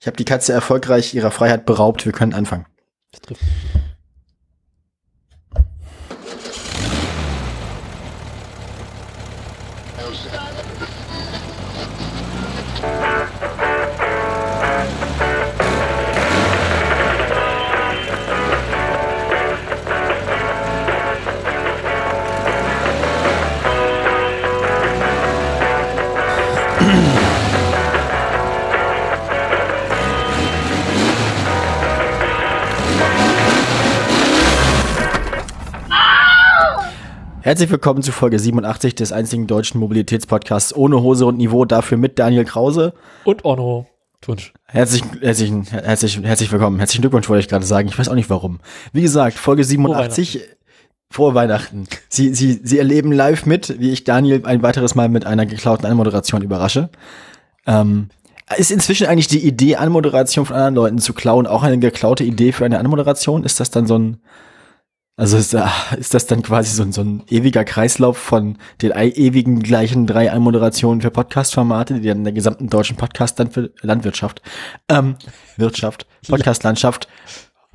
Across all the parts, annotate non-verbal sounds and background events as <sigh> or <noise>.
Ich habe die Katze erfolgreich ihrer Freiheit beraubt. Wir können anfangen. Das trifft. Herzlich willkommen zu Folge 87 des einzigen deutschen Mobilitätspodcasts ohne Hose und Niveau, dafür mit Daniel Krause. Und Orno Tunsch. Herzlich, herzlich, herzlich, herzlich willkommen. Herzlichen Glückwunsch wollte ich gerade sagen. Ich weiß auch nicht warum. Wie gesagt, Folge 87. Frohe Weihnachten. Sie, Sie, Sie erleben live mit, wie ich Daniel ein weiteres Mal mit einer geklauten Anmoderation überrasche. Ähm, ist inzwischen eigentlich die Idee, Anmoderation von anderen Leuten zu klauen, auch eine geklaute Idee für eine Anmoderation? Ist das dann so ein, also ist, äh, ist das dann quasi so, so ein ewiger Kreislauf von den ewigen gleichen drei Anmoderationen für Podcast-Formate, die dann in der gesamten deutschen Podcast-Landwirtschaft, ähm, Wirtschaft, <laughs> Podcast-Landschaft,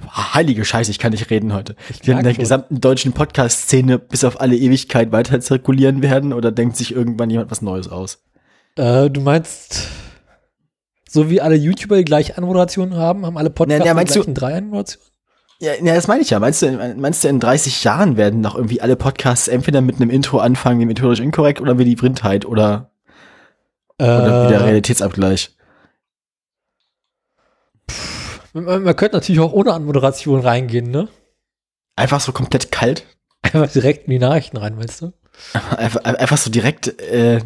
heilige Scheiße, ich kann nicht reden heute, die in der schon. gesamten deutschen Podcast-Szene bis auf alle Ewigkeit weiter zirkulieren werden oder denkt sich irgendwann jemand was Neues aus? Äh, du meinst, so wie alle YouTuber die gleiche Anmoderation haben, haben alle Podcasts ja, die gleichen drei Anmoderationen? Ja, ja, das meine ich ja. Meinst du, meinst du, in 30 Jahren werden noch irgendwie alle Podcasts entweder mit einem Intro anfangen, wie methodisch inkorrekt oder wie die Brindheit oder, äh, oder wie der Realitätsabgleich? Pff, man, man könnte natürlich auch ohne Anmoderation reingehen, ne? Einfach so komplett kalt? Einfach direkt in die Nachrichten rein, meinst du? Einfach, einfach so direkt, äh,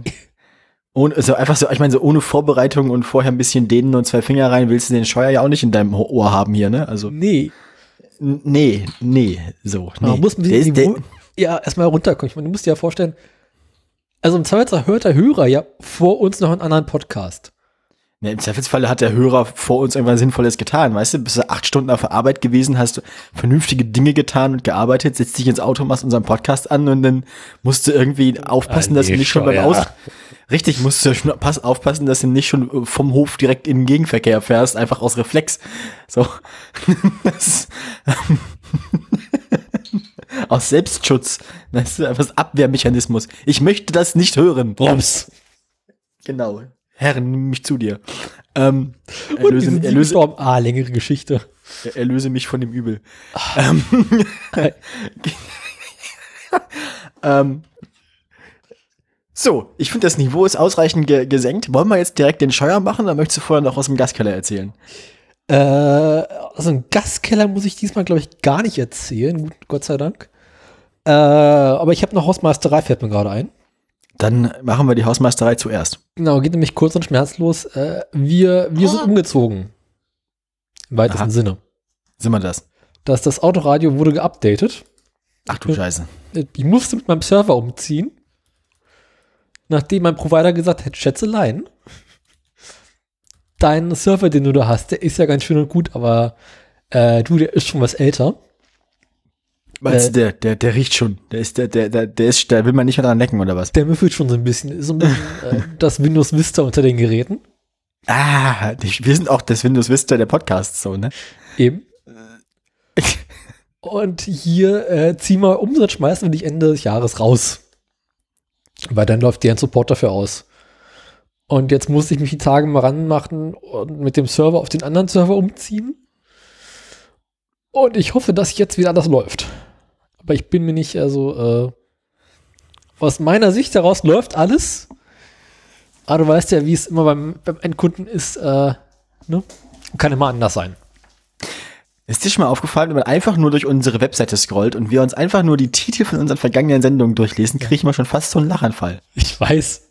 ohne, also einfach so, ich meine, so ohne Vorbereitung und vorher ein bisschen dehnen und zwei Finger rein, willst du den Scheuer ja auch nicht in deinem Ohr haben hier, ne? Also. Nee. Nee, nee, so. Nee. Man muss ein bisschen der, der, ja erstmal runterkommen. Ich meine, du musst dir ja vorstellen, also im Zweifelsfall hört der Hörer ja vor uns noch einen anderen Podcast. Ja, Im Zweifelsfall hat der Hörer vor uns irgendwas Sinnvolles getan, weißt du? Bist du acht Stunden auf der Arbeit gewesen, hast du vernünftige Dinge getan und gearbeitet, setzt dich ins Auto, machst unseren Podcast an und dann musst du irgendwie aufpassen, dass du nicht schon beim Aus... Richtig, musst du schon pass, aufpassen, dass du nicht schon vom Hof direkt in den Gegenverkehr fährst, einfach aus Reflex. So. <laughs> das, <laughs> aus Selbstschutz. Das ist einfach Abwehrmechanismus. Ich möchte das nicht hören. Bums. Genau. Herr, nimm mich zu dir. Ähm, erlöse, Und erlöse, ah, längere Geschichte. Erlöse mich von dem Übel. ähm, <laughs> ähm, so, ich finde, das Niveau ist ausreichend ge gesenkt. Wollen wir jetzt direkt den Scheuer machen oder möchtest du vorher noch aus dem Gaskeller erzählen? Äh, also einen Gaskeller muss ich diesmal, glaube ich, gar nicht erzählen, Gott sei Dank. Äh, aber ich habe noch Hausmeisterei, fällt mir gerade ein. Dann machen wir die Hausmeisterei zuerst. Genau, geht nämlich kurz und schmerzlos. Äh, wir wir oh. sind umgezogen. Im weitesten Aha. Sinne. Sind wir das? Das, das Autoradio wurde geupdatet. Ach du Scheiße. Ich musste mit meinem Server umziehen. Nachdem mein Provider gesagt hat, Schätzelein, dein Server, den du da hast, der ist ja ganz schön und gut, aber äh, du, der ist schon was älter. Meinst äh, du, der, der, der riecht schon. Der ist, der, der, der, der ist, da will man nicht mehr dran lecken, oder was? Der müffelt schon so ein bisschen. So ein bisschen <laughs> äh, das Windows Vista unter den Geräten. Ah, wir sind auch das Windows Vista der Podcast, so, ne? Eben. <laughs> Und hier äh, zieh mal Umsatz, schmeißen wir dich Ende des Jahres raus. Weil dann läuft deren Support dafür aus. Und jetzt muss ich mich die Tage mal ranmachen und mit dem Server auf den anderen Server umziehen. Und ich hoffe, dass jetzt wieder alles läuft. Aber ich bin mir nicht, also, äh, aus meiner Sicht heraus läuft alles. Aber du weißt ja, wie es immer beim, beim Endkunden ist, äh, ne? Kann immer anders sein. Ist dir schon mal aufgefallen, wenn man einfach nur durch unsere Webseite scrollt und wir uns einfach nur die Titel von unseren vergangenen Sendungen durchlesen, kriege ich mal schon fast so einen Lachanfall. Ich weiß.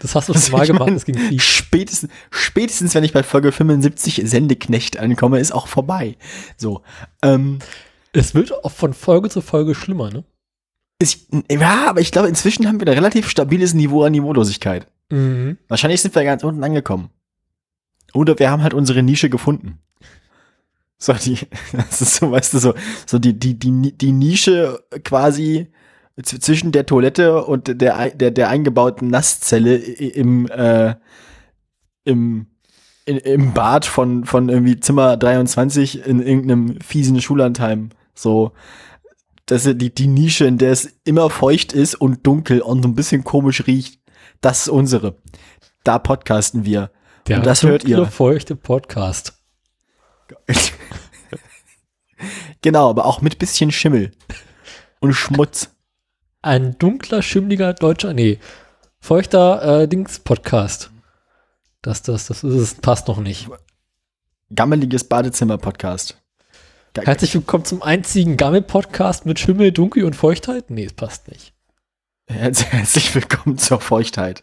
Das hast du schon mal gemacht, das ging viel. Spätestens, spätestens, wenn ich bei Folge 75 Sendeknecht ankomme, ist auch vorbei. So. Ähm, es wird auch von Folge zu Folge schlimmer, ne? Ist, ja, aber ich glaube, inzwischen haben wir ein relativ stabiles Niveau an Niveaulosigkeit. Mhm. Wahrscheinlich sind wir ganz unten angekommen. Oder wir haben halt unsere Nische gefunden. So, die, <laughs> das ist so, weißt du, so, so die, die, die, die Nische quasi zwischen der Toilette und der, der, der eingebauten Nasszelle im, äh, im, in, im Bad von, von irgendwie Zimmer 23 in irgendeinem fiesen Schullandheim. So, das ist die, die Nische, in der es immer feucht ist und dunkel und so ein bisschen komisch riecht. Das ist unsere. Da podcasten wir. Der und das hört ihr. feuchte Podcast. <laughs> genau, aber auch mit bisschen Schimmel und Schmutz. Ein dunkler, schimmliger deutscher, nee, feuchter äh, Dings-Podcast. Das, das, das ist es, passt noch nicht. Gammeliges Badezimmer-Podcast. Herzlich willkommen zum einzigen Gammel-Podcast mit Schimmel, Dunkel und Feuchtheit. Nee, es passt nicht. Herzlich willkommen zur Feuchtheit.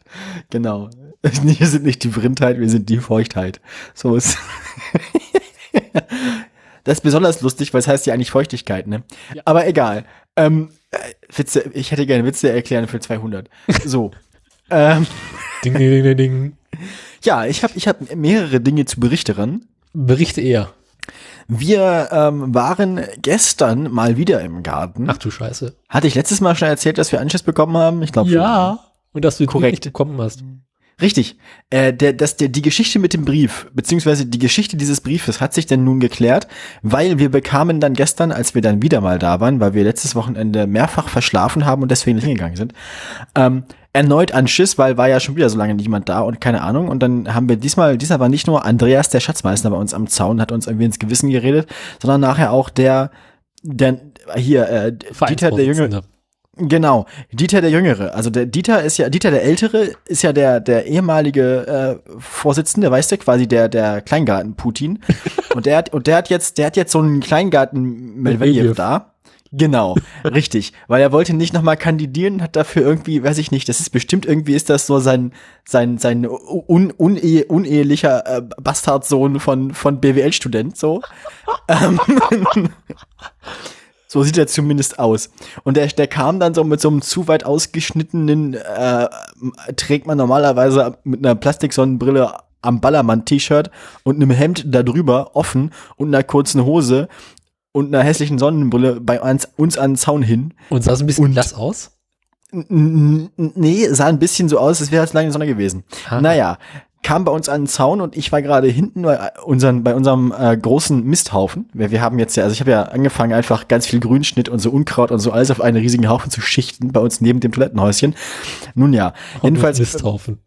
Genau. <laughs> Wir sind nicht die Vrindheit, wir sind die Feuchtheit. So ist. <laughs> das ist besonders lustig, weil es heißt ja eigentlich Feuchtigkeit, ne? Ja. Aber egal. Ähm, äh, Witze, ich hätte gerne Witze erklären für 200. So. <laughs> ähm. Ding, ding, ding, ding. Ja, ich habe ich hab mehrere Dinge zu berichten. Berichte eher. Wir ähm, waren gestern mal wieder im Garten. Ach du Scheiße. Hatte ich letztes Mal schon erzählt, dass wir Anschiss bekommen haben? Ich glaube Ja. Schon. Und dass du korrekt bekommen hast. Richtig. Äh, der, das, der, die Geschichte mit dem Brief, beziehungsweise die Geschichte dieses Briefes hat sich denn nun geklärt, weil wir bekamen dann gestern, als wir dann wieder mal da waren, weil wir letztes Wochenende mehrfach verschlafen haben und deswegen nicht hingegangen sind, ähm, erneut an Schiss, weil war ja schon wieder so lange niemand da und keine Ahnung. Und dann haben wir diesmal, diesmal war nicht nur Andreas, der Schatzmeister, bei uns am Zaun, hat uns irgendwie ins Gewissen geredet, sondern nachher auch der, der hier, äh, Dieter, der Jüngere. Genau, Dieter der Jüngere. Also der Dieter ist ja, Dieter der Ältere ist ja der, der ehemalige äh, Vorsitzende, weißt du, quasi der, der Kleingarten Putin. <laughs> und der hat, und der hat jetzt, der hat jetzt so einen Kleingarten Melvejev da. Genau, <laughs> richtig. Weil er wollte nicht nochmal kandidieren, hat dafür irgendwie, weiß ich nicht, das ist bestimmt irgendwie ist das so sein, sein, sein un, unehe, unehelicher äh, Bastardsohn von, von BWL-Student, so. <laughs> So sieht er zumindest aus. Und der, der kam dann so mit so einem zu weit ausgeschnittenen, äh, trägt man normalerweise mit einer Plastiksonnenbrille am Ballermann-T-Shirt und einem Hemd da drüber, offen und einer kurzen Hose und einer hässlichen Sonnenbrille bei uns, uns an den Zaun hin. Und sah so ein bisschen blass aus? Nee, sah ein bisschen so aus, als wäre es lange Sonne gewesen. Aha. Naja, kam bei uns an den Zaun und ich war gerade hinten bei, unseren, bei unserem äh, großen Misthaufen. Wir, wir haben jetzt ja, also ich habe ja angefangen, einfach ganz viel Grünschnitt und so Unkraut und so alles auf einen riesigen Haufen zu schichten bei uns neben dem Toilettenhäuschen. Nun ja, jedenfalls. Misthaufen.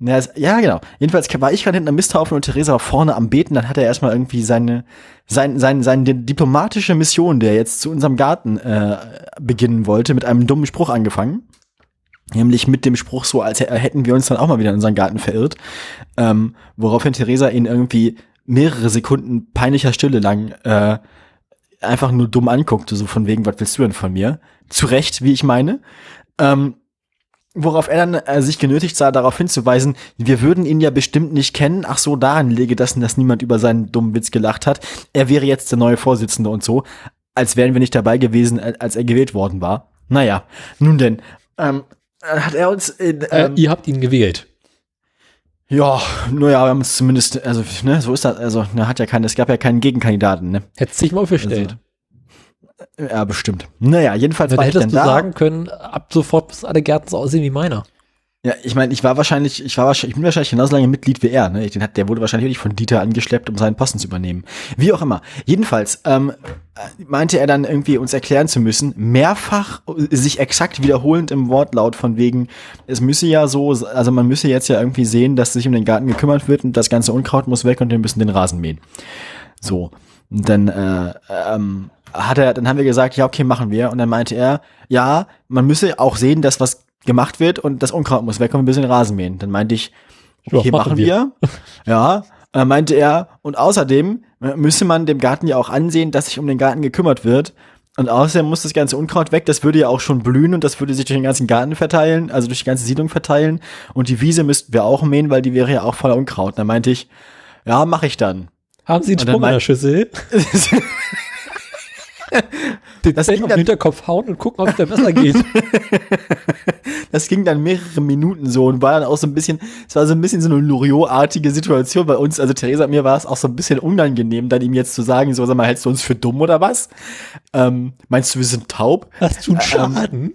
Ja, ja, genau. Jedenfalls war ich gerade hinten am Misthaufen und Theresa war vorne am Beten. Dann hat er erstmal irgendwie seine, sein, sein, seine diplomatische Mission, der jetzt zu unserem Garten äh, beginnen wollte, mit einem dummen Spruch angefangen. Nämlich mit dem Spruch so, als hätten wir uns dann auch mal wieder in unseren Garten verirrt. Ähm, woraufhin Theresa ihn irgendwie mehrere Sekunden peinlicher Stille lang äh, einfach nur dumm anguckte, so von wegen, was willst du denn von mir? Zu Recht, wie ich meine. Ähm, worauf er dann äh, sich genötigt sah, darauf hinzuweisen, wir würden ihn ja bestimmt nicht kennen. Ach so, daran lege das, dass niemand über seinen dummen Witz gelacht hat. Er wäre jetzt der neue Vorsitzende und so, als wären wir nicht dabei gewesen, als er gewählt worden war. Naja, nun denn, ähm, hat er uns in, äh, ähm, äh, Ihr habt ihn gewählt. Ja, naja, wir haben es zumindest, also, ne, so ist das, also, er hat ja keinen, es gab ja keinen Gegenkandidaten, ne? Hättest dich mal aufgestellt. Also, ja, bestimmt. Naja, jedenfalls Dann war hättest ich dann du da. sagen können, ab sofort bis alle Gärten so aussehen wie meiner. Ja, ich meine, ich war wahrscheinlich, ich war wahrscheinlich, ich bin wahrscheinlich genauso lange Mitglied wie er. Ne? Den hat, der wurde wahrscheinlich wirklich von Dieter angeschleppt, um seinen Posten zu übernehmen. Wie auch immer. Jedenfalls ähm, meinte er dann irgendwie uns erklären zu müssen, mehrfach sich exakt wiederholend im Wortlaut von wegen, es müsse ja so, also man müsse jetzt ja irgendwie sehen, dass sich um den Garten gekümmert wird und das ganze Unkraut muss weg und wir müssen den Rasen mähen. So. Und dann äh, ähm, hat er, dann haben wir gesagt, ja, okay, machen wir. Und dann meinte er, ja, man müsse auch sehen, dass was gemacht wird und das Unkraut muss weg und wir müssen den Rasen mähen. Dann meinte ich, okay, ja, machen, machen wir. wir. <laughs> ja. Und dann meinte er, und außerdem müsse man dem Garten ja auch ansehen, dass sich um den Garten gekümmert wird. Und außerdem muss das ganze Unkraut weg, das würde ja auch schon blühen und das würde sich durch den ganzen Garten verteilen, also durch die ganze Siedlung verteilen. Und die Wiese müssten wir auch mähen, weil die wäre ja auch voller Unkraut. Und dann meinte ich, ja, mache ich dann. Haben Sie einen Sprung in der Schüssel? <laughs> <laughs> den das auf den Hinterkopf hauen und gucken, ob es da besser geht. <laughs> das ging dann mehrere Minuten so und war dann auch so ein bisschen, es war so ein bisschen so eine Loriot-artige Situation bei uns. Also Theresa, mir war es auch so ein bisschen unangenehm, dann ihm jetzt zu sagen, so, sag mal, hältst du uns für dumm oder was? Ähm, meinst du, wir sind taub? Hast du einen ähm, Schaden?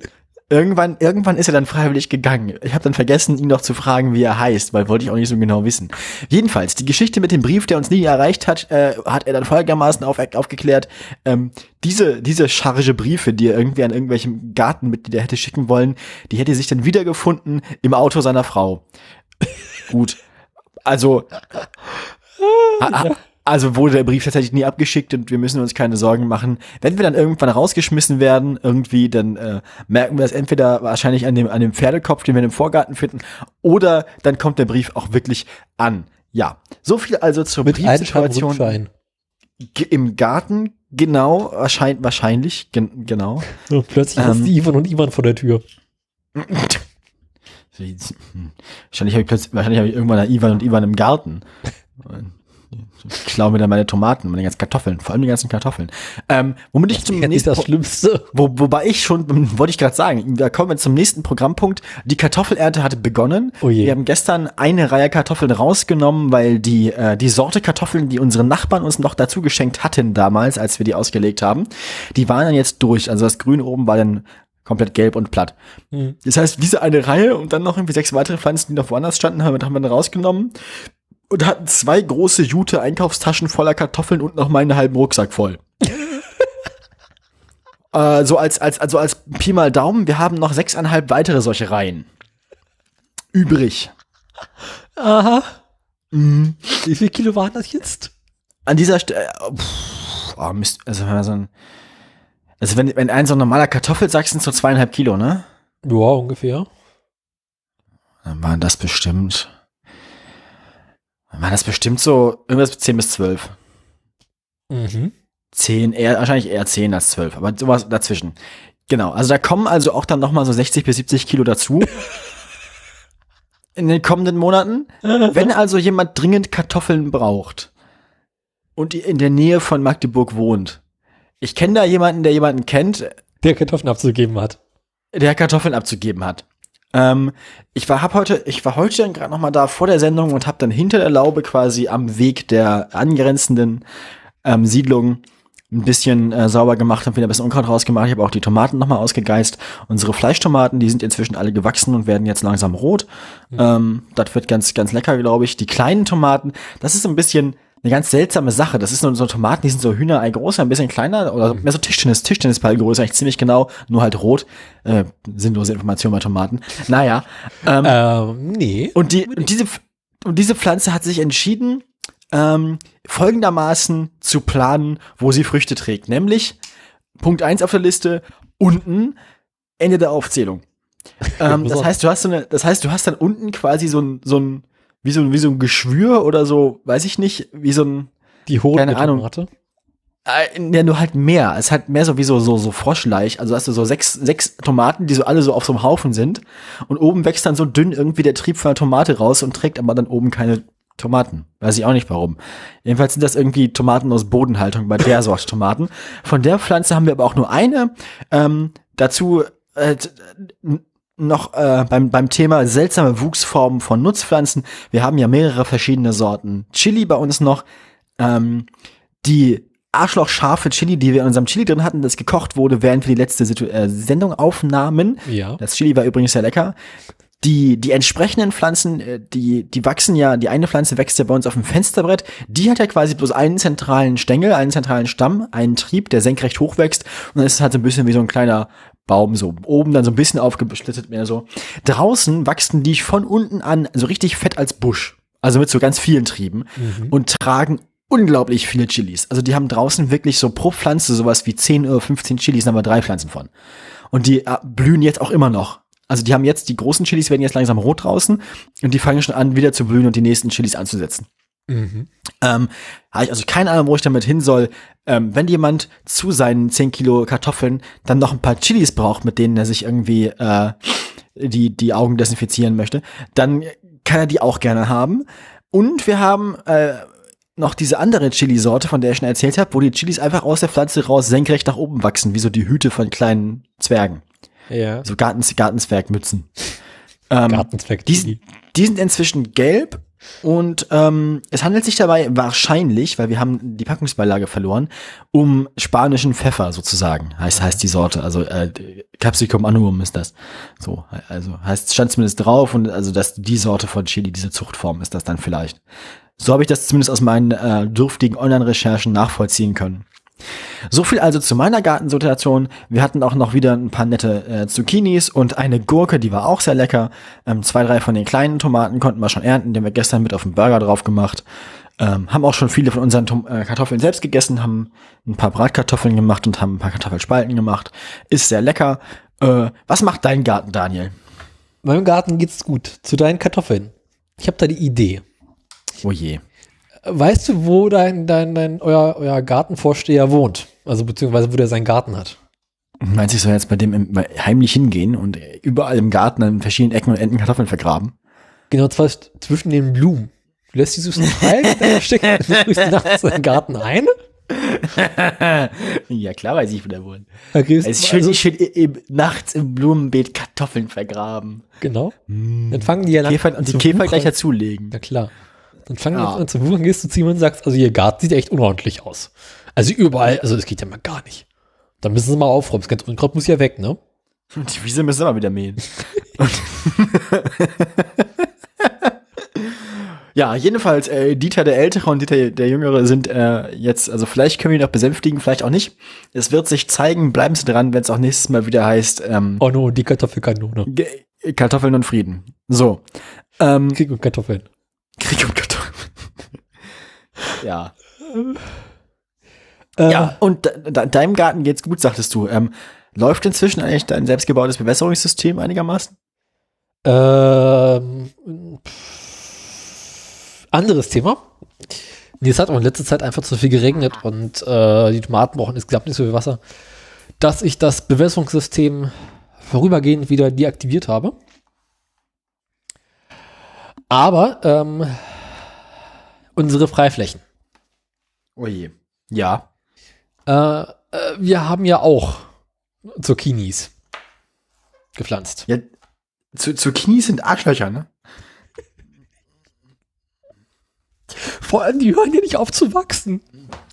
Irgendwann, irgendwann ist er dann freiwillig gegangen. Ich habe dann vergessen, ihn noch zu fragen, wie er heißt, weil wollte ich auch nicht so genau wissen. Jedenfalls, die Geschichte mit dem Brief, der uns nie erreicht hat, äh, hat er dann folgendermaßen auf, aufgeklärt. Ähm, diese, diese Charge Briefe, die er irgendwie an irgendwelchem Gartenmitglieder hätte schicken wollen, die hätte sich dann wiedergefunden im Auto seiner Frau. <laughs> Gut. Also. <laughs> Also wurde der Brief tatsächlich nie abgeschickt und wir müssen uns keine Sorgen machen. Wenn wir dann irgendwann rausgeschmissen werden, irgendwie, dann äh, merken wir das entweder wahrscheinlich an dem, an dem Pferdekopf, den wir im Vorgarten finden, oder dann kommt der Brief auch wirklich an. Ja, so viel also zur Mit Briefsituation. Im Garten, genau, wahrscheinlich, wahrscheinlich gen genau. Und plötzlich ähm, ist Ivan und Ivan vor der Tür. <laughs> wahrscheinlich habe ich, plötzlich, wahrscheinlich hab ich irgendwann Ivan und Ivan im Garten. <laughs> Ich klaue mir dann meine Tomaten, meine ganzen Kartoffeln, vor allem die ganzen Kartoffeln. Ähm, womit ich zum nächsten ist das Schlimmste. Wo, wobei ich schon, <laughs> wollte ich gerade sagen, da kommen wir zum nächsten Programmpunkt. Die Kartoffelernte hatte begonnen. Oh je. Wir haben gestern eine Reihe Kartoffeln rausgenommen, weil die, äh, die Sorte Kartoffeln, die unsere Nachbarn uns noch dazu geschenkt hatten damals, als wir die ausgelegt haben, die waren dann jetzt durch. Also das Grün oben war dann komplett gelb und platt. Mhm. Das heißt, diese eine Reihe und dann noch irgendwie sechs weitere Pflanzen, die noch woanders standen, haben wir dann rausgenommen und hatten zwei große Jute Einkaufstaschen voller Kartoffeln und noch meinen halben Rucksack voll. <laughs> äh, so als, als, also als Pi mal Daumen, wir haben noch sechseinhalb weitere solche Reihen. Übrig. Aha. Mhm. Wie viel Kilo waren das jetzt? An dieser Stelle, äh, oh Mist, also wenn so ein, also wenn, wenn ein so ein normaler Kartoffelsack sind so zweieinhalb Kilo, ne? Ja, ungefähr. Dann waren das bestimmt war das bestimmt so irgendwas 10 bis 12. Mhm. 10, eher, wahrscheinlich eher 10 als 12, aber sowas dazwischen. Genau, also da kommen also auch dann nochmal so 60 bis 70 Kilo dazu. in den kommenden Monaten. Wenn also jemand dringend Kartoffeln braucht und in der Nähe von Magdeburg wohnt. Ich kenne da jemanden, der jemanden kennt. Der Kartoffeln abzugeben hat. Der Kartoffeln abzugeben hat. Ähm, ich war hab heute, ich war heute dann gerade noch mal da vor der Sendung und habe dann hinter der Laube quasi am Weg der angrenzenden ähm, Siedlung ein bisschen äh, sauber gemacht, habe wieder ein bisschen Unkraut rausgemacht. Ich habe auch die Tomaten noch mal ausgegeist. Unsere Fleischtomaten, die sind inzwischen alle gewachsen und werden jetzt langsam rot. Mhm. Ähm, das wird ganz, ganz lecker, glaube ich. Die kleinen Tomaten, das ist so ein bisschen eine ganz seltsame Sache. Das ist nur so Tomaten, die sind so Hühnerei groß, ein bisschen kleiner oder mehr so Tischtennis, Tischtennisball größer, eigentlich ziemlich genau, nur halt rot. Äh, sinnlose Information bei Tomaten. Naja. Ähm, ähm, nee. Und, die, und, diese, und diese Pflanze hat sich entschieden, ähm, folgendermaßen zu planen, wo sie Früchte trägt. Nämlich Punkt eins auf der Liste, unten, Ende der Aufzählung. <laughs> ähm, das heißt, du hast so eine, das heißt, du hast dann unten quasi so ein, so ein wie so, wie so ein Geschwür oder so, weiß ich nicht, wie so ein, die Hoden keine Ahnung. Tomate? Äh, ja, nur halt mehr. Es hat mehr so wie so, so, so Froschleich. Also hast du so sechs, sechs Tomaten, die so alle so auf so einem Haufen sind. Und oben wächst dann so dünn irgendwie der Trieb von der Tomate raus und trägt aber dann oben keine Tomaten. Weiß ich auch nicht warum. Jedenfalls sind das irgendwie Tomaten aus Bodenhaltung bei der Sorte Tomaten. Von der Pflanze haben wir aber auch nur eine. Ähm, dazu äh, noch äh, beim, beim Thema seltsame Wuchsformen von Nutzpflanzen. Wir haben ja mehrere verschiedene Sorten Chili bei uns noch. Ähm, die Arschlochscharfe Chili, die wir in unserem Chili drin hatten, das gekocht wurde, während wir die letzte Situ äh, Sendung aufnahmen. Ja. Das Chili war übrigens sehr lecker. Die, die entsprechenden Pflanzen, äh, die, die wachsen ja, die eine Pflanze wächst ja bei uns auf dem Fensterbrett, die hat ja quasi bloß einen zentralen Stängel, einen zentralen Stamm, einen Trieb, der senkrecht hochwächst und dann ist es halt so ein bisschen wie so ein kleiner Baum, so oben dann so ein bisschen aufgeschlittet mehr so. Draußen wachsen die von unten an so richtig fett als Busch. Also mit so ganz vielen Trieben mhm. und tragen unglaublich viele Chilis. Also die haben draußen wirklich so pro Pflanze sowas wie 10 oder 15 Chilis, da haben wir drei Pflanzen von. Und die äh, blühen jetzt auch immer noch. Also die haben jetzt, die großen Chilis werden jetzt langsam rot draußen und die fangen schon an, wieder zu blühen und die nächsten Chilis anzusetzen. Mhm. Ähm, habe ich also keine Ahnung, wo ich damit hin soll. Ähm, wenn jemand zu seinen 10 Kilo Kartoffeln dann noch ein paar Chilis braucht, mit denen er sich irgendwie äh, die, die Augen desinfizieren möchte, dann kann er die auch gerne haben. Und wir haben äh, noch diese andere Chili-Sorte, von der ich schon erzählt habe, wo die Chilis einfach aus der Pflanze raus senkrecht nach oben wachsen, wie so die Hüte von kleinen Zwergen. Ja. So Gartens Gartenzwergmützen. <laughs> Ähm, Gartenzwerg. Die, die sind inzwischen gelb Und ähm, es handelt sich dabei wahrscheinlich, weil wir haben die Packungsbeilage verloren, um spanischen Pfeffer sozusagen. Heißt heißt die Sorte, also äh, Capsicum annuum ist das. So, also heißt stand zumindest drauf und also dass die Sorte von Chili, diese Zuchtform ist das dann vielleicht. So habe ich das zumindest aus meinen äh, dürftigen Online-Recherchen nachvollziehen können. So viel also zu meiner Gartensituation. Wir hatten auch noch wieder ein paar nette äh, Zucchinis und eine Gurke, die war auch sehr lecker. Ähm, zwei, drei von den kleinen Tomaten konnten wir schon ernten, den wir gestern mit auf den Burger drauf gemacht. Ähm, haben auch schon viele von unseren Tom äh, Kartoffeln selbst gegessen, haben ein paar Bratkartoffeln gemacht und haben ein paar Kartoffelspalten gemacht. Ist sehr lecker. Äh, was macht dein Garten, Daniel? Meinem Garten geht's gut. Zu deinen Kartoffeln. Ich habe da die Idee. Oh je. Weißt du, wo dein, dein, dein euer, euer Gartenvorsteher wohnt? Also beziehungsweise wo der seinen Garten hat? Meinst du, ich soll jetzt bei dem im, heimlich hingehen und überall im Garten an verschiedenen Ecken und Enden Kartoffeln vergraben? Genau, zwar zwischen den Blumen. Du lässt die süßen frei, dann steckst du nachts in den Garten ein. <laughs> ja, klar weiß ich, wo der wohnt. Okay, es ist schön, also, schön im, nachts im Blumenbeet Kartoffeln vergraben. Genau. Mm. Dann fangen die ja Käfer, und die Käfer gleich dazulegen. Ja, klar. Dann fangen ja. an zu wuchern, gehst du zu jemandem und sagst, also ihr Garten sieht echt unordentlich aus. Also überall, also das geht ja mal gar nicht. Dann müssen sie mal aufräumen. Das ganze Unkraut muss ja weg, ne? <laughs> Die Wiese müssen wir wieder mähen. <laughs> ja, jedenfalls, äh, Dieter der Ältere und Dieter der Jüngere sind äh, jetzt, also vielleicht können wir ihn noch besänftigen, vielleicht auch nicht. Es wird sich zeigen, bleiben Sie dran, wenn es auch nächstes Mal wieder heißt. Ähm, oh no, die Kartoffelkanone. Kartoffeln und Frieden. So. Ähm, Krieg und Kartoffeln. Krieg und Kartoffeln. Ja. Äh, ja, und de deinem Garten geht's gut, sagtest du. Ähm, läuft inzwischen eigentlich dein selbstgebautes Bewässerungssystem einigermaßen? Ähm, anderes Thema. Nee, es hat auch in letzter Zeit einfach zu viel geregnet und äh, die Tomaten brauchen insgesamt nicht so viel Wasser, dass ich das Bewässerungssystem vorübergehend wieder deaktiviert habe. Aber ähm, unsere Freiflächen. Oje. Ja. Äh, äh, wir haben ja auch Zucchinis gepflanzt. Ja, Zucchinis sind Arschlöcher, ne? Vor allem, die hören ja nicht auf zu wachsen.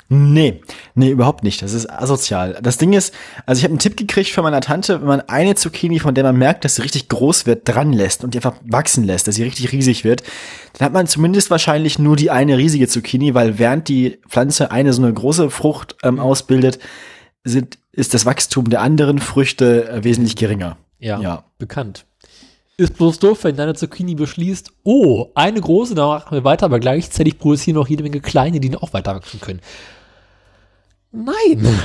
Nee, nee, überhaupt nicht. Das ist asozial. Das Ding ist, also ich habe einen Tipp gekriegt von meiner Tante, wenn man eine Zucchini, von der man merkt, dass sie richtig groß wird, dran lässt und die einfach wachsen lässt, dass sie richtig riesig wird, dann hat man zumindest wahrscheinlich nur die eine riesige Zucchini, weil während die Pflanze eine so eine große Frucht ähm, ausbildet, sind, ist das Wachstum der anderen Früchte äh, wesentlich geringer. Ja, ja, bekannt. Ist bloß doof, wenn deine Zucchini beschließt, oh, eine große, da machen wir weiter, aber gleichzeitig produzieren noch jede Menge kleine, die auch weiter wachsen können. Nein.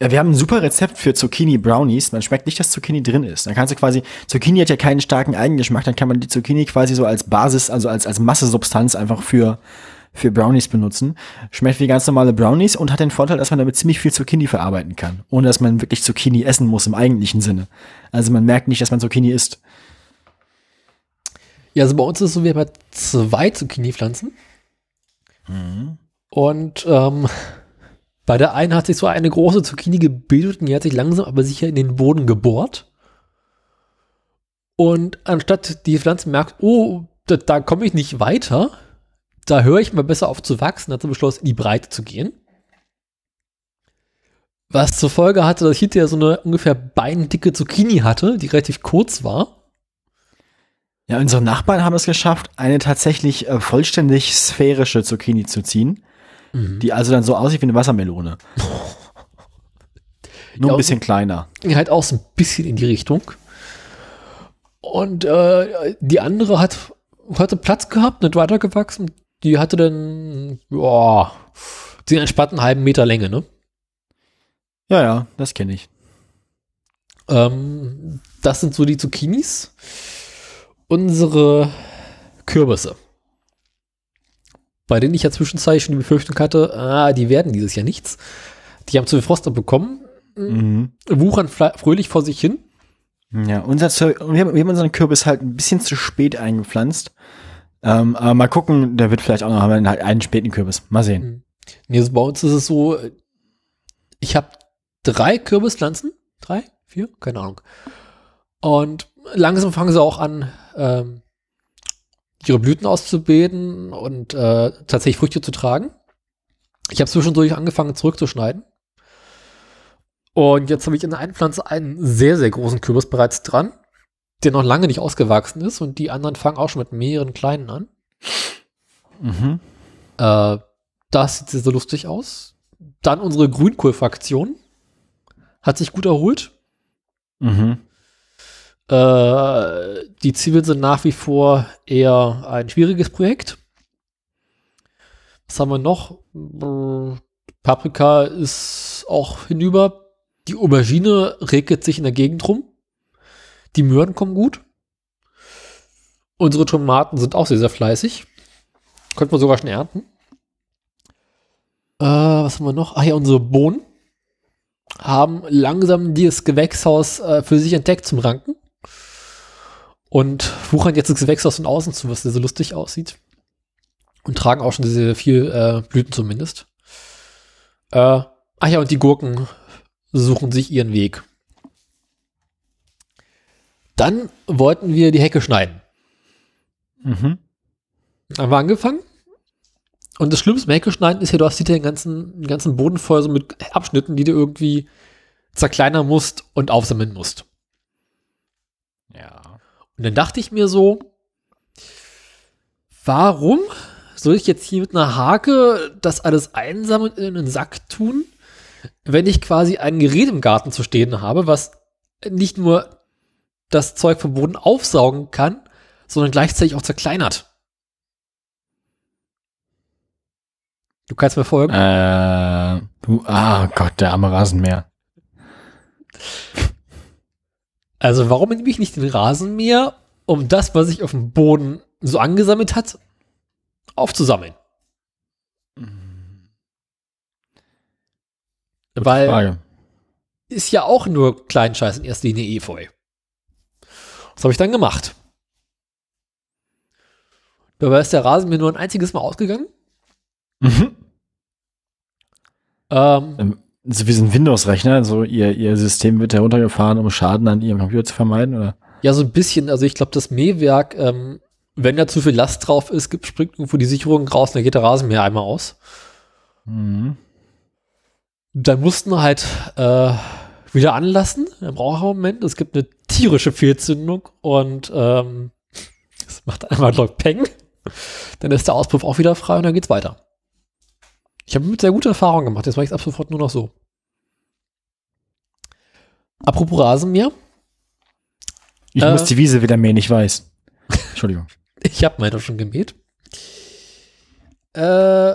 Ja, wir haben ein super Rezept für Zucchini Brownies. Man schmeckt nicht, dass Zucchini drin ist. Dann kannst du quasi, Zucchini hat ja keinen starken Eigengeschmack, dann kann man die Zucchini quasi so als Basis, also als, als Massesubstanz einfach für, für Brownies benutzen. Schmeckt wie ganz normale Brownies und hat den Vorteil, dass man damit ziemlich viel Zucchini verarbeiten kann. Ohne dass man wirklich Zucchini essen muss im eigentlichen Sinne. Also man merkt nicht, dass man Zucchini isst. Ja, also bei uns ist es so, wir haben zwei Zucchini-Pflanzen. Mhm. Und ähm, bei der einen hat sich so eine große Zucchini gebildet und die hat sich langsam aber sicher in den Boden gebohrt. Und anstatt die Pflanze merkt, oh, da, da komme ich nicht weiter, da höre ich mal besser auf zu wachsen, hat sie beschlossen, in die Breite zu gehen. Was zur Folge hatte, dass ich hinterher so eine ungefähr beindicke Zucchini hatte, die relativ kurz war. Ja, unsere Nachbarn haben es geschafft, eine tatsächlich äh, vollständig sphärische Zucchini zu ziehen mhm. die also dann so aussieht wie eine Wassermelone. <laughs> Nur ja, ein bisschen kleiner. Halt auch so ein bisschen in die Richtung. Und äh, die andere hat hatte Platz gehabt, nicht weitergewachsen. Die hatte dann, ja, den entspannten halben Meter Länge, ne? Ja, ja, das kenne ich. Ähm, das sind so die Zucchinis. Unsere Kürbisse bei denen ich ja zwischenzeitlich schon die Befürchtung hatte, ah, die werden dieses Jahr nichts. Die haben zu viel Frost bekommen, mhm. wuchern fröhlich vor sich hin. Ja, unser wir, haben, unseren Kürbis halt ein bisschen zu spät eingepflanzt. Ähm, aber mal gucken, der wird vielleicht auch noch halt einen späten Kürbis. Mal sehen. Mhm. Nee, also bei uns ist es so, ich habe drei Kürbispflanzen. Drei? Vier? Keine Ahnung. Und langsam fangen sie auch an, ähm, ihre Blüten auszubeten und äh, tatsächlich Früchte zu tragen. Ich habe zwischendurch angefangen zurückzuschneiden. Und jetzt habe ich in der einen Pflanze einen sehr, sehr großen Kürbis bereits dran, der noch lange nicht ausgewachsen ist und die anderen fangen auch schon mit mehreren kleinen an. Mhm. Äh, das sieht sehr, sehr lustig aus. Dann unsere Grünkohl-Fraktion hat sich gut erholt. Mhm. Äh, die Zwiebeln sind nach wie vor eher ein schwieriges Projekt. Was haben wir noch? Paprika ist auch hinüber. Die Aubergine regelt sich in der Gegend rum. Die Möhren kommen gut. Unsere Tomaten sind auch sehr, sehr fleißig. Könnten wir sogar schon ernten. Äh, was haben wir noch? Ach ja, unsere Bohnen haben langsam dieses Gewächshaus äh, für sich entdeckt zum Ranken. Und wuchern jetzt das Gewächshaus von außen zu, was sehr, sehr lustig aussieht. Und tragen auch schon sehr viel äh, Blüten zumindest. Äh, ach ja, und die Gurken suchen sich ihren Weg. Dann wollten wir die Hecke schneiden. Mhm. Haben wir angefangen. Und das Schlimmste beim Hecke schneiden ist ja, du hast den ganzen, den ganzen Boden voll so mit Abschnitten, die du irgendwie zerkleinern musst und aufsammeln musst. Und dann dachte ich mir so, warum soll ich jetzt hier mit einer Hake das alles einsammeln in einen Sack tun, wenn ich quasi ein Gerät im Garten zu stehen habe, was nicht nur das Zeug vom Boden aufsaugen kann, sondern gleichzeitig auch zerkleinert. Du kannst mir folgen? Äh, du, ah Gott, der arme Rasenmäher. Also warum nehme ich nicht den Rasenmäher, um das, was sich auf dem Boden so angesammelt hat, aufzusammeln? Gute Weil Frage. ist ja auch nur Kleinscheiß in erster Linie Efeu. Was habe ich dann gemacht? Dabei ist der Rasen mir nur ein einziges Mal ausgegangen. Mhm. Ähm, ähm so wie so ein Windows-Rechner, so ihr, ihr System wird heruntergefahren, um Schaden an ihrem Computer zu vermeiden, oder? Ja, so ein bisschen. Also ich glaube, das Mähwerk, ähm, wenn da zu viel Last drauf ist, gibt, springt irgendwo die Sicherung raus und dann geht der Rasenmäher einmal aus. Mhm. Dann mussten wir halt äh, wieder anlassen. Im Moment. Es gibt eine tierische Fehlzündung und ähm, <laughs> es macht einmal laut Peng. Dann ist der Auspuff auch wieder frei und dann geht's weiter. Ich habe mit sehr gute Erfahrungen gemacht. Jetzt mache ich es ab sofort nur noch so. Apropos Rasenmäher. Ich äh, muss die Wiese wieder mähen, ich weiß. Entschuldigung. <laughs> ich habe meine schon gemäht. Äh,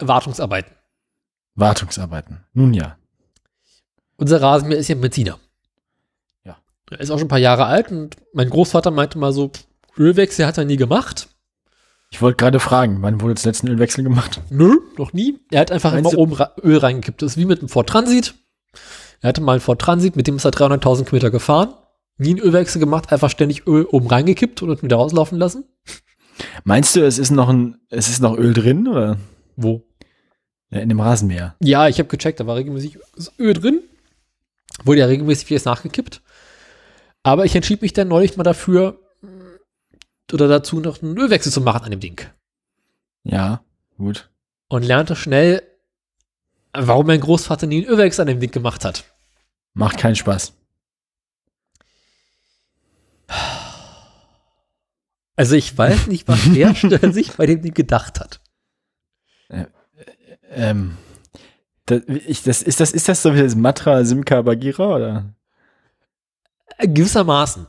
Wartungsarbeiten. Wartungsarbeiten. Nun ja. Unser Rasenmäher ist ja Benziner. Ja. Er ist auch schon ein paar Jahre alt und mein Großvater meinte mal so, Ölwechsel hat er nie gemacht. Ich wollte gerade fragen, wann wurde das letzte Ölwechsel gemacht? Nö, noch nie. Er hat einfach Meinst immer oben Öl reingekippt. Das ist wie mit einem Ford Transit. Er hatte mal einen Ford Transit, mit dem ist er 300.000 Kilometer gefahren. Nie einen Ölwechsel gemacht, einfach ständig Öl oben reingekippt und wieder rauslaufen lassen. Meinst du, es ist noch ein, es ist noch Öl drin, oder? Wo? Ja, in dem Rasenmäher. Ja, ich habe gecheckt, da war regelmäßig Öl drin. Wurde ja regelmäßig vieles nachgekippt. Aber ich entschied mich dann neulich mal dafür, oder dazu noch einen Ölwechsel zu machen an dem Ding. Ja, gut. Und lernte schnell, warum mein Großvater nie einen Ölwechsel an dem Ding gemacht hat. Macht keinen Spaß. Also ich weiß nicht, was der <laughs> sich bei dem Ding gedacht hat. Äh, ähm, das, ich, das, ist, das, ist das so wie das Matra Simca Bagira oder? Gewissermaßen.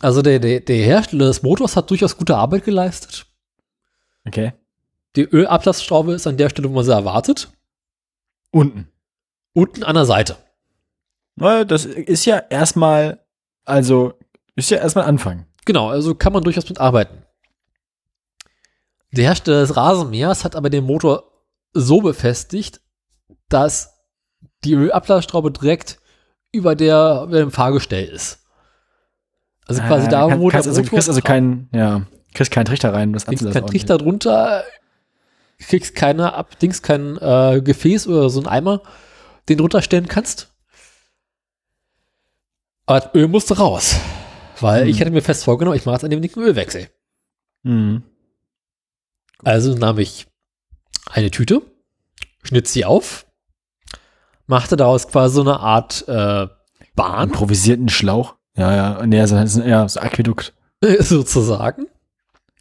Also der, der, der Hersteller des Motors hat durchaus gute Arbeit geleistet. Okay. Die Ölablassschraube ist an der Stelle, wo man sie erwartet. Unten. Unten an der Seite. Das ist ja erstmal, also ist ja erstmal Anfang. Genau, also kann man durchaus mit arbeiten. Der Hersteller des Rasenmähers hat aber den Motor so befestigt, dass die Ölablassschraube direkt über, der, über dem Fahrgestell ist. Also quasi äh, da, kann, wo kannst, der also, kriegst also keinen, ja, kriegst keinen Trichter rein, das kriegst keinen Trichter drunter, kriegst keine ab, Dings kein äh, Gefäß oder so ein Eimer, den drunter stellen kannst. Aber das Öl musste raus. Weil hm. ich hätte mir fest vorgenommen, ich mache jetzt an dem dicken Ölwechsel. Mhm. Also nahm ich eine Tüte, schnitt sie auf, machte daraus quasi so eine Art äh, Bahn. Improvisierten Schlauch. Ja, ja. Nee, also, also, ja, so Aquädukt. <laughs> Sozusagen.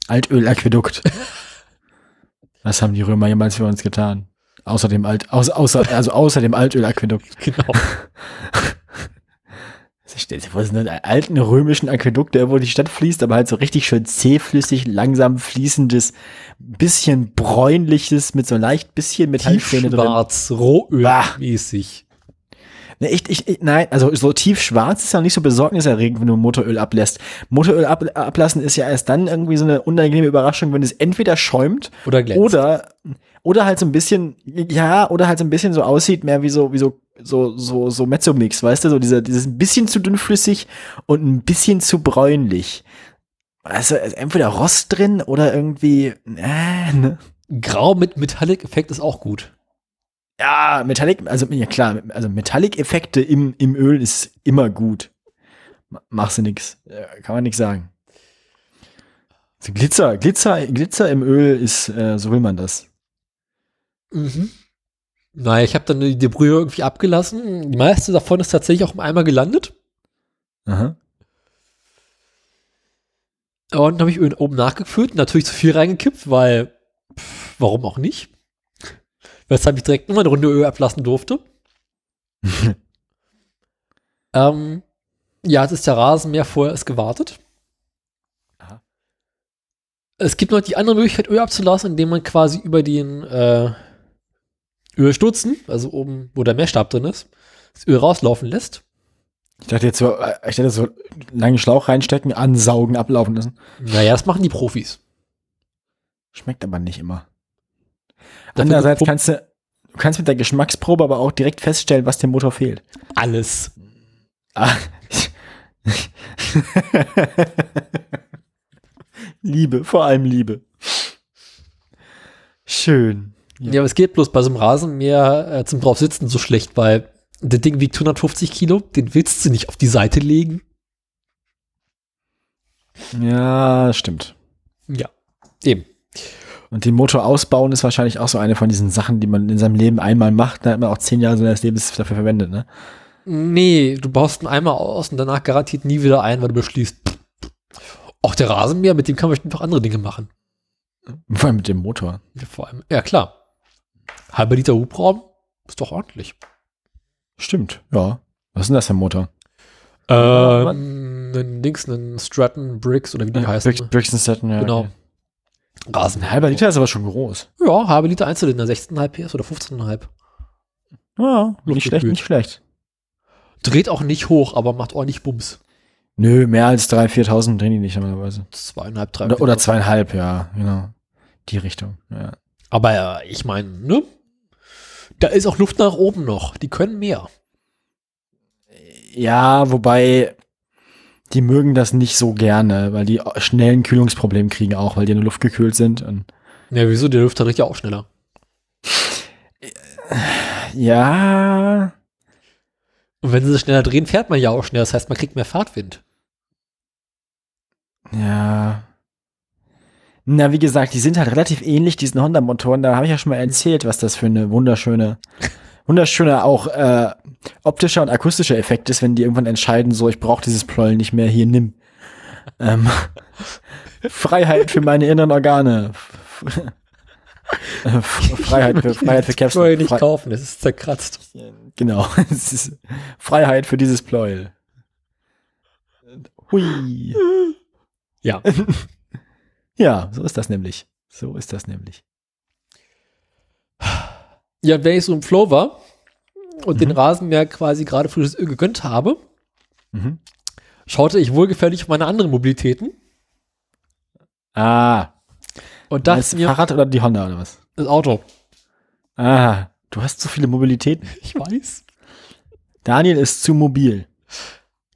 Altöl-Aquädukt. <laughs> Was haben die Römer jemals für uns getan? Außer dem Alt, außer, außer, also außer dem Altöl-Aquädukt. <laughs> Genau. Stell dir vor, so einen alten römischen Aquädukt, der wo die Stadt fließt, aber halt so richtig schön zähflüssig, langsam fließendes, bisschen bräunliches, mit so leicht bisschen Metallspäne drin. Schwarz, Rohöl-mäßig. Ne, ich, ich, nein, also so tief schwarz ist ja nicht so besorgniserregend, wenn du Motoröl ablässt. Motoröl ab, ablassen ist ja erst dann irgendwie so eine unangenehme Überraschung, wenn es entweder schäumt oder glänzt. Oder, oder halt so ein bisschen, ja, oder halt so ein bisschen so aussieht, mehr wie so, wie so so, so, so Mezzomix, weißt du, so dieser, dieses ein bisschen zu dünnflüssig und ein bisschen zu bräunlich. Also entweder Rost drin oder irgendwie, äh, ne? Grau mit Metallic-Effekt ist auch gut. Ja, Metallic, also ja klar, also Metallic-Effekte im, im Öl ist immer gut. Machst du nix. Kann man nix sagen. Also Glitzer, Glitzer, Glitzer im Öl ist, äh, so will man das. Mhm. Naja, ich habe dann die Brühe irgendwie abgelassen. Die meiste davon ist tatsächlich auch im Eimer gelandet. Aha. Und dann habe ich Öl oben nachgefüllt, natürlich zu viel reingekippt, weil pff, warum auch nicht? Weshalb ich direkt nochmal eine Runde Öl ablassen durfte. <laughs> ähm, ja, jetzt ist der Rasenmäher vorher ist gewartet. Aha. Es gibt noch die andere Möglichkeit, Öl abzulassen, indem man quasi über den äh, Öl stutzen, also oben, wo der Messstab drin ist, das Öl rauslaufen lässt. Ich dachte jetzt so, äh, ich dachte so, langen Schlauch reinstecken, ansaugen, ablaufen lassen. Naja, das machen die Profis. Schmeckt aber nicht immer. Andererseits kannst du, du kannst mit der Geschmacksprobe aber auch direkt feststellen, was dem Motor fehlt. Alles. Ah. <laughs> Liebe, vor allem Liebe. Schön. Ja. ja, aber es geht bloß bei so einem Rasenmäher äh, zum draufsitzen so schlecht, weil der Ding wiegt 150 Kilo, den willst du nicht auf die Seite legen. Ja, stimmt. Ja, eben. Und den Motor ausbauen ist wahrscheinlich auch so eine von diesen Sachen, die man in seinem Leben einmal macht, dann hat man auch zehn Jahre seines Lebens dafür verwendet, ne? Nee, du baust ihn einmal aus und danach garantiert nie wieder ein, weil du beschließt, auch der Rasenmäher, mit dem kann man bestimmt noch andere Dinge machen. Vor allem mit dem Motor. Ja, vor allem, ja klar. Halber Liter Hubraum ist doch ordentlich. Stimmt, ja. Was ist denn das für ein Motor? Ähm, ein Dings, ein Stratton Bricks oder wie die ja, heißen. Bricks, Bricks and Stratton, ja. Genau. Okay. Rasen. Ein halber Liter ist aber schon groß. Ja, halber Liter Einzylinder, 16,5 PS oder 15,5. Ja, nicht schlecht, nicht schlecht. Dreht auch nicht hoch, aber macht ordentlich Bums. Nö, mehr als 3.000, 4.000 drehen die nicht normalerweise. Zweieinhalb, drei. Oder, oder zweieinhalb, ja, genau. Die Richtung, ja. Aber ja, ich meine, ne? Da ist auch Luft nach oben noch. Die können mehr. Ja, wobei die mögen das nicht so gerne, weil die schnellen Kühlungsproblem kriegen auch, weil die in der Luft gekühlt sind. Und ja, wieso? Die Luft riecht ja auch schneller. Ja. Und wenn sie schneller drehen, fährt man ja auch schneller. Das heißt, man kriegt mehr Fahrtwind. Ja. Na, wie gesagt, die sind halt relativ ähnlich, diesen Honda-Motoren. Da habe ich ja schon mal erzählt, was das für eine wunderschöne, wunderschöne auch äh, optischer und akustischer Effekt ist, wenn die irgendwann entscheiden, so, ich brauche dieses Pleuel nicht mehr, hier nimm. Ähm, <laughs> Freiheit für meine inneren Organe. <laughs> Freiheit für Freiheit für Capsule. Pleuel nicht Fre kaufen, es ist zerkratzt. Genau, <laughs> es ist Freiheit für dieses Pleuel. Hui. Ja. Ja, so ist das nämlich. So ist das nämlich. <sighs> Ja, wenn ich so im Flow war und mhm. den Rasenmäher quasi gerade frisches Öl gegönnt habe, mhm. schaute ich wohlgefällig auf meine anderen Mobilitäten. Ah. Und dachte das mir, Fahrrad oder die Honda oder was? Das Auto. Ah, du hast so viele Mobilitäten. <laughs> Ich weiß. Daniel ist zu mobil.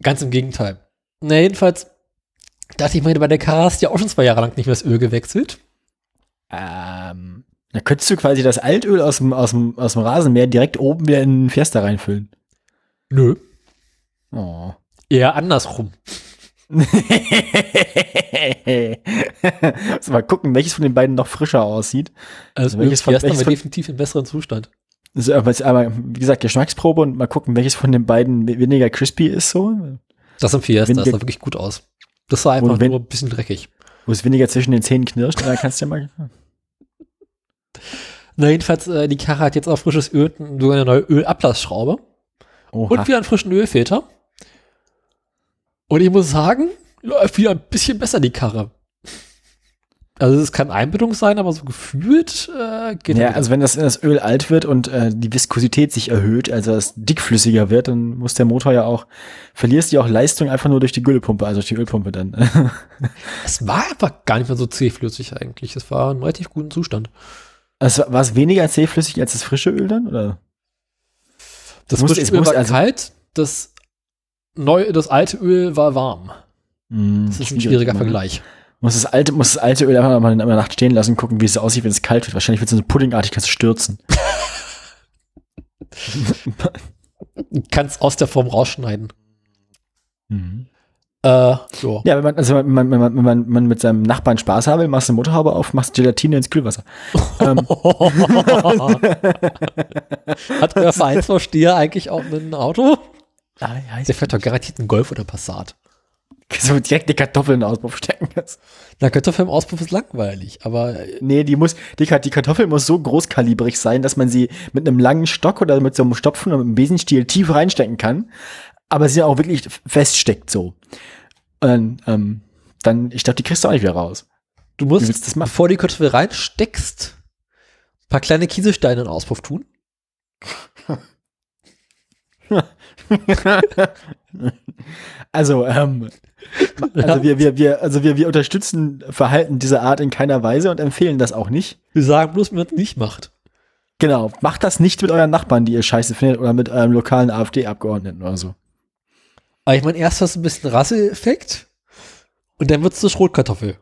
Ganz im Gegenteil. Na, jedenfalls dachte ich mir, bei der du ja auch schon zwei Jahre lang nicht mehr das Öl gewechselt. Ähm, da könntest du quasi das Altöl aus dem, aus dem, aus dem Rasenmäher direkt oben wieder in den Fiesta reinfüllen. Nö. Oh. Eher andersrum. <laughs> also mal gucken, welches von den beiden noch frischer aussieht. Also, welches von, welches von, definitiv im besseren Zustand. Also, aber, wie gesagt, Geschmacksprobe und mal gucken, welches von den beiden weniger crispy ist so. Das im Fiesta, weniger, das sah wirklich gut aus. Das sah einfach wenn, nur ein bisschen dreckig. Wo es weniger zwischen den Zähnen knirscht, da kannst du ja mal. Na, jedenfalls, äh, die Karre hat jetzt auch frisches Öl, sogar eine neue Ölablassschraube. Oha. Und wieder einen frischen Ölfilter. Und ich muss sagen, läuft wieder ein bisschen besser die Karre. Also es kann Einbildung sein, aber so gefühlt äh, geht Ja, also wenn das, das Öl alt wird und äh, die Viskosität sich erhöht, also es dickflüssiger wird, dann muss der Motor ja auch, verlierst du auch Leistung einfach nur durch die Güllepumpe, also durch die Ölpumpe dann. <laughs> es war einfach gar nicht mehr so zähflüssig eigentlich. Es war in relativ guten Zustand. Also war es weniger zähflüssig als das frische Öl dann, oder? Das frische Öl war also kalt, das, neu, das alte Öl war warm. Mm, das ist ein schwieriger immer. Vergleich. Muss das alte, muss das alte Öl einfach mal in der Nacht stehen lassen, gucken, wie es aussieht, wenn es kalt wird. Wahrscheinlich wird es so puddingartig, kannst du stürzen. <laughs> kannst aus der Form rausschneiden. Mhm. Äh, so. Ja, wenn man, also wenn man, wenn man, wenn man, man mit seinem Nachbarn Spaß haben will, machst du eine Motorhaube auf, machst Gelatine ins Kühlwasser. <laughs> ähm. <laughs> Hat euer Vereinsvorsteher eigentlich auch ein Auto? Ah, Der fährt doch garantiert einen Golf oder Passat. So direkt die Kartoffel in den Auspuff stecken kannst. Na, Kartoffel im Auspuff ist langweilig, aber. Nee, die muss, die, die Kartoffel muss so großkalibrig sein, dass man sie mit einem langen Stock oder mit so einem Stopfen oder mit einem Besenstiel tief reinstecken kann, aber sie auch wirklich feststeckt so. Und dann, ähm, dann ich glaube, die kriegst du auch nicht wieder raus. Du musst, das machen? bevor die Kartoffel reinsteckst, ein paar kleine Kieselsteine in den Auspuff tun. also, ähm, also wir, wir, wir, also wir, wir unterstützen Verhalten dieser Art in keiner Weise und empfehlen das auch nicht. Wir sagen bloß, wie man es nicht macht. Genau, macht das nicht mit euren Nachbarn, die ihr scheiße findet, oder mit eurem lokalen AfD-Abgeordneten oder so. Aber ich meine, erst hast du ein bisschen Rasseeffekt und dann wird es eine Schrotkartoffel.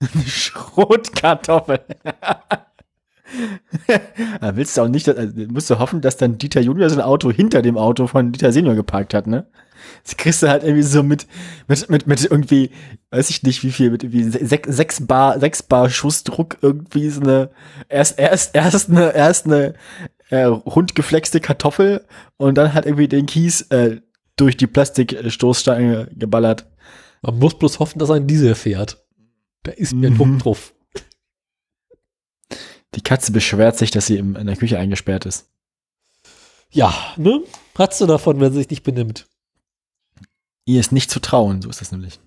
<laughs> Schrotkartoffel. <laughs> da willst du auch nicht, also musst du hoffen, dass dann Dieter Junior sein Auto hinter dem Auto von Dieter Senior geparkt hat, ne? Das kriegst du halt irgendwie so mit, mit, mit, mit irgendwie, weiß ich nicht wie viel, mit irgendwie sechs, sechs Bar, sechs Bar Schussdruck irgendwie so eine, erst, erst, erst eine, erst eine, äh, rundgeflexte Kartoffel und dann halt irgendwie den Kies, äh, durch die Plastikstoßstange geballert. Man muss bloß hoffen, dass ein Diesel fährt. Da ist mir ein Punkt mhm. drauf. Die Katze beschwert sich, dass sie in der Küche eingesperrt ist. Ja, ne? Hat's du davon, wenn sie sich nicht benimmt? Ihr ist nicht zu trauen, so ist das nämlich.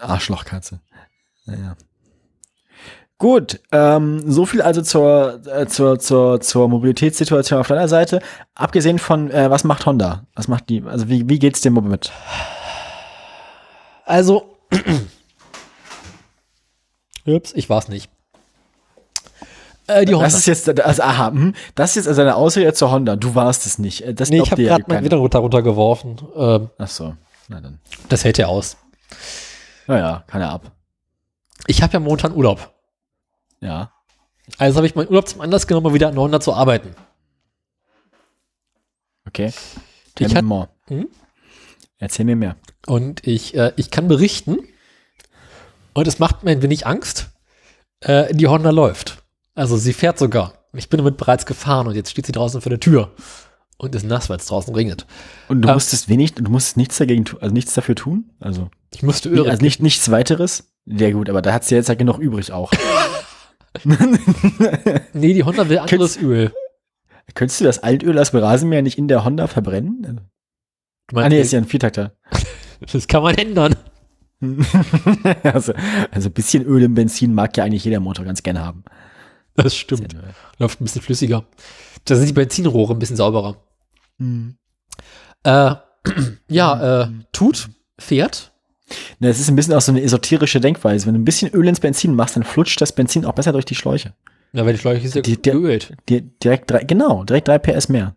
Arschlochkatze. Naja. Gut, ähm, so viel also zur, äh, zur, zur, zur Mobilitätssituation auf deiner Seite. Abgesehen von, äh, was macht Honda? Was macht die? Also wie, wie geht's dem mit? Also, <clears throat> ups, ich war's nicht. Äh, die Honda. Das ist jetzt, also, aha, hm, das ist jetzt also eine Ausrede zur Honda. Du warst es nicht. Das nee, ich habe gerade mal wieder runter runtergeworfen. Ähm, Ach so, na dann. Das hält ja aus. Naja, kann er ab. Ich habe ja momentan Urlaub. Ja. Also habe ich meinen Urlaub zum Anlass genommen, mal wieder an Honda zu arbeiten. Okay. Tell ich me more. Hm? Erzähl mir mehr. Und ich, äh, ich kann berichten, und es macht mir ein wenig Angst, äh, die Honda läuft. Also sie fährt sogar. Ich bin damit bereits gefahren und jetzt steht sie draußen vor der Tür und ist nass, weil es draußen regnet. Und du ähm, musstest wenig, du musstest nichts dagegen tun, also nichts dafür tun? Also ich musste irre. Also nicht, nichts weiteres? Sehr gut, aber da hat sie jetzt ja genug übrig auch. <laughs> <laughs> nee, die Honda will anderes Könntest, Öl. Könntest du das Altöl aus dem Rasenmäher nicht in der Honda verbrennen? Du meinst, ah, nee, ist ja ein Viertakter. <laughs> Das kann man ändern. <laughs> also, also ein bisschen Öl im Benzin mag ja eigentlich jeder Motor ganz gerne haben. Das stimmt. Läuft ein bisschen flüssiger. Da sind die Benzinrohre ein bisschen sauberer. Mhm. Äh, <clears throat> ja, äh, tut, fährt, Ne, es ist ein bisschen auch so eine esoterische Denkweise. Wenn du ein bisschen Öl ins Benzin machst, dann flutscht das Benzin auch besser durch die Schläuche. Ja, weil die Schläuche ist ja die, geölt. Die, direkt drei, genau, direkt drei PS mehr.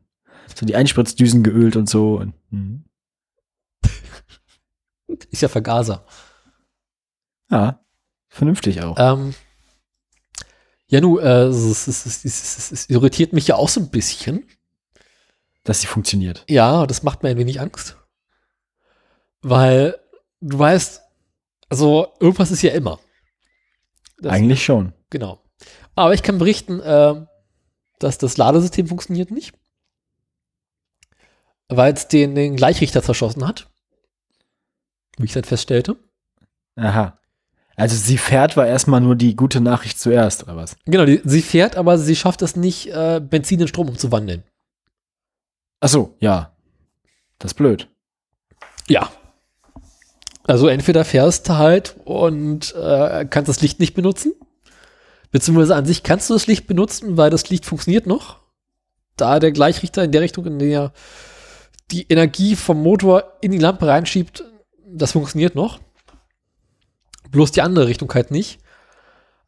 So die Einspritzdüsen geölt und so. Und, mhm. <laughs> ist ja Vergaser. Ja, vernünftig auch. Ähm, ja, nu, äh, es, es, es, es, irritiert mich ja auch so ein bisschen. Dass sie funktioniert. Ja, das macht mir ein wenig Angst. Weil du weißt, also irgendwas ist ja immer. Das Eigentlich schon. Genau. Aber ich kann berichten, äh, dass das Ladesystem funktioniert nicht. Weil es den, den Gleichrichter zerschossen hat. Wie ich dann feststellte. Aha. Also sie fährt war erstmal nur die gute Nachricht zuerst, oder was? Genau, die, sie fährt, aber sie schafft es nicht, äh, Benzin in Strom umzuwandeln. Ach so, ja. Das ist blöd. Ja. Also entweder fährst du halt und äh, kannst das Licht nicht benutzen, beziehungsweise an sich kannst du das Licht benutzen, weil das Licht funktioniert noch. Da der Gleichrichter in der Richtung, in der die Energie vom Motor in die Lampe reinschiebt, das funktioniert noch. Bloß die andere Richtung halt nicht.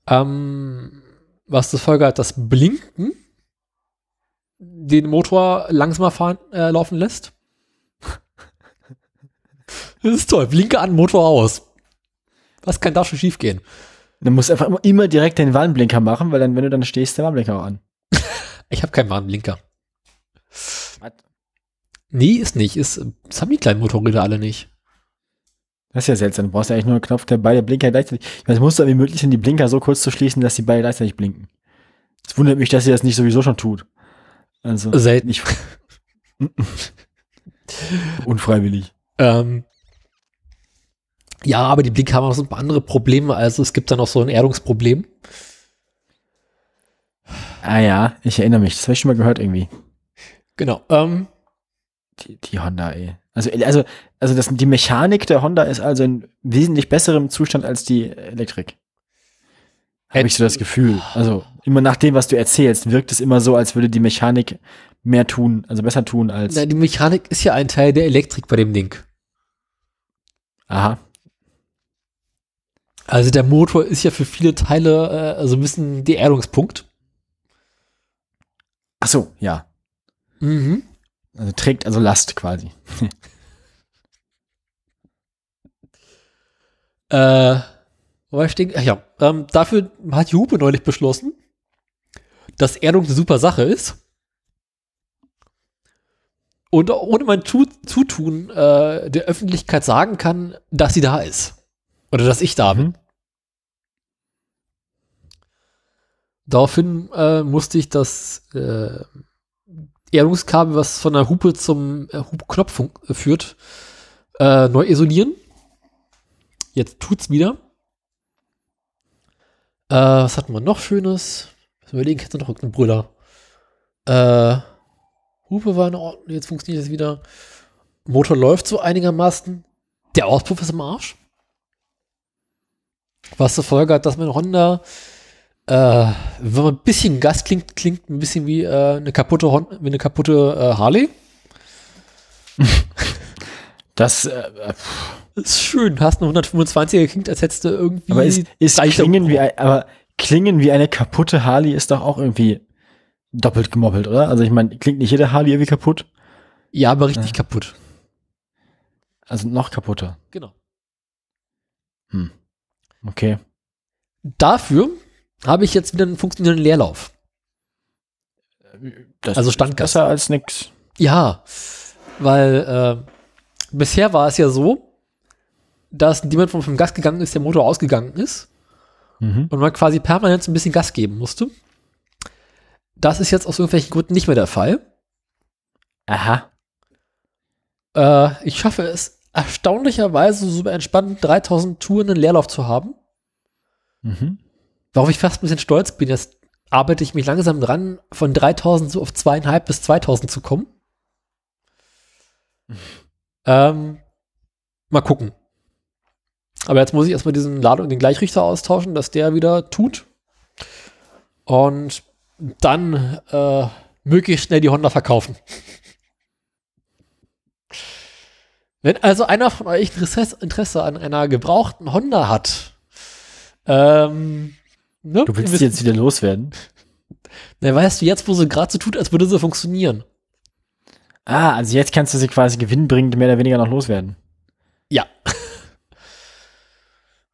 Ähm, was zur Folge hat, das Blinken den Motor langsamer fahren, äh, laufen lässt. Das ist toll. Blinke an, Motor aus. Was kann da schon schief gehen? Du musst einfach immer, immer direkt den Warnblinker machen, weil dann, wenn du dann stehst, der Warnblinker auch an. <laughs> ich habe keinen Warnblinker. Was? Nee, ist nicht. Ist, das haben die kleinen Motorräder alle nicht. Das ist ja seltsam. Du brauchst ja eigentlich nur einen Knopf, der beide Blinker gleichzeitig. Ich meine, es muss doch wie möglich sein, die Blinker so kurz zu schließen, dass die beide gleichzeitig blinken. Es wundert mich, dass sie das nicht sowieso schon tut. Also. Selten. <laughs> Unfreiwillig. Ähm, ja, aber die Blinker haben auch so ein paar andere Probleme. Also es gibt da noch so ein Erdungsproblem. Ah ja, ich erinnere mich. Das habe ich schon mal gehört irgendwie. Genau. Ähm, die, die Honda, ey. Also, also, also das, die Mechanik der Honda ist also in wesentlich besserem Zustand als die Elektrik. Habe ich so das Gefühl. Also immer nach dem, was du erzählst, wirkt es immer so, als würde die Mechanik mehr tun, also besser tun als. Na, die Mechanik ist ja ein Teil der Elektrik bei dem Ding. Aha. Also der Motor ist ja für viele Teile äh, also ein bisschen der Erdungspunkt. Ach so, ja. Mhm. Also trägt also Last quasi. <laughs> äh, wo ich denke, ja, ähm, dafür hat die Hupe neulich beschlossen, dass Erdung eine super Sache ist. Und ohne mein Zutun äh, der Öffentlichkeit sagen kann, dass sie da ist. Oder dass ich da bin. Daraufhin äh, musste ich das äh, Erdungskabel, was von der Hupe zum äh, Hubknopf äh, führt, äh, neu isolieren. Jetzt tut's wieder. Äh, was hatten wir noch Schönes? Was überlegen, jetzt noch irgendeinen Brüller. Äh, Hupe war in Ordnung, jetzt funktioniert es wieder. Motor läuft so einigermaßen. Der Auspuff ist im Arsch. Was zur Folge hat, dass mein Honda äh, wenn man ein bisschen Gas klingt, klingt ein bisschen wie äh, eine kaputte Honda, wie eine kaputte äh, Harley. <laughs> Das äh, ist schön. Hast eine 125er klingt, als hättest du irgendwie. Aber ist, ist klingen wie, aber klingen wie eine kaputte Harley ist doch auch irgendwie doppelt gemoppelt, oder? Also ich meine, klingt nicht jede Harley irgendwie kaputt? Ja, aber richtig ja. kaputt. Also noch kaputter. Genau. Hm. Okay. Dafür habe ich jetzt wieder einen funktionierenden Leerlauf. Das also Standgas. Besser als nix. Ja, weil äh, bisher war es ja so, dass jemand vom, vom Gas gegangen ist, der Motor ausgegangen ist mhm. und man quasi permanent so ein bisschen Gas geben musste. Das ist jetzt aus irgendwelchen Gründen nicht mehr der Fall. Aha. Äh, ich schaffe es erstaunlicherweise so entspannt 3000 Touren einen Leerlauf zu haben. Mhm. Worauf ich fast ein bisschen stolz bin, jetzt arbeite ich mich langsam dran, von 3000 so auf zweieinhalb bis 2000 zu kommen. ähm, mal gucken. Aber jetzt muss ich erstmal diesen Ladung, den Gleichrichter austauschen, dass der wieder tut. Und dann äh, möglichst schnell die Honda verkaufen. Wenn also einer von euch Interesse an einer gebrauchten Honda hat, ähm, Ne? Du willst sie jetzt wieder loswerden? <laughs> Na, weißt du, jetzt, wo sie gerade so tut, als würde sie funktionieren. Ah, also jetzt kannst du sie quasi gewinnbringend mehr oder weniger noch loswerden. Ja. <laughs>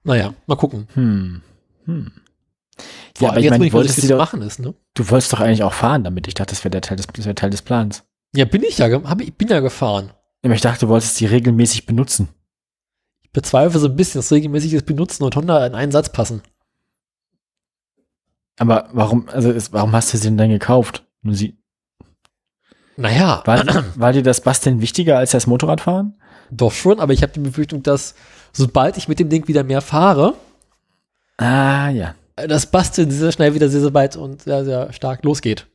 naja, mal gucken. Hm. Hm. Ja, aber ich jetzt, meine, ich wolltest du machen ist, ne? Du wolltest doch eigentlich auch fahren damit. Ich dachte, das wäre Teil des, das Teil des Plans. Ja, bin ich ja, hab, ich bin ja gefahren. Aber ich dachte, du wolltest sie regelmäßig benutzen. bezweifle so ein bisschen das regelmäßiges Benutzen und Honda in einen Satz passen. Aber warum, also ist, warum hast du sie denn dann gekauft? Nur sie, Naja, war, <clears throat> war dir das Basteln wichtiger als das Motorradfahren? doch schon, aber ich habe die Befürchtung, dass sobald ich mit dem Ding wieder mehr fahre, Ah, ja. das Basteln sehr schnell wieder sehr, sehr weit und sehr, sehr stark losgeht.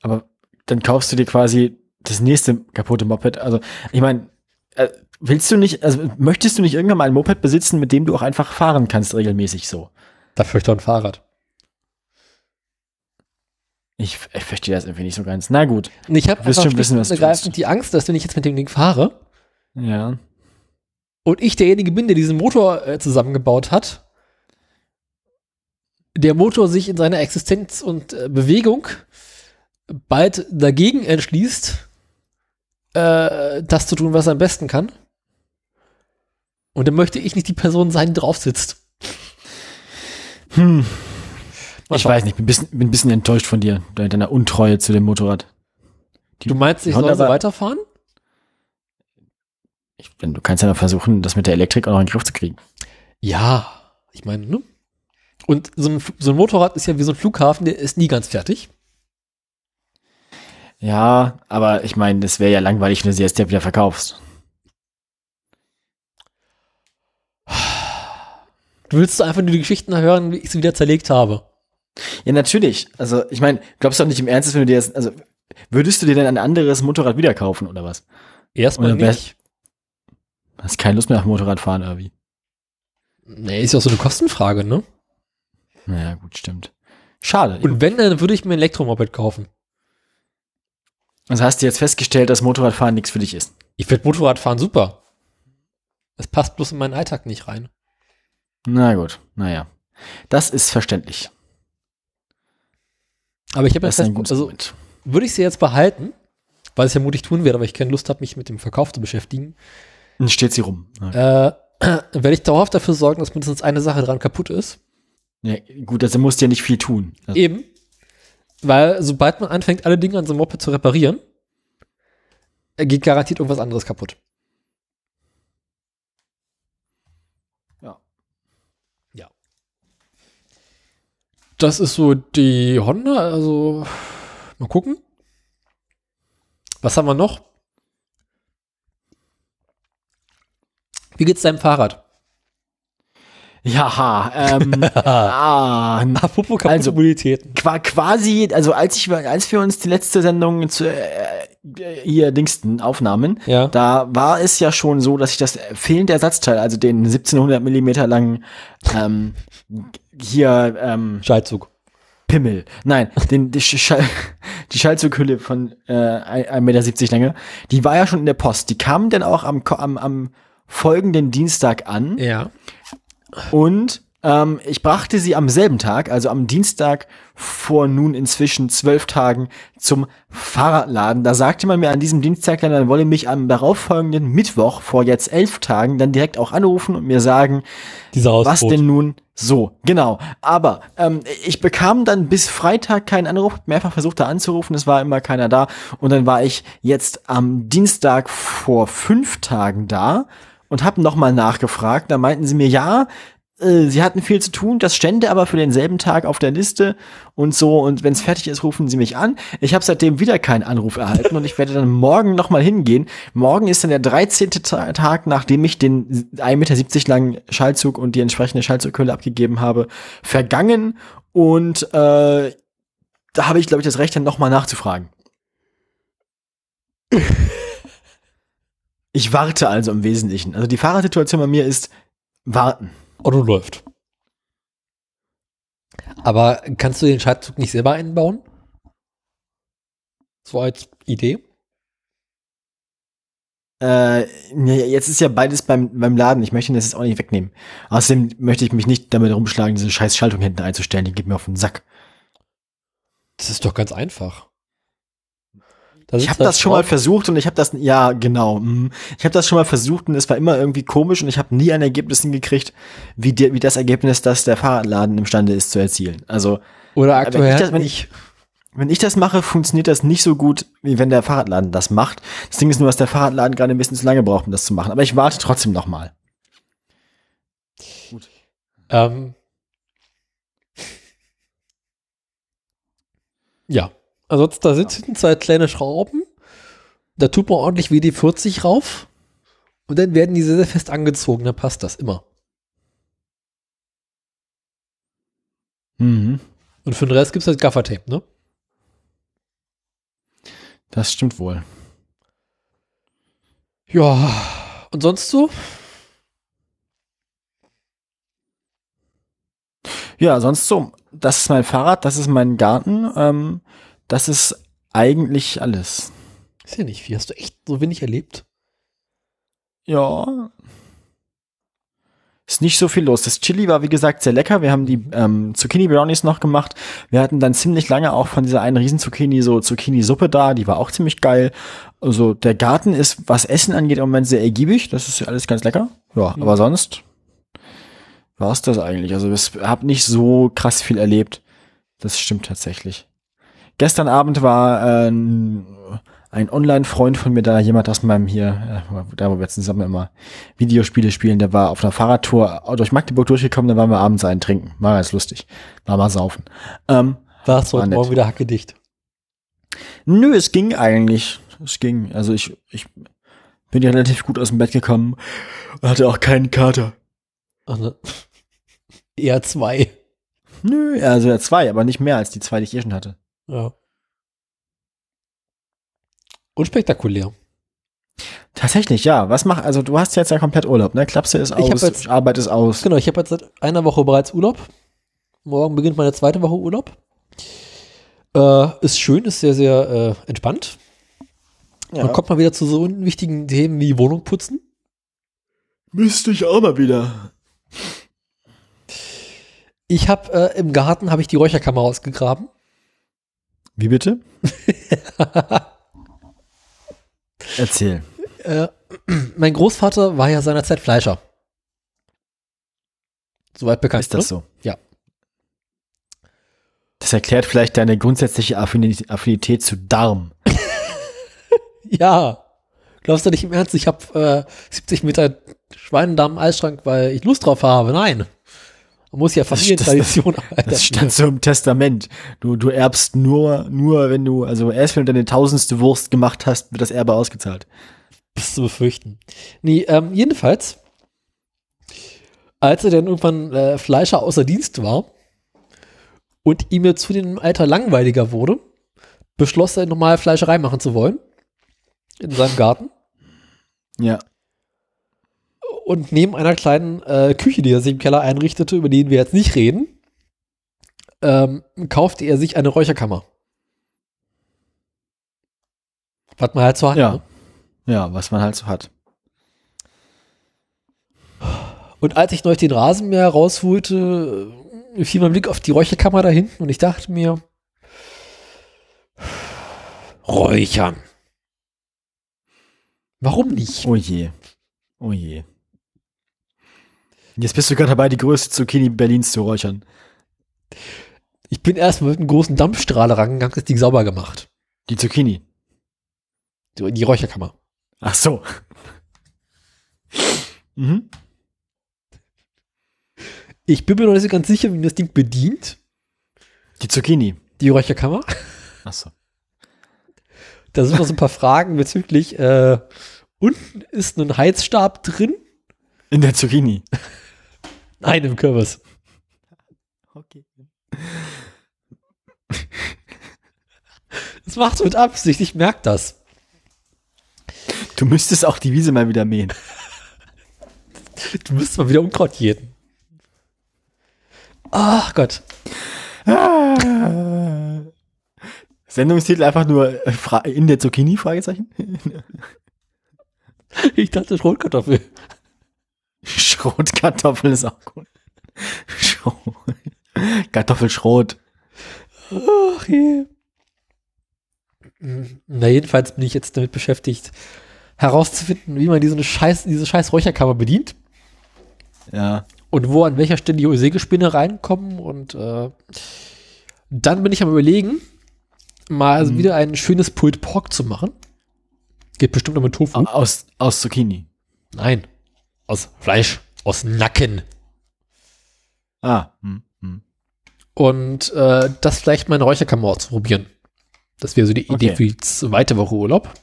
Aber dann kaufst du dir quasi das nächste kaputte Moped. Also, ich meine, äh, willst du nicht, also möchtest du nicht irgendwann mal ein Moped besitzen, mit dem du auch einfach fahren kannst, regelmäßig so? Dafür ich doch ein Fahrrad. Ich, ich verstehe das irgendwie nicht so ganz. Na gut. Ich habe schon wissen, was ergreifend die Angst, dass wenn ich jetzt mit dem Ding fahre Ja. und ich derjenige bin, der diesen Motor äh, zusammengebaut hat, der Motor sich in seiner Existenz und äh, Bewegung bald dagegen entschließt, äh, das zu tun, was er am besten kann. Und dann möchte ich nicht die Person sein, die drauf sitzt. Hm. Ich weiß nicht, bin ein bisschen, bin ein bisschen enttäuscht von dir, de- deiner Untreue zu dem Motorrad. Du meinst, ich Honda soll so weiterfahren? Ich, du kannst ja noch versuchen, das mit der Elektrik auch noch in den Griff zu kriegen. Ja, ich meine, ne? Und so ein, so ein Motorrad ist ja wie so ein Flughafen, der ist nie ganz fertig. Ja, aber ich meine, das wäre ja langweilig, wenn du sie jetzt wieder verkaufst. Du willst einfach nur die Geschichten hören, wie ich sie wieder zerlegt habe. Ja, natürlich. Also, ich meine, glaubst du doch nicht im Ernst, wenn du dir das, also, würdest du dir denn ein anderes Motorrad wieder kaufen oder was? Erstmal Oder nicht. Hast keine Lust mehr auf Motorradfahren irgendwie? Nee, ist ja auch so eine Kostenfrage, ne? Naja, gut, stimmt. Schade. Und wenn, dann würde ich mir ein Elektromoped kaufen. Also hast du jetzt festgestellt, dass Motorradfahren nichts für dich ist. Ich finde Motorradfahren super. Es passt bloß in meinen Alltag nicht rein. Na gut, naja. Das ist verständlich. Aber ich habe jetzt fest, also würde ich sie jetzt behalten, weil ich es ja mutig tun werde, aber ich keine Lust habe, mich mit dem Verkauf zu beschäftigen, Dann steht sie rum. Ja. äh, <clears throat> werde ich dauerhaft dafür sorgen, dass mindestens eine Sache dran kaputt ist. Ja, gut, also musst du ja nicht viel tun. Also, Eben. Weil sobald man anfängt, alle Dinge an so einem Moped zu reparieren, geht garantiert irgendwas anderes kaputt. Ja. Ja. Das ist so die Honda, also mal gucken. Was haben wir noch? Wie geht's deinem Fahrrad? Ja ähm, <laughs> ah, Apropos kaputte Also- quasi, also als ich, als wir uns die letzte Sendung zu, äh, hier Dingsten aufnahmen, Ja. da war es ja schon so, dass ich das fehlende Ersatzteil, also den 1700 Millimeter langen, ähm, hier, ähm, Schaltzug. Pimmel. Nein, den, die, Schall, <laughs> die Schallzughülle von äh, 1,70 Meter Länge, die war ja schon in der Post. Die kam dann auch am, am, am folgenden Dienstag an Ja. Und ähm, ich brachte sie am selben Tag, also am Dienstag vor nun inzwischen zwölf Tagen zum Fahrradladen. Da sagte man mir an diesem Dienstag dann, man wolle mich am darauffolgenden Mittwoch vor jetzt elf Tagen dann direkt auch anrufen und mir sagen, was denn nun so, genau. Aber ähm, ich bekam dann bis Freitag keinen Anruf, mehrfach versucht da anzurufen, es war immer keiner da. Und dann war ich jetzt am Dienstag vor fünf Tagen da und habe nochmal nachgefragt. Da meinten sie mir, ja, äh, sie hatten viel zu tun, das stände aber für denselben Tag auf der Liste und so. Und wenn es fertig ist, rufen sie mich an. Ich habe seitdem wieder keinen Anruf erhalten und ich werde dann morgen nochmal hingehen. Morgen ist dann der 13. Ta Tag, nachdem ich den 1,70 Meter langen Schallzug und die entsprechende Schallzughülle abgegeben habe, vergangen. Und äh, da habe ich, glaube ich, das Recht, dann nochmal nachzufragen. <laughs> Ich warte also im Wesentlichen. Also die Fahrersituation bei mir ist warten. Auto läuft. Aber kannst du den Schaltzug nicht selber einbauen? So als Idee? Äh, jetzt ist ja beides beim, beim Laden. Ich möchte das jetzt auch nicht wegnehmen. Außerdem möchte ich mich nicht damit rumschlagen, diese scheiß Schaltung hinten einzustellen. Die geht mir auf den Sack. Das ist doch ganz einfach. Da Ich habe da das schon mal versucht und ich habe das, ja, genau. mhm. Ich habe das schon mal versucht und es war immer irgendwie komisch und ich habe nie ein Ergebnis hingekriegt, wie, die, wie das Ergebnis, das der Fahrradladen imstande ist zu erzielen. Also, Oder wenn ich, aktuell das, wenn, ich, wenn ich das mache, funktioniert das nicht so gut, wie wenn der Fahrradladen das macht. Das Ding ist nur, dass der Fahrradladen gerade ein bisschen zu lange braucht, um das zu machen. Aber ich warte trotzdem noch mal. Gut. Ähm, <laughs> ja, ansonsten da sind ja. zwei kleine Schrauben. Da tut man ordentlich WD-40 rauf. Und dann werden die sehr, sehr fest angezogen. Dann passt das immer. Mhm. Und für den Rest gibt es halt Gaffertape, ne? Das stimmt wohl. Ja, und sonst so? Ja, sonst so. Das ist mein Fahrrad, das ist mein Garten. Ähm, das ist eigentlich alles. Ist ja nicht viel. Hast du echt so wenig erlebt? Ja. Ist nicht so viel los. Das Chili war, wie gesagt, sehr lecker. Wir haben die ähm, Zucchini Brownies noch gemacht. Wir hatten dann ziemlich lange auch von dieser einen Riesen-Zucchini so Zucchini-Suppe da. Die war auch ziemlich geil. Also der Garten ist, was Essen angeht, im Moment sehr ergiebig. Das ist alles ganz lecker. Ja, mhm. aber sonst war es das eigentlich. Also ich habe nicht so krass viel erlebt. Das stimmt tatsächlich. Gestern Abend war äh, ein Online-Freund von mir da, jemand aus meinem hier, äh, da wo wir zusammen immer Videospiele spielen, der war auf einer Fahrradtour durch Magdeburg durchgekommen, da waren wir abends einen trinken. War ganz lustig. War mal saufen. Ähm, war es heute Morgen wieder hackedicht? Nö, es ging eigentlich. Es ging. Also ich, ich bin ja relativ gut aus dem Bett gekommen und hatte auch keinen Kater. Also, <laughs> eher zwei. Nö, also ja zwei, aber nicht mehr als die zwei, die ich eh schon hatte. Ja. Unspektakulär. Tatsächlich, ja. Was macht, also du hast jetzt ja komplett Urlaub, ne? Klapse ist aus, jetzt, Arbeit ist aus. Genau, ich habe jetzt seit einer Woche bereits Urlaub. Morgen beginnt meine zweite Woche Urlaub. Äh, ist schön, ist sehr, sehr äh, entspannt. Ja. Man kommt mal wieder zu so wichtigen Themen wie Wohnung putzen. Müsste ich auch mal wieder. Ich habe äh, im Garten habe ich die Räucherkammer ausgegraben. Wie bitte? Erzähl. Äh, mein Großvater war ja seinerzeit Fleischer. Soweit bekannt. Ist das ne? so? Ja. Das erklärt vielleicht deine grundsätzliche Affinität zu Darm. <laughs> ja. Glaubst du nicht im Ernst, ich habe äh, 70 Meter Schweinendarm-Eisschrank, weil ich Lust drauf habe? Nein. Man muss ja Familientradition Das, das, das stand so im Testament. Du, du erbst nur, nur wenn du, also erst wenn du deine tausendste Wurst gemacht hast, wird das Erbe ausgezahlt. Bist zu befürchten. Nee, ähm, jedenfalls, als er dann irgendwann äh, Fleischer außer Dienst war und ihm jetzt zu dem Alter langweiliger wurde, beschloss er normal Fleischerei machen zu wollen. In seinem Garten. Ja und neben einer kleinen äh, Küche, die er sich im Keller einrichtete, über die wir jetzt nicht reden, ähm, kaufte er sich eine Räucherkammer. Was man halt so hat. Ja. Ne? ja, was man halt so hat. Und als ich neulich den Rasenmäher rausholte, fiel mein Blick auf die Räucherkammer da hinten und ich dachte mir, Räuchern. Warum nicht? Oh je. Oh je. Jetzt bist du gerade dabei, die größte Zucchini Berlins zu räuchern. Ich bin erstmal mit einem großen Dampfstrahler rangegangen, das Ding sauber gemacht. Die Zucchini. Die, die Räucherkammer. Ach so. mhm. Ich bin mir noch nicht so ganz sicher, wie das Ding bedient. Die Zucchini. Die Räucherkammer. Ach so. Da sind noch so ein paar Fragen bezüglich, äh, unten ist ein Heizstab drin. In der Zucchini. Nein, im Kürbis. Okay. Das macht mit Absicht, ich merke das. Du müsstest auch die Wiese mal wieder mähen. Du müsstest mal wieder Unkraut jäten. Ach Gott. Sendungstitel einfach nur äh, in der Zucchini? Fragezeichen. Ich dachte Rotkartoffel. <laughs> Schrotkartoffel ist auch gut. Kartoffelschrot. Ach je. Na, jedenfalls bin ich jetzt damit beschäftigt, herauszufinden, wie man diese scheiß, diese scheiß Räucherkammer bedient. Ja. Und wo an welcher Stelle die Sägespinne reinkommen. Und äh, dann bin ich am überlegen, mal mhm. wieder ein schönes Pulled Pork zu machen. Geht bestimmt noch mit Tofu. Aus, aus Zucchini. Nein. Aus Fleisch, aus Nacken. Ah. Hm, hm. Und äh, das vielleicht mal in Räucherkammer auszuprobieren. Das wäre so die Idee Okay. für die zweite Woche Urlaub.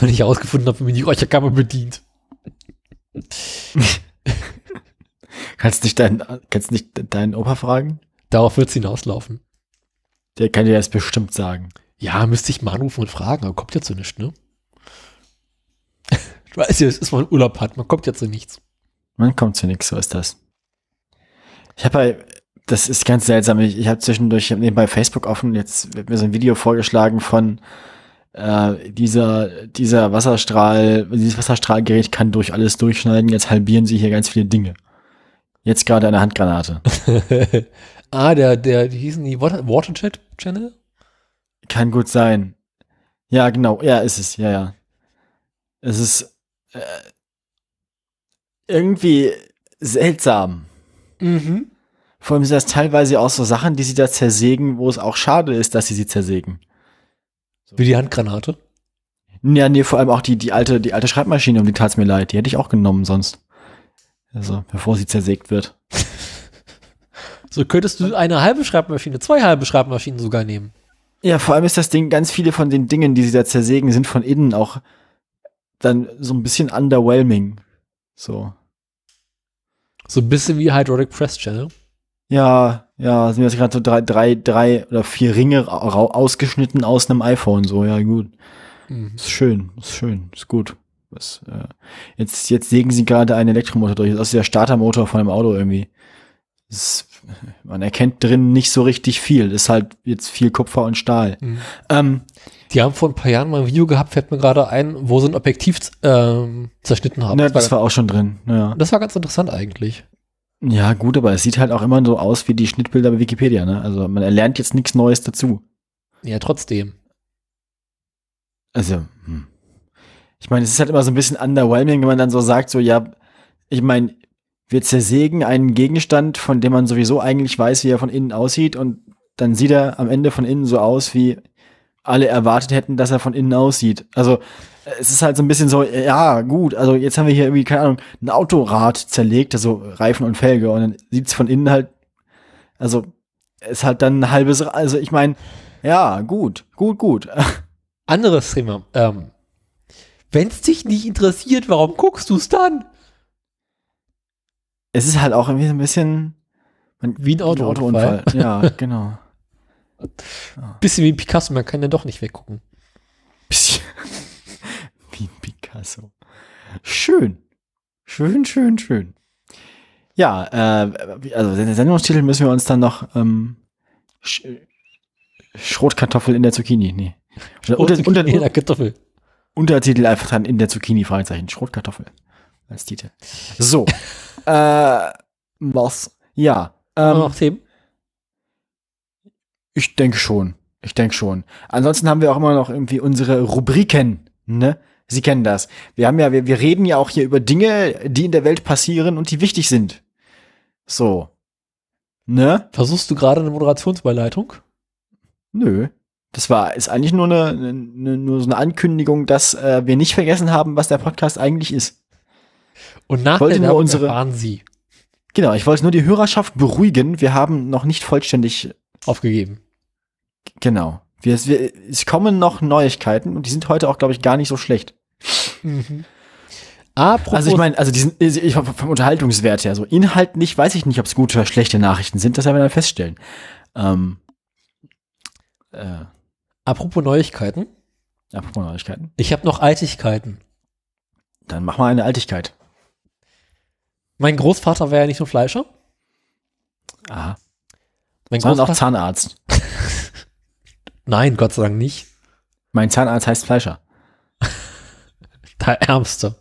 Wenn ich herausgefunden habe, wie man die Räucherkammer bedient. Kannst nicht deinen, kannst nicht deinen Opa fragen? Darauf wird es hinauslaufen. Der kann dir das bestimmt sagen. Ja, müsste ich mal anrufen und fragen, aber kommt ja zu nichts, ne? Weiß ja, es ist, wenn man Urlaub hat, man kommt ja zu nichts. Man kommt zu nichts, so ist das. Ich habe bei, das ist ganz seltsam. Ich, ich habe zwischendurch ich hab nebenbei Facebook offen. Jetzt wird mir so ein Video vorgeschlagen von äh, dieser dieser Wasserstrahl. Dieses Wasserstrahlgerät kann durch alles durchschneiden. Jetzt halbieren sie hier ganz viele Dinge. Jetzt gerade eine Handgranate. <laughs> ah, der, der, wie hießen die Water, Waterjet Channel? Kann gut sein. Ja, genau. Ja, ist es. Ja, ja. Es ist äh, irgendwie seltsam. Mhm. Vor allem sind das teilweise auch so Sachen, die sie da zersägen, wo es auch schade ist, dass sie sie zersägen. Wie die Handgranate. Ja, nee, vor allem auch die, die alte, die alte Schreibmaschine, um die tat's mir leid. Die hätte ich auch genommen sonst. Also, bevor sie zersägt wird. <laughs> So könntest du eine halbe Schreibmaschine, zwei halbe Schreibmaschinen sogar nehmen. Ja, vor allem ist das Ding, ganz viele von den Dingen, die sie da zersägen, sind von innen auch dann so ein bisschen underwhelming. So. So ein bisschen wie Hydraulic Press Channel. Ja, ja, sind jetzt gerade so drei, drei, drei oder vier Ringe ausgeschnitten aus einem iPhone. So, ja, gut. Mhm. Ist schön, ist schön, ist gut. Was, äh, jetzt, jetzt sägen sie gerade einen Elektromotor durch. Das ist der Startermotor von einem Auto irgendwie. Das, man erkennt drin nicht so richtig viel. Ist halt jetzt viel Kupfer und Stahl. Mhm. Ähm, Die haben vor ein paar Jahren mal ein Video gehabt, fällt mir gerade ein, wo sie ein Objektiv ähm, zerschnitten haben. ne, das, das war, war auch schon drin. Ja. das war ganz interessant eigentlich. ja, gut, aber es sieht halt auch immer so aus wie die Schnittbilder bei Wikipedia. Ne? Also man erlernt jetzt nichts Neues dazu. Ja, trotzdem. Also, hm. ich meine, es ist halt immer so ein bisschen underwhelming, wenn man dann so sagt, so, ja, ich meine, wir zersägen einen Gegenstand, von dem man sowieso eigentlich weiß, wie er von innen aussieht und dann sieht er am Ende von innen so aus, wie alle erwartet hätten, dass er von innen aussieht. Also, es ist halt so ein bisschen so, ja, gut, also jetzt haben wir hier irgendwie, keine Ahnung, ein Autorad zerlegt, also Reifen und Felge und dann sieht's von innen halt, also, ist halt dann ein halbes, also ich meine, ja, gut, gut, gut. Anderes Thema. Ähm, Wenn es dich nicht interessiert, warum guckst du es dann? Es ist halt auch irgendwie so ein bisschen man, Wie ein Autounfall. ja, <laughs> genau. Bisschen wie ein Picasso, man kann ja doch nicht weggucken. Bisschen <laughs> wie ein Picasso. Schön. Schön, schön, schön. Ja, äh, also den Sendungstitel müssen wir uns dann noch ähm, Sch Schrotkartoffel in der Zucchini. Nee. Oder unter, unter, in der Kartoffel. Untertitel einfach dann in der Zucchini, Fragezeichen. Schrotkartoffel als Titel. So. <laughs> äh, was? Ja. Ähm, noch Themen? Ich denke schon. Ich denke schon. Ansonsten haben wir auch immer noch irgendwie unsere Rubriken, ne? Sie kennen das. Wir haben ja, wir, wir reden ja auch hier über Dinge, die in der Welt passieren und die wichtig sind. So. Ne? Versuchst du gerade eine Moderationsbeileitung? Nö. Das war, ist eigentlich nur eine, eine nur so eine Ankündigung, dass äh, wir nicht vergessen haben, was der Podcast eigentlich ist. Und nach der Werbung unsere- erfahren sie Genau, ich wollte nur die Hörerschaft beruhigen. Wir haben noch nicht vollständig, aufgegeben. genau. Wir, wir, es kommen noch Neuigkeiten und die sind heute auch, glaube ich, gar nicht so schlecht. Apropos, Also ich meine, also diesen ich, vom, vom Unterhaltungswert her, so inhaltlich weiß ich nicht, ob es gute oder schlechte Nachrichten sind, das werden wir dann feststellen. Ähm, äh, apropos Neuigkeiten. apropos Neuigkeiten. Ich habe noch Altigkeiten. Dann mach mal eine Altigkeit. Mein Großvater war ja nicht nur Fleischer. Aha. Mein Sondern auch Großvater, Zahnarzt. <laughs> nein, Gott sei Dank nicht. Mein Zahnarzt heißt Fleischer. <laughs> Der Ärmste.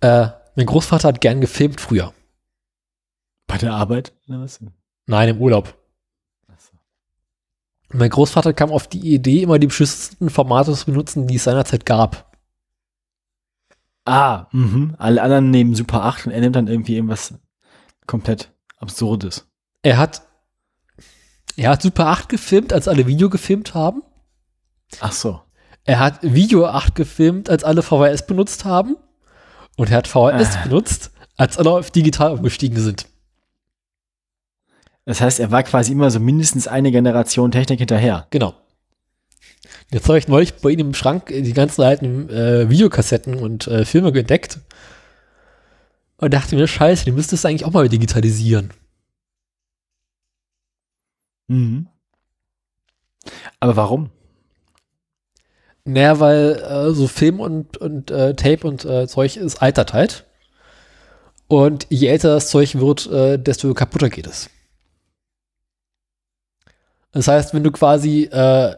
Äh, mein Großvater hat gern gefilmt früher. Bei der Arbeit? Nein, im Urlaub. Mein Großvater kam auf die Idee, immer die beschissensten Formate zu benutzen, die es seinerzeit gab. Ah, mhm. Alle anderen nehmen Super 8 und er nimmt dann irgendwie irgendwas komplett Absurdes. Er hat, er hat Super 8 gefilmt, als alle Video gefilmt haben. Ach so. Er hat Video 8 gefilmt, als alle VHS benutzt haben. Und er hat VHS Ah. benutzt, als alle auf digital umgestiegen sind. Das heißt, er war quasi immer so mindestens eine Generation Technik hinterher. Genau. Jetzt habe ich neulich bei ihm im Schrank die ganzen alten äh, Videokassetten und äh, Filme entdeckt. Und dachte mir, scheiße, die müsstest du eigentlich auch mal digitalisieren. Mhm. Aber warum? Naja, weil äh, so Film und, und äh, Tape und äh, Zeug ist altert halt. Und je älter das Zeug wird, äh, desto kaputter geht es. Das heißt, wenn du quasi äh,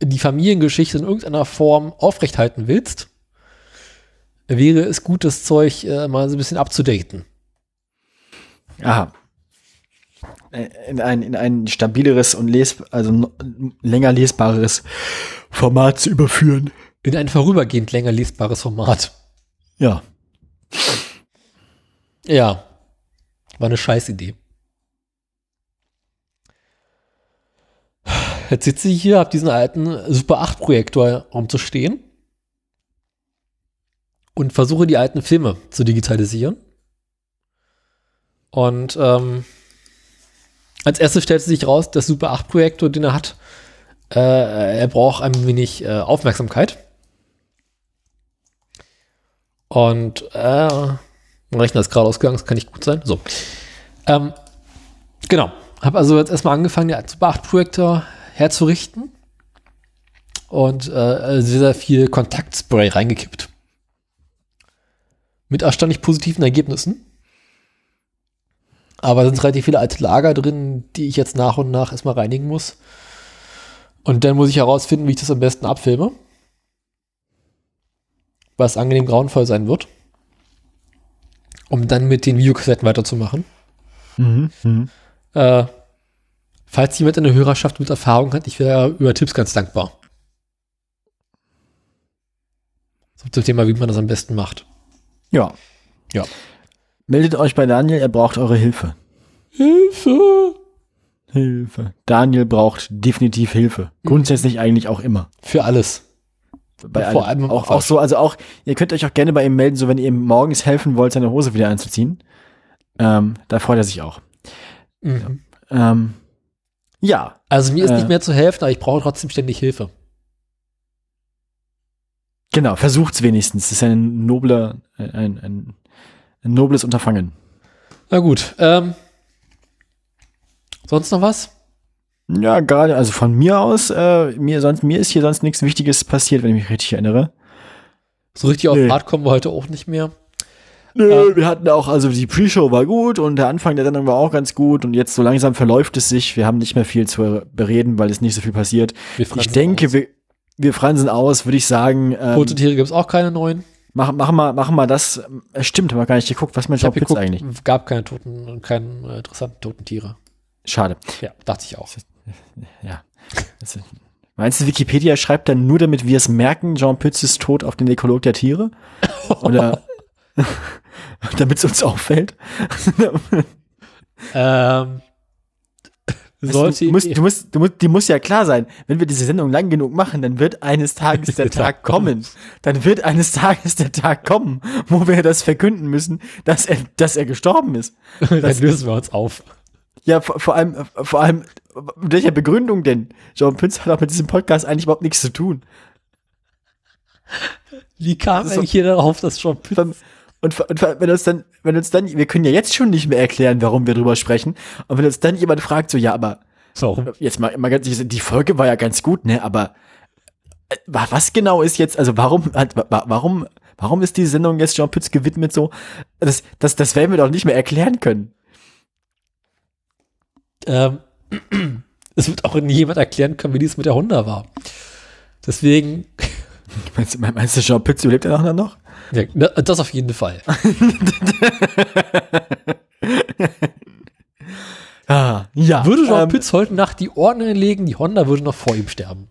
die Familiengeschichte in irgendeiner Form aufrechthalten willst, wäre es gut, das Zeug äh, mal so ein bisschen abzudaten. Aha. Äh, in ein, in ein stabileres und les also länger lesbares Format zu überführen. In ein vorübergehend länger lesbares Format. Ja. Ja. War eine Scheißidee. Jetzt sitze ich hier, habe diesen alten Super 8 Projektor rumzustehen und versuche die alten Filme zu digitalisieren. Und ähm, als erstes stellt sich raus, der Super 8 Projektor, den er hat, äh, er braucht ein wenig äh, Aufmerksamkeit. Und äh, mein Rechner ist gerade ausgegangen, das kann nicht gut sein. So. Ähm, genau. Habe also jetzt erstmal angefangen, den Super 8 Projektor herzurichten und äh, sehr, sehr viel Kontaktspray reingekippt. Mit erstaunlich positiven Ergebnissen. Aber es sind relativ viele alte Lager drin, die ich jetzt nach und nach erstmal reinigen muss. Und dann muss ich herausfinden, wie ich das am besten abfilme. Was angenehm grauenvoll sein wird. Um dann mit den Videokassetten weiterzumachen. Mhm, mh. äh, falls jemand in der Hörerschaft mit Erfahrung hat, ich wäre über Tipps ganz dankbar. So zum Thema, wie man das am besten macht. Ja. Ja. Meldet euch bei Daniel, er braucht eure Hilfe. Hilfe! Hilfe. Daniel braucht definitiv Hilfe. Grundsätzlich eigentlich auch immer. Für alles. Bei Vor allem auch, auch so, also auch, ihr könnt euch auch gerne bei ihm melden, so wenn ihr ihm morgens helfen wollt, seine Hose wieder anzuziehen. Ähm, da freut er sich auch. Mhm. Ähm, ja. Also mir ist äh, nicht mehr zu helfen, aber ich brauche trotzdem ständig Hilfe. Genau, versucht's wenigstens. Das ist ein nobler, ein, ein, ein nobles Unterfangen. Na gut. Ähm, sonst noch was? Ja, gerade, also von mir aus, äh, mir, sonst, mir ist hier sonst nichts Wichtiges passiert, wenn ich mich richtig erinnere. So richtig auf nee. Fahrt kommen wir heute auch nicht mehr. Nö, ähm, wir hatten auch, also die Pre-Show war gut und der Anfang der Sendung war auch ganz gut und jetzt so langsam verläuft es sich. Wir haben nicht mehr viel zu bereden, weil es nicht so viel passiert. Ich denke, aus. wir, wir fransen aus, würde ich sagen. Ähm, Tote Tiere gibt es auch keine neuen. Machen mach mal, machen mal das. Stimmt, haben wir gar nicht geguckt, was man Job Pizza eigentlich. gab keine toten, keine äh, interessanten toten Tiere. Schade. Ja, dachte ich auch. Ja. Meinst du, Wikipedia schreibt dann nur, damit wir es merken, Jean Pütz ist tot auf den Ekolog der Tiere? <laughs> Oder <laughs> damit es uns auffällt? ähm, sollte du, musst, du, musst, du musst, die muss ja klar sein, wenn wir diese Sendung lang genug machen, dann wird eines Tages der <laughs> Tag kommen. Dann wird eines Tages der Tag kommen, wo wir das verkünden müssen, dass er, dass er gestorben ist. <laughs> dann lösen wir uns auf. Ja, vor, vor allem, vor allem, mit welcher Begründung denn? John Pünz hat auch mit diesem Podcast eigentlich überhaupt nichts zu tun. Wie kam das eigentlich jeder darauf, dass John Pünz und, und wenn uns dann, wenn uns dann, wir können ja jetzt schon nicht mehr erklären, warum wir drüber sprechen. Und wenn uns dann jemand fragt, so, ja, aber warum? Jetzt mal, mal ganz, die Folge war ja ganz gut, ne? Aber äh, was genau ist jetzt, also warum, warum, warum ist die Sendung jetzt Jean Pütz gewidmet so? Das, das, das werden wir doch nicht mehr erklären können. Ähm, <clears throat> es wird auch nie jemand erklären können, wie dies mit der Honda war. Deswegen. Meinst, <laughs> meinst du, Jean Pütz überlebt er noch? Ja, das auf jeden Fall. <laughs> ah, ja. Würde Jean ähm, Pütz heute Nacht die Ordner legen, die Honda würde noch vor ihm sterben.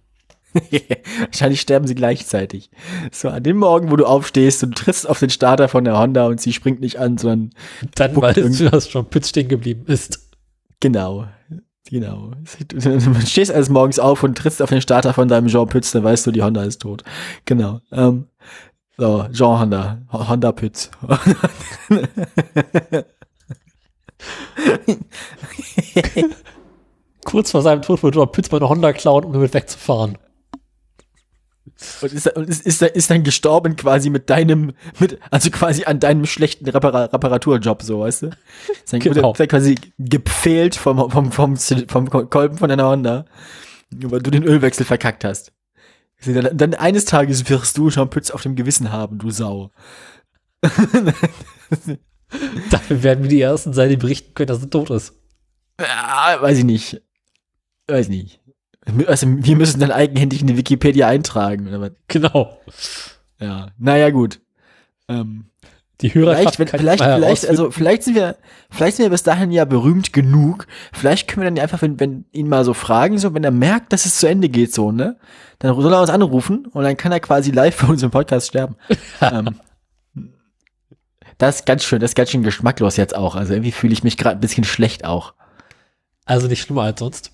<laughs> Wahrscheinlich sterben sie gleichzeitig. So, an dem Morgen, wo du aufstehst und trittst auf den Starter von der Honda und sie springt nicht an, sondern. Dann weißt du, dass Jean Pütz stehen geblieben ist. Genau. Genau. Du stehst eines Morgens auf und trittst auf den Starter von deinem Jean Pütz, dann weißt du, die Honda ist tot. Genau. Ähm, So, Jean Honda. Honda Pütz. Kurz vor seinem Tod wollte Pütz bei einer Honda klauen, um damit wegzufahren. Und ist, ist, ist, ist dann gestorben quasi mit deinem, mit, also quasi an deinem schlechten Repara Reparaturjob, so, weißt du? Ist dann genau. wurde quasi gepfählt vom, vom, vom, vom Kolben von deiner Honda, weil du den Ölwechsel verkackt hast. Dann, dann eines Tages wirst du Jean Pütz auf dem Gewissen haben, du Sau. <laughs> Dafür werden wir die Ersten sein, die berichten können, dass er tot ist. Ja, weiß ich nicht. Weiß nicht. Also, wir müssen dann eigenhändig in die Wikipedia eintragen. Genau. Ja, naja, gut. Ähm, die Hörerschaft vielleicht, wenn, vielleicht, vielleicht, also vielleicht sind wir, vielleicht sind wir bis dahin ja berühmt genug. Vielleicht können wir dann einfach, wenn, wenn ihn mal so fragen, so, wenn er merkt, dass es zu Ende geht, so, ne, dann soll er uns anrufen und dann kann er quasi live für unseren Podcast sterben. <laughs> ähm, das ist ganz schön, das ist ganz schön geschmacklos jetzt auch. Also irgendwie fühle ich mich gerade ein bisschen schlecht auch. Also nicht schlimmer als sonst.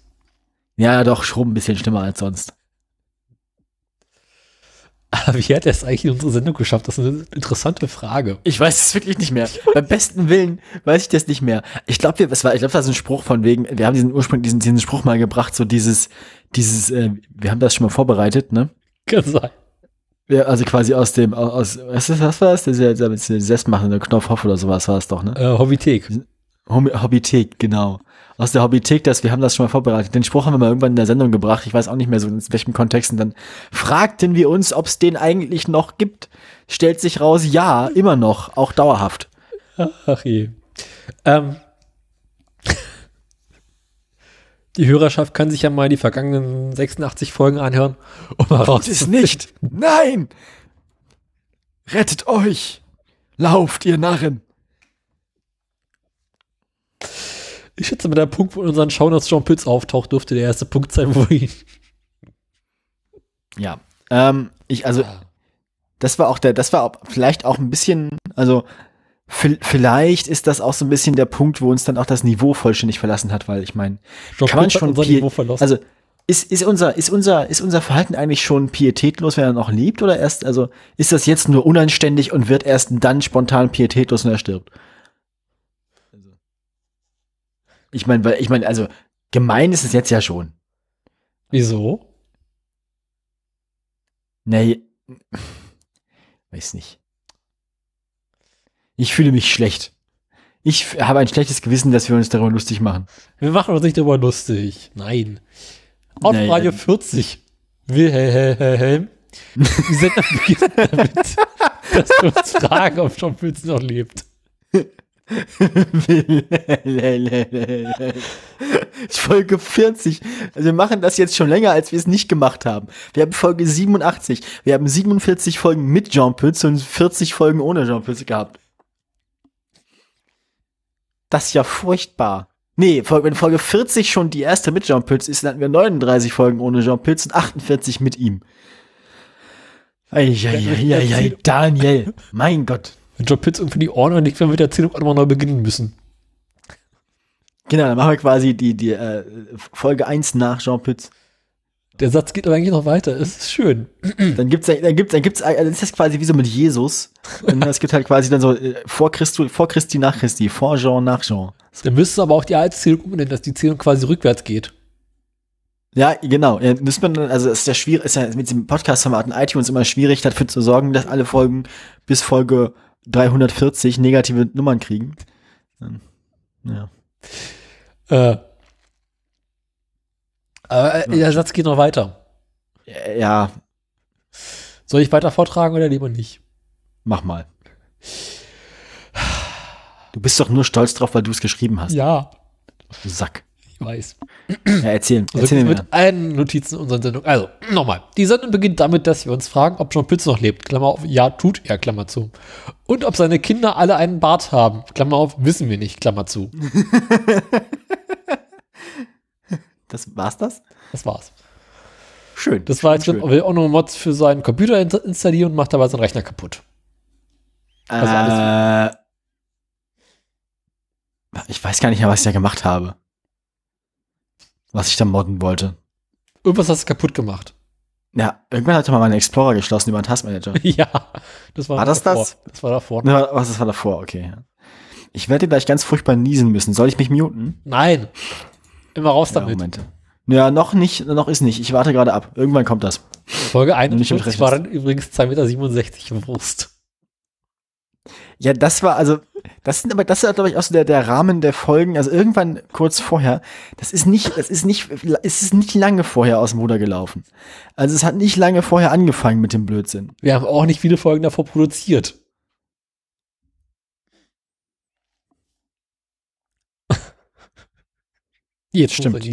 Ja, doch, schon ein bisschen schlimmer als sonst. Aber <laughs> wie hat er es eigentlich in unsere Sendung geschafft? Das ist eine interessante Frage. Ich weiß es wirklich nicht mehr. <laughs> Beim besten Willen weiß ich das nicht mehr. Ich glaube, wir, es war, ich glaube, das ist ein Spruch von wegen, wir haben diesen Ursprung, diesen, diesen Spruch mal gebracht, so dieses, dieses, äh, wir haben das schon mal vorbereitet, ne? Kann sein. Ja, also quasi aus dem, aus, was ist das, was war das? Das ist ja mit Zest machen, der Knopfhoff oder sowas war es doch, ne? Äh, Hobbythek. Hobbythek, genau aus der Hobbythek, dass wir haben das schon mal vorbereitet. Den Spruch haben wir mal irgendwann in der Sendung gebracht. Ich weiß auch nicht mehr so in welchem Kontext. Und dann fragten wir uns, ob es den eigentlich noch gibt. Stellt sich raus, ja, immer noch, auch dauerhaft. Ach je. Ähm. Die Hörerschaft kann sich ja mal die vergangenen 86 Folgen anhören, um heraus. es nicht. Nein! Rettet euch! Lauft, ihr Narren! Ich schätze, mit der Punkt, wo in unseren Shownotes John Pütz auftaucht, dürfte der erste Punkt sein, <laughs> wo ihn. Ja. Ähm, ich, also, das war auch der, das war auch vielleicht auch ein bisschen, also, vielleicht ist das auch so ein bisschen der Punkt, wo uns dann auch das Niveau vollständig verlassen hat, weil ich meine, kann man schon unser Niveau verlassen. Also, ist, ist, unser, ist, unser, ist unser Verhalten eigentlich schon pietätlos, wenn er noch lebt, oder erst, also, ist das jetzt nur unanständig und wird erst dann spontan pietätlos, wenn er stirbt? Ich meine, weil ich meine, also gemein ist es jetzt ja schon. Wieso? Nee, weiß nicht. Ich fühle mich schlecht. Ich habe ein schlechtes Gewissen, dass wir uns darüber lustig machen. Wir machen uns nicht darüber lustig. Nein. Auf nee, Radio 40. Wilhelm. Die Sender beginnt damit, dass wir uns fragen, ob John Pilz noch lebt. <laughs> Folge 40. Also wir machen das jetzt schon länger, als wir es nicht gemacht haben. Wir haben Folge 87. Wir haben 47 Folgen mit Jean Pütz und 40 Folgen ohne Jean Pütz gehabt. Das ist ja furchtbar. Nee, wenn Folge 40 schon die erste mit Jean Pütz ist, dann hatten wir 39 Folgen ohne Jean Pütz und 48 mit ihm. Eieieiei, Daniel, mein Gott. Wenn Joe Pitts irgendwie die Ohren liegt, wenn wir mit der Erzählung auch nochmal neu beginnen müssen. Genau, dann machen wir quasi die, die äh, Folge 1 nach Jean Pütz. Der Satz geht aber eigentlich noch weiter. Es ist schön. Dann gibt's, dann gibt's, dann gibt's, also das ist quasi wie so mit Jesus. Und es gibt halt quasi dann so äh, vor Christi, vor Christi, nach Christi, vor Jean, nach Jean. Dann müsstest du aber auch die alte Zählung umbenennen, dass die Zählung quasi rückwärts geht. Ja, genau. Ja, müsste man, also ist ja schwierig, ist ja mit dem Podcast-Format in iTunes immer schwierig, dafür zu sorgen, dass alle Folgen bis Folge 340 negative Nummern kriegen. Dann, ja. Äh, aber äh, der Satz geht noch weiter. Ja. Soll ich weiter vortragen oder lieber nicht? Mach mal. Du bist doch nur stolz drauf, weil du es geschrieben hast. Ja. Du Sack weiß. Ja, erzählen. Also erzählen mit allen Notizen unserer Sendung. Also, nochmal. Die Sendung beginnt damit, dass wir uns fragen, ob John Pütz noch lebt. Klammer auf, ja, tut er, Klammer zu. Und ob seine Kinder alle einen Bart haben. Klammer auf, wissen wir nicht, Klammer zu. <laughs> das war's das? Das war's. Schön. Das war jetzt, schön. will auch noch Mods für seinen Computer installieren und macht dabei seinen Rechner kaputt. Also äh, ich weiß gar nicht mehr, was ich da gemacht habe was ich da modden wollte. Irgendwas hast du kaputt gemacht. Ja, irgendwann hat er mal meinen Explorer geschlossen über einen Taskmanager. <laughs> ja, das war, War das davor. das? Das war davor. Ne, was, das war davor, okay. ja. Ich werde gleich ganz furchtbar niesen müssen. Soll ich mich muten? Nein. Immer raus Ja, damit. Moment. Ja, noch nicht, noch ist nicht. Ich warte gerade ab. Irgendwann kommt das. Folge Nicht 41 mit war dann übrigens 2,67 Meter Wurst. Ja, das war also, das sind aber, das ist glaube ich auch so der, der Rahmen der Folgen. Also irgendwann kurz vorher, das ist nicht, das ist nicht, es ist nicht lange vorher aus dem Ruder gelaufen. Also es hat nicht lange vorher angefangen mit dem Blödsinn. Wir haben auch nicht viele Folgen davor produziert. <laughs> Jetzt Stimmt.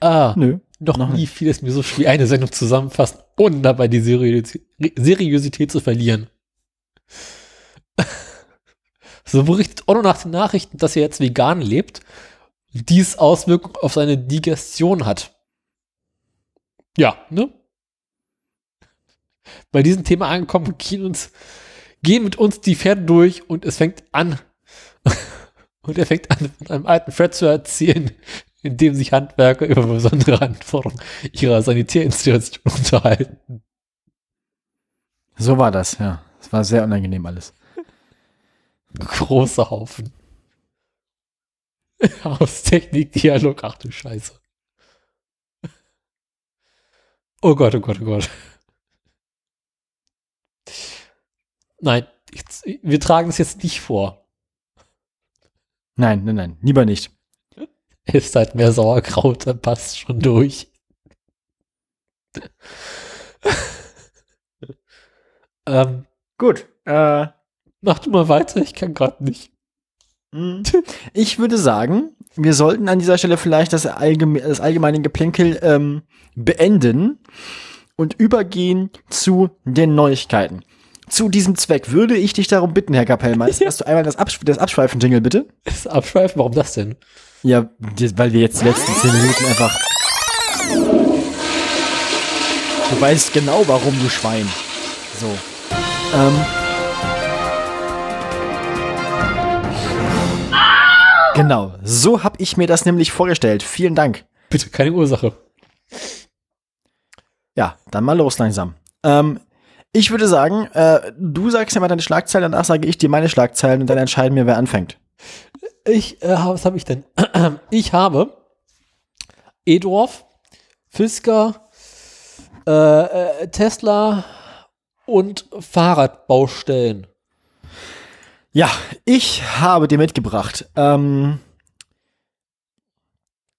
Ah, Nö. noch, noch nie nicht. fiel es mir so schwer, eine Sendung zusammenfassen, ohne dabei die Seriösi- Seriosität zu verlieren. <laughs> so berichtet Otto nach den Nachrichten, dass er jetzt vegan lebt dies Auswirkungen auf seine Digestion hat. Ja, ne? Bei diesem Thema angekommen, gehen, uns, gehen mit uns die Pferde durch und es fängt an. <laughs> und er fängt an, von einem alten Fred zu erzählen, in dem sich Handwerker über besondere Anforderungen ihrer Sanitärinstallation unterhalten. So war das, ja. Es war sehr unangenehm alles. Großer Haufen. <laughs> Haustechnik, Dialog, ach du Scheiße. Oh Gott, oh Gott, oh Gott. Nein, jetzt, wir tragen es jetzt nicht vor. Nein, nein, nein, lieber nicht. Ist halt mehr Sauerkraut, dann passt schon durch. <laughs> ähm, Gut. Äh, mach du mal weiter, ich kann gerade nicht. mh. <laughs> ich würde sagen, wir sollten an dieser Stelle vielleicht das, allgeme das allgemeine Geplänkel ähm, beenden und übergehen zu den Neuigkeiten. Zu diesem Zweck würde ich dich darum bitten, Herr Kapellmeister, <laughs> Ja. dass du einmal das, Absch das Abschweifen-Jingle bitte. Das Abschweifen, warum das denn? Ja, weil wir jetzt die letzten zehn Minuten einfach. Du weißt genau, warum du Schwein. So. Ähm. Genau, so habe ich mir das nämlich vorgestellt. Vielen Dank. Bitte, keine Ursache. Ja, dann mal los langsam. Ähm, ich würde sagen, äh, du sagst ja mal deine Schlagzeilen, danach sage ich dir meine Schlagzeilen und dann entscheiden wir, wer anfängt. Ich, äh, was habe ich denn? <clears throat> Ich habe Edorf, Fisker, äh, äh, Tesla und Fahrradbaustellen. Ja, ich habe dir mitgebracht. Ähm,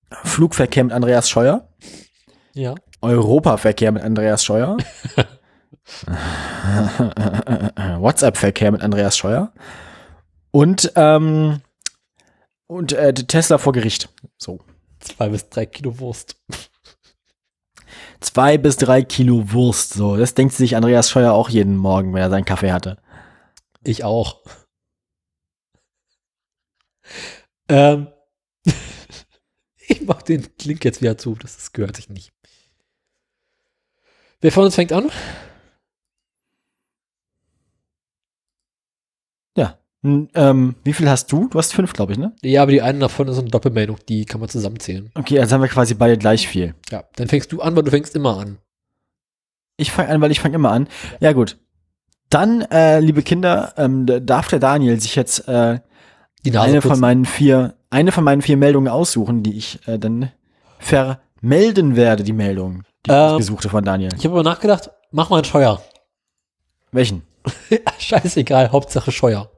Flugverkehr mit Andreas Scheuer. Ja. Europaverkehr mit Andreas Scheuer. <laughs> WhatsApp-Verkehr mit Andreas Scheuer. Und, ähm, und äh, Tesla vor Gericht. So. Zwei bis drei Kilo Wurst. Zwei bis drei Kilo Wurst. So, das denkt sich Andreas Scheuer auch jeden Morgen, wenn er seinen Kaffee hatte. Ich auch. Ähm, <laughs> ich mach den Link jetzt wieder zu, das, das gehört sich nicht. Wer von uns fängt an? Ja. N ähm, wie viel hast du? Du hast fünf, glaube ich, ne? Ja, aber die eine davon ist eine Doppelmeldung, die kann man zusammenzählen. Okay, also haben wir quasi beide gleich viel. Ja, dann fängst du an, weil du fängst immer an. Ich fange an, weil ich fange immer an. Ja, gut. Dann, äh, liebe Kinder, ähm, darf der Daniel sich jetzt äh, Die Nase eine von putzen. meinen vier, eine von meinen vier Meldungen aussuchen, die ich äh, dann vermelden werde, die Meldung, die Ähm. ich gesuchte von Daniel. Ich habe aber nachgedacht, mach mal einen Scheuer. Welchen? <laughs> Scheißegal, Hauptsache Scheuer.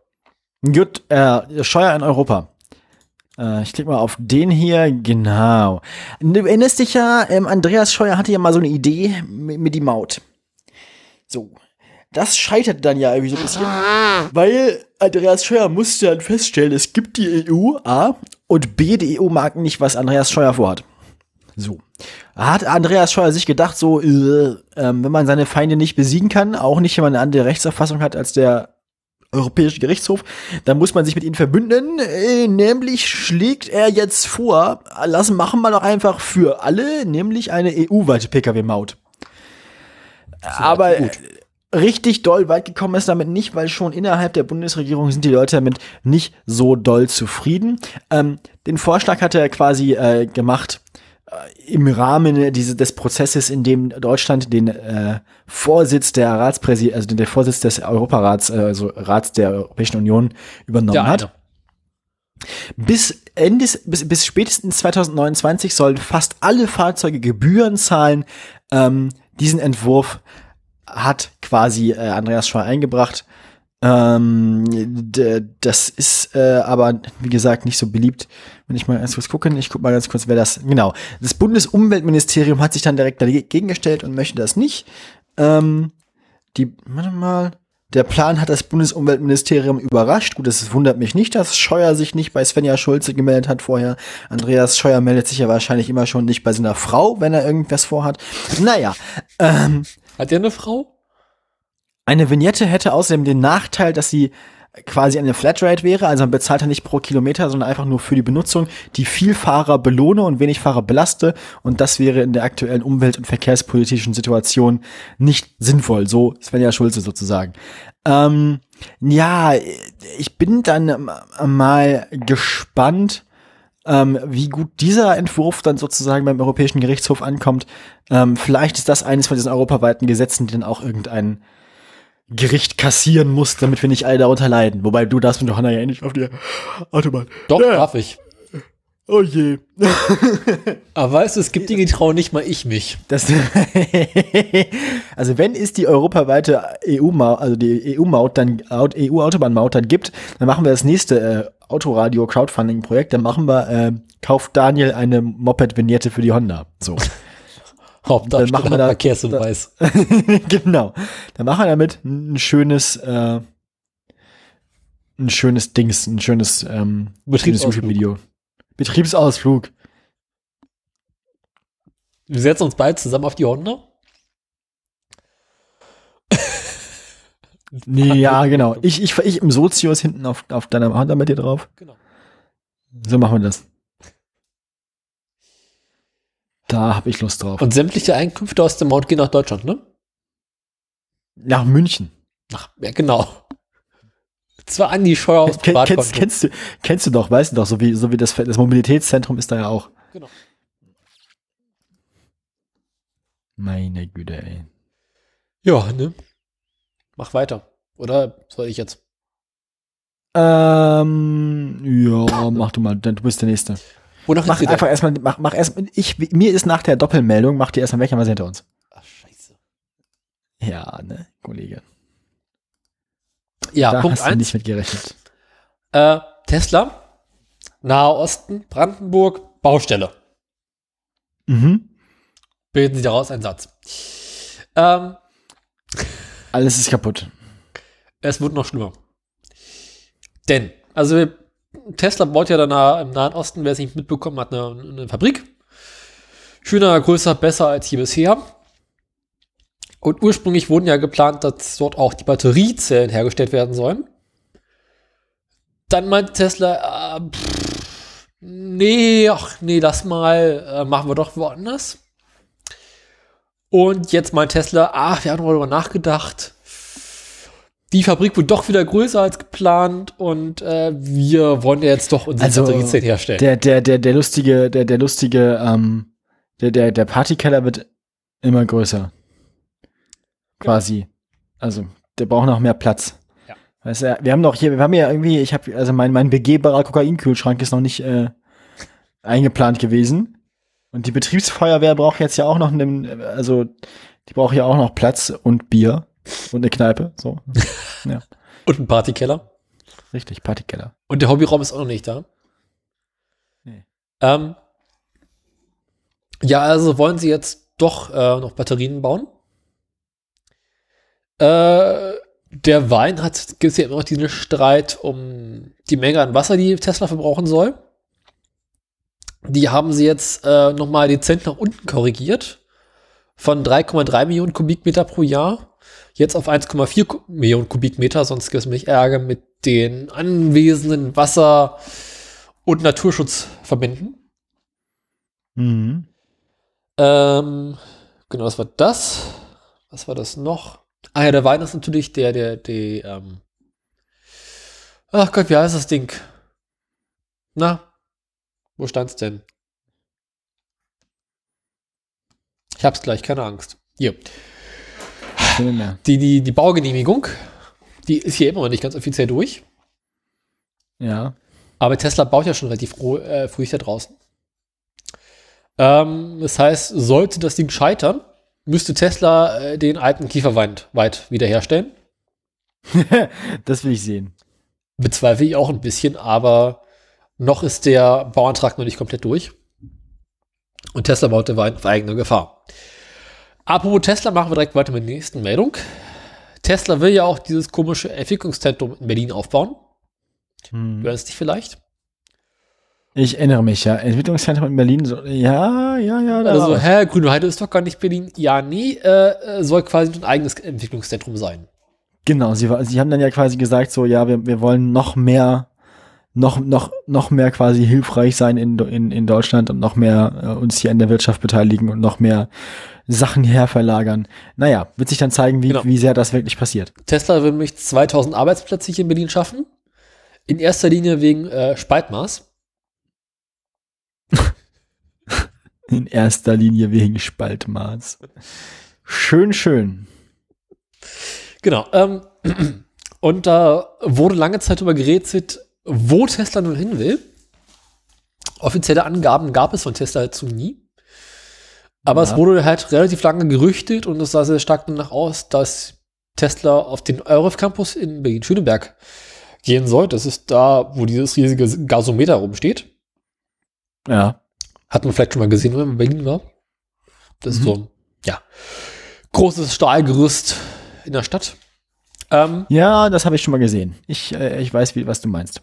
Gut, äh, Scheuer in Europa. Äh, ich klicke mal auf den hier, genau. Du erinnerst dich ja, ähm, Andreas Scheuer hatte ja mal so eine Idee mit, mit die Maut. So. Das scheiterte dann ja irgendwie so ein bisschen, weil Andreas Scheuer musste dann feststellen, es gibt die EU, A, und B, die EU mag nicht, was Andreas Scheuer vorhat. So. Hat Andreas Scheuer sich gedacht, so, äh, ähm, wenn man seine Feinde nicht besiegen kann, auch nicht, wenn man eine andere Rechtsauffassung hat als der Europäische Gerichtshof, dann muss man sich mit ihnen verbünden. Äh, nämlich schlägt er jetzt vor, lassen machen wir doch einfach für alle, nämlich eine EU-weite Pkw-Maut. Aber äh, richtig doll weit gekommen ist damit nicht, weil schon innerhalb der Bundesregierung sind die Leute damit nicht so doll zufrieden. Ähm, den Vorschlag hat er quasi äh, gemacht, im Rahmen diese, des Prozesses, in dem Deutschland den äh, Vorsitz der Ratspräsident, also den Vorsitz des Europarats, äh, also Rats der Europäischen Union übernommen der hat. Bis Ende, bis, bis spätestens 2029 sollen fast alle Fahrzeuge Gebühren zahlen. Ähm, diesen Entwurf hat quasi äh, Andreas Schwar eingebracht. Ähm, das ist äh, aber, wie gesagt, nicht so beliebt. Wenn ich mal ganz kurz gucke, ich gucke mal ganz kurz, wer das, genau. Das Bundesumweltministerium hat sich dann direkt dagegen gestellt und möchte das nicht. Ähm, die, warte mal, der Plan hat das Bundesumweltministerium überrascht. Gut, das wundert mich nicht, dass Scheuer sich nicht bei Svenja Schulze gemeldet hat vorher. Andreas Scheuer meldet sich ja wahrscheinlich immer schon nicht bei seiner Frau, wenn er irgendwas vorhat. Naja. Ähm, hat er eine Frau? Eine Vignette hätte außerdem den Nachteil, dass sie quasi eine Flatrate wäre, also man bezahlt ja nicht pro Kilometer, sondern einfach nur für die Benutzung, die viel Fahrer belohne und wenig Fahrer belaste und das wäre in der aktuellen umwelt- und verkehrspolitischen Situation nicht sinnvoll, so Svenja Schulze sozusagen. Ähm, ja, ich bin dann mal gespannt, ähm, wie gut dieser Entwurf dann sozusagen beim Europäischen Gerichtshof ankommt. Ähm, vielleicht ist das eines von diesen europaweiten Gesetzen, die dann auch irgendeinen Gericht kassieren muss, damit wir nicht alle darunter leiden. Wobei du darfst mit Johanna ja nicht auf die Autobahn. Doch, ja. darf ich. Oh je. <laughs> Aber weißt du, es gibt Dinge, die trauen nicht mal ich mich. Das, <laughs> also wenn es die europaweite EU-Maut, also die EU-Maut, dann EU-Autobahnmaut dann gibt, dann machen wir das nächste äh, Autoradio-Crowdfunding-Projekt. Dann machen wir, äh, kauft Daniel eine Moped-Vignette für die Honda. So. <laughs> Hauptsache dann machen wir da, Verkehrshinweis. <laughs> genau. Dann machen wir damit ein schönes, äh, ein schönes Dings, ein schönes ähm, Betriebsausflug. Betriebsausflug. Wir setzen uns beide zusammen auf die Honda. Ja, genau. Ich, ich, ich im Sozius hinten auf, auf deiner Honda mit dir drauf. Genau. So machen wir das. Da habe ich Lust drauf. Und sämtliche Einkünfte aus dem Maut gehen nach Deutschland, ne? Nach München. Ach, ja, genau. Zwar an die Scheuer aus Ken, kennst, kennst, du, kennst du doch, weißt du doch, so wie, so wie das, das Mobilitätszentrum ist da ja auch. Genau. Meine Güte, ey. Ja, ne? Mach weiter. Oder soll ich jetzt? Ähm, ja, mach du mal, denn du bist der Nächste. Wonach mach einfach erstmal, mach, mach erst, ich, mir ist nach der Doppelmeldung, mach dir erstmal welcher mal hinter uns. Ach, scheiße. Ja, ne, Kollege. Ja, da Punkt hast eins. du nicht mit gerechnet. Äh, Tesla, Nahe Osten, Brandenburg, Baustelle. Mhm. Bilden Sie daraus einen Satz. Ähm, Alles ist kaputt. Es wird noch schlimmer. Denn, also Tesla baut ja dann im Nahen Osten, wer es nicht mitbekommen hat, eine, eine Fabrik. Schöner, größer, besser als hier bisher. Und ursprünglich wurden ja geplant, dass dort auch die Batteriezellen hergestellt werden sollen. Dann meinte Tesla, äh, pff, nee, ach nee, lass mal, äh, machen wir doch woanders. Und jetzt meint Tesla, ach, wir haben darüber nachgedacht die Fabrik wird doch wieder größer als geplant und äh, wir wollen ja jetzt doch unsere also, Batteriezellen herstellen. Der, der, der, der lustige, der, der lustige, ähm, der, der, der Partykeller wird immer größer. Quasi. Ja. Also, der braucht noch mehr Platz. Ja. Weißt du, wir haben doch hier, wir haben ja irgendwie, ich habe, also mein, mein begehbarer Kokainkühlschrank ist noch nicht äh, eingeplant gewesen. Und die Betriebsfeuerwehr braucht jetzt ja auch noch einen, also die braucht ja auch noch Platz und Bier. Und eine Kneipe, so. <laughs> ja. Und ein Partykeller. Richtig, Partykeller. Und der Hobbyraum ist auch noch nicht da. Nee. Ähm, ja, also wollen sie jetzt doch äh, noch Batterien bauen. Äh, der Wein hat, gibt es ja immer noch diesen Streit um die Menge an Wasser, die Tesla verbrauchen soll. Die haben sie jetzt äh, nochmal dezent nach unten korrigiert. Von 3,3 Millionen Kubikmeter pro Jahr jetzt auf 1,4 Millionen Kubikmeter, sonst gibt es mich Ärger mit den anwesenden Wasser- und Naturschutzverbänden. Mhm. Ähm, genau, was war das? Was war das noch? Ah ja, der Wein ist natürlich der, der, der, ähm Ach Gott, wie heißt das Ding? Na, wo stand's denn? Ich hab's gleich, keine Angst. Hier. Die, die, die Baugenehmigung, die ist hier immer noch nicht ganz offiziell durch. Ja. Aber Tesla baut ja schon relativ früh, äh, früh da draußen. Ähm, das heißt, sollte das Ding scheitern, müsste Tesla äh, den alten Kieferwand weit wiederherstellen. <laughs> das will ich sehen. Bezweifle ich auch ein bisschen, aber noch ist der Bauantrag noch nicht komplett durch. Und Tesla baut den Wein auf eigene Gefahr. Apropos Tesla, machen wir direkt weiter mit der nächsten Meldung. Tesla will ja auch dieses komische Entwicklungszentrum in Berlin aufbauen. Hm. Du erinnerst dich vielleicht? Ich erinnere mich, ja. Entwicklungszentrum in Berlin, so, ja, ja, ja. Da also, hä, Grüne Heide ist doch gar nicht Berlin. Ja, nee, äh, soll quasi ein eigenes Entwicklungszentrum sein. Genau, sie, sie haben dann ja quasi gesagt, so, ja, wir, wir wollen noch mehr, noch, noch, noch mehr quasi hilfreich sein in, in, in Deutschland und noch mehr äh, uns hier in der Wirtschaft beteiligen und noch mehr Sachen herverlagern. Naja, wird sich dann zeigen, wie, genau. wie sehr das wirklich passiert. Tesla will nämlich 2000 Arbeitsplätze hier in Berlin schaffen. In erster Linie wegen äh, Spaltmaß. <laughs> In erster Linie wegen Spaltmaß. Schön, schön. Genau. Ähm, <clears throat> und da wurde lange Zeit über gerätselt, wo Tesla nun hin will. Offizielle Angaben gab es von Tesla dazu nie. Aber ja. es wurde halt relativ lange gerüchtet und es sah sehr stark danach aus, dass Tesla auf den Euref Campus in Berlin-Schöneberg gehen soll. Das ist da, wo dieses riesige Gasometer rumsteht. Ja. Hat man vielleicht schon mal gesehen, wenn man in Berlin war. Das mhm. ist so ein, ja, großes Stahlgerüst in der Stadt. Ähm, ja, das habe ich schon mal gesehen. Ich, äh, ich weiß, wie, was du meinst.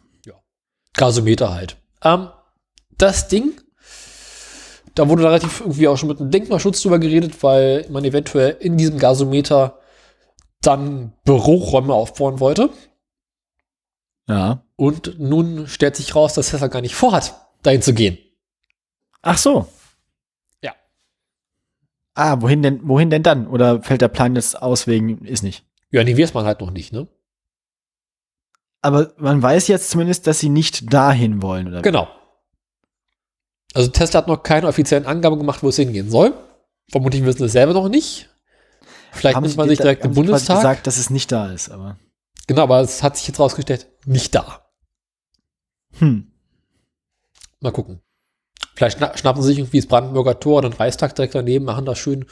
Gasometer halt. Ähm, das Ding, da wurde da relativ irgendwie auch schon mit einem Denkmalschutz drüber geredet, weil man eventuell in diesem Gasometer dann Büroräume aufbauen wollte. Ja. Und nun stellt sich raus, dass Tesla gar nicht vorhat, dahin zu gehen. Ach so. Ja. Ah, wohin denn, wohin denn dann? Oder fällt der Plan jetzt aus wegen, ist nicht? Ja, nee, weiß man halt noch nicht, ne? Aber man weiß jetzt zumindest, dass sie nicht dahin wollen, oder? Genau. Also Tesla hat noch keine offiziellen Angaben gemacht, wo es hingehen soll. Vermutlich wissen sie es selber noch nicht. Vielleicht nimmt man sich direkt im Bundestag. gesagt, dass es nicht da ist, aber. Genau, aber es hat sich jetzt rausgestellt, nicht da. Hm. Mal gucken. Vielleicht schnappen sie sich irgendwie das Brandenburger Tor oder den Reichstag direkt daneben, machen da schön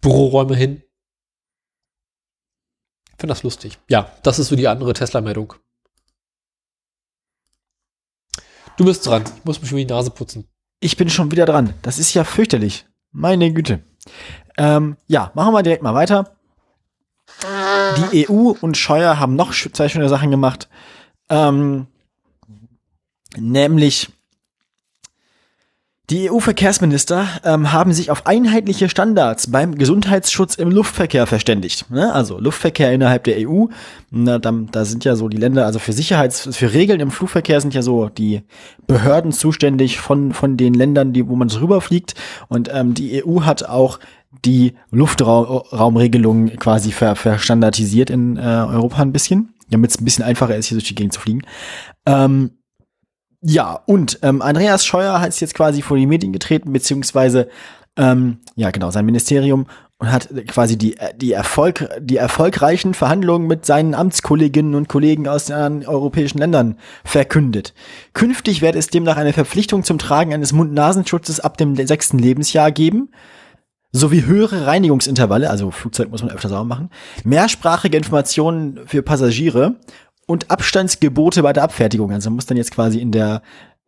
Büroräume hin. Finde das lustig. Ja, das ist so die andere Tesla-Meldung. Du bist dran. Ich muss mich schon die Nase putzen. Ich bin schon wieder dran. Das ist ja fürchterlich. Meine Güte. Ähm, ja, machen wir direkt mal weiter. Die EU und Scheuer haben noch zwei schöne Sachen gemacht. Ähm, nämlich die EU-Verkehrsminister ähm, haben sich auf einheitliche Standards beim Gesundheitsschutz im Luftverkehr verständigt. Ne? Also Luftverkehr innerhalb der EU, na, da, da sind ja so die Länder, also für Sicherheits, für Regeln im Flugverkehr sind ja so die Behörden zuständig von von den Ländern, die wo man drüber fliegt. Und ähm, die EU hat auch die Luftraumregelung quasi ver, verstandardisiert in äh, Europa ein bisschen, damit es ein bisschen einfacher ist, hier durch die Gegend zu fliegen. Ähm, ja, und ähm, Andreas Scheuer ist jetzt quasi vor die Medien getreten, beziehungsweise ähm, ja genau, sein Ministerium und hat quasi die, die, Erfolg, die erfolgreichen Verhandlungen mit seinen Amtskolleginnen und Kollegen aus den europäischen Ländern verkündet. Künftig wird es demnach eine Verpflichtung zum Tragen eines Mund-Nasenschutzes ab dem sechsten Lebensjahr geben, sowie höhere Reinigungsintervalle, also Flugzeug muss man öfter sauber machen, mehrsprachige Informationen für Passagiere und Abstandsgebote bei der Abfertigung. Also man muss dann jetzt quasi in der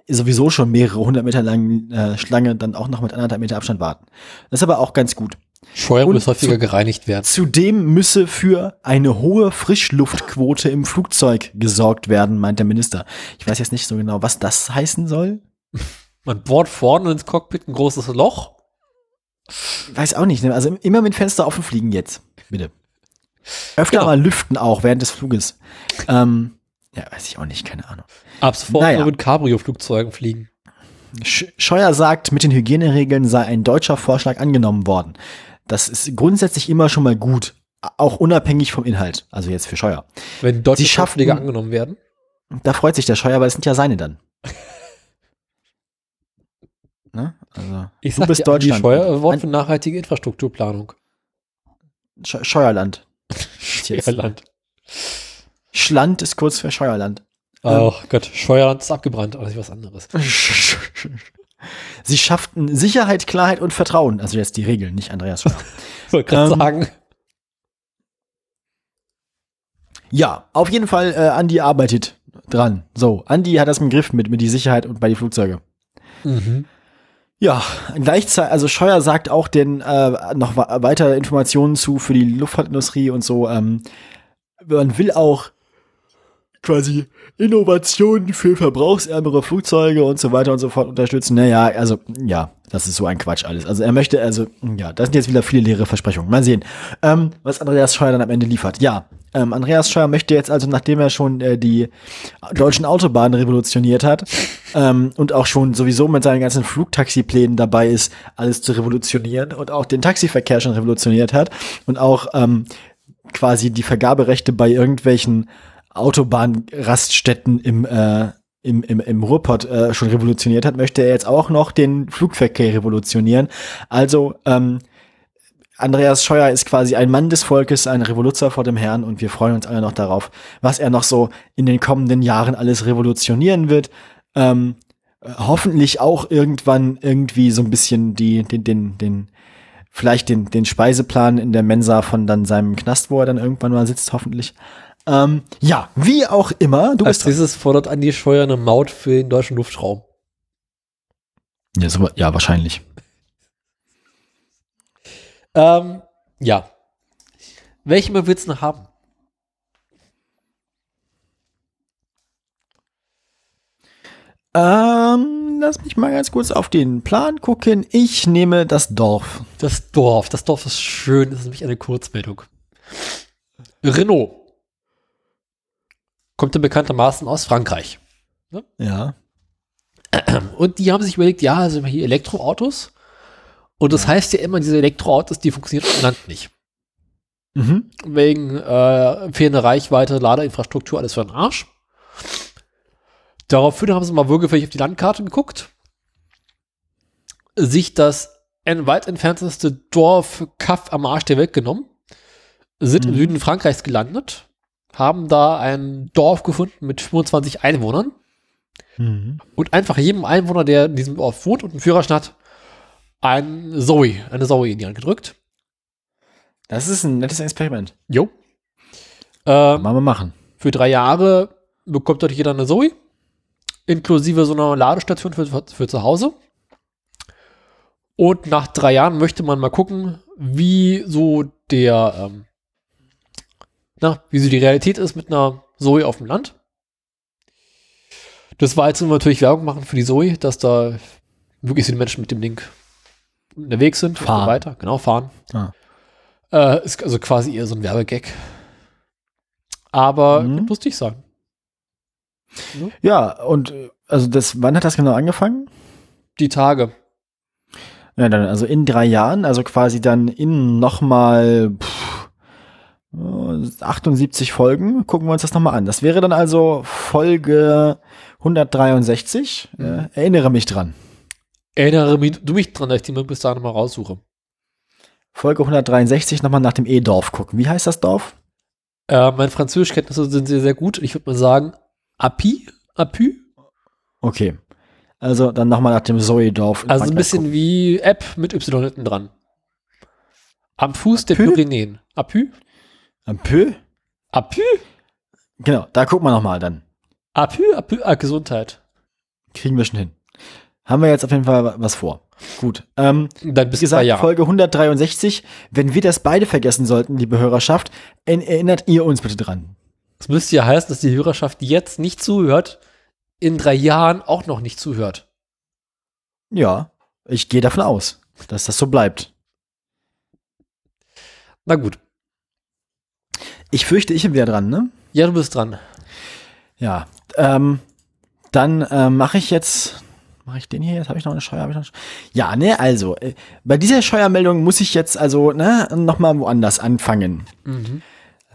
sowieso schon mehrere hundert Meter langen äh, Schlange dann auch noch mit anderthalb Meter Abstand warten. Das ist aber auch ganz gut. Steuerung muss häufiger gereinigt werden. Zudem müsse für eine hohe Frischluftquote im Flugzeug gesorgt werden, meint der Minister. Ich weiß jetzt nicht so genau, was das heißen soll. Man bohrt vorne ins Cockpit ein großes Loch. Weiß auch nicht. Ne? Also immer mit Fenster offen fliegen jetzt. Bitte. Öfter genau. mal lüften auch während des Fluges. Ähm, ja, weiß ich auch nicht, keine Ahnung. Ab sofort naja. mit Cabrio-Flugzeugen fliegen. Scheuer sagt, mit den Hygieneregeln sei ein deutscher Vorschlag angenommen worden. Das ist grundsätzlich immer schon mal gut, auch unabhängig vom Inhalt. Also jetzt für Scheuer. Wenn deutsche Vorschläge angenommen werden? Da freut sich der Scheuer, weil es sind ja seine dann. <laughs> ne? Also, Ich du bist dir, Deutschland. Scheuer, Wort für nachhaltige Infrastrukturplanung. Sch Scheuerland. Scheuerland. Schland ist kurz für Scheuerland. Oh Gott, Scheuerland ist abgebrannt, aber das ist was anderes. <laughs> Sie schafften Sicherheit, Klarheit und Vertrauen. Also jetzt die Regeln, nicht Andreas Scheuer. <laughs> Wollte gerade Ähm, sagen, Ja, auf jeden Fall, äh, Andi arbeitet dran. So, Andi hat das im Griff mit, mit die Sicherheit und bei die Flugzeuge. mhm. Ja, gleichzeitig, also Scheuer sagt auch den äh, noch weitere Informationen zu für die Luftfahrtindustrie und so. Ähm, man will auch quasi Innovationen für verbrauchsärmere Flugzeuge und so weiter und so fort unterstützen. Naja, also ja, das ist so ein Quatsch alles. Also er möchte, also ja, das sind jetzt wieder viele leere Versprechungen. Mal sehen, ähm, was Andreas Scheuer dann am Ende liefert. Ja, ähm, Andreas Scheuer möchte jetzt also, nachdem er schon äh, die deutschen Autobahnen revolutioniert hat ähm, und auch schon sowieso mit seinen ganzen Flugtaxiplänen dabei ist, alles zu revolutionieren und auch den Taxiverkehr schon revolutioniert hat und auch ähm, quasi die Vergaberechte bei irgendwelchen Autobahnraststätten im, äh, im, im, im Ruhrpott äh, schon revolutioniert hat, möchte er jetzt auch noch den Flugverkehr revolutionieren. Also ähm, Andreas Scheuer ist quasi ein Mann des Volkes, ein Revoluzer vor dem Herrn und wir freuen uns alle noch darauf, was er noch so in den kommenden Jahren alles revolutionieren wird. Ähm, äh, hoffentlich auch irgendwann irgendwie so ein bisschen die, den, den, den, vielleicht den, den Speiseplan in der Mensa von dann seinem Knast, wo er dann irgendwann mal sitzt, hoffentlich. Ähm, ja, wie auch immer, du Als bist dieses fordert Andi Scheuer eine Maut für den deutschen Luftraum. Ja, so, ja, wahrscheinlich. Ähm, ja. Welche mehr willst du noch haben? Ähm, lass mich mal ganz kurz auf den Plan gucken. Ich nehme das Dorf. Das Dorf. Das Dorf ist schön. Das ist nämlich eine Kurzmeldung. Renault. Kommt ja bekanntermaßen aus Frankreich. Ja. Und die haben sich überlegt, ja, also hier Elektroautos. Und das heißt ja immer, diese Elektroautos, die funktionieren auf dem Land nicht. Mhm. Wegen äh, fehlender Reichweite, Ladeinfrastruktur, alles für den Arsch. Daraufhin haben sie mal wirklich auf die Landkarte geguckt, sich das weit entfernteste Dorf Kaff am Arsch der Welt genommen, sind im Mhm. Süden Frankreichs gelandet, haben da ein Dorf gefunden mit 25 Einwohnern Mhm. und einfach jedem Einwohner, der in diesem Dorf wohnt und einen Führerschein hat, ein Zoe, eine Zoe in die Hand gedrückt. Das ist ein nettes Experiment. Jo. Mal mal machen. Für drei Jahre bekommt dort jeder eine Zoe, inklusive so einer Ladestation für, für zu Hause. Und nach drei Jahren möchte man mal gucken, wie so der, ähm, na, wie so die Realität ist mit einer Zoe auf dem Land. Das war jetzt nur natürlich Werbung machen für die Zoe, dass da wirklich viele Menschen mit dem Ding unterwegs sind Fahren. so weiter. Genau, fahren. Ah. Äh, ist also quasi eher so ein Werbegag. Aber Mhm. wird lustig sein. Ja, und äh, also das, wann hat das genau angefangen? Die Tage. Ja, dann, also in drei Jahren, also quasi dann in nochmal 78 Folgen, gucken wir uns das nochmal an. Das wäre dann also Folge 163. Äh, erinnere mich dran. Erinnere mich, du mich dran, dass ich die bis dahin mal raussuche. Folge 163 nochmal nach dem E-Dorf gucken. Wie heißt das Dorf? Äh, meine Französischkenntnisse sind sehr, sehr gut. Ich würde mal sagen, Api? Apü? Okay. Also dann nochmal nach dem Zoe-Dorf. Also ein bisschen wie App mit Y hinten dran. Am Fuß der Apü? Pyrenäen. Apü? Gucken. Am Pö? Apü? Genau, da gucken wir nochmal dann. Apü? Apü? Ah, Gesundheit. Kriegen wir schon hin. Haben wir jetzt auf jeden Fall was vor. Gut. Ähm, Dann bis gesagt, Jahre. Folge 163. Wenn wir das beide vergessen sollten, liebe Hörerschaft, erinnert ihr uns bitte dran. Das müsste ja heißen, dass die Hörerschaft, jetzt nicht zuhört, in drei Jahren auch noch nicht zuhört. Ja, ich gehe davon aus, dass das so bleibt. Na gut. Ich fürchte, ich bin wieder dran, ne? Ja, du bist dran. Ja. Ähm, dann äh, mache ich jetzt. Mache ich den hier jetzt? Habe ich noch eine noch eine? Ja, ne, also, äh, bei dieser Steuermeldung muss ich jetzt also, ne, nochmal woanders anfangen. Mhm.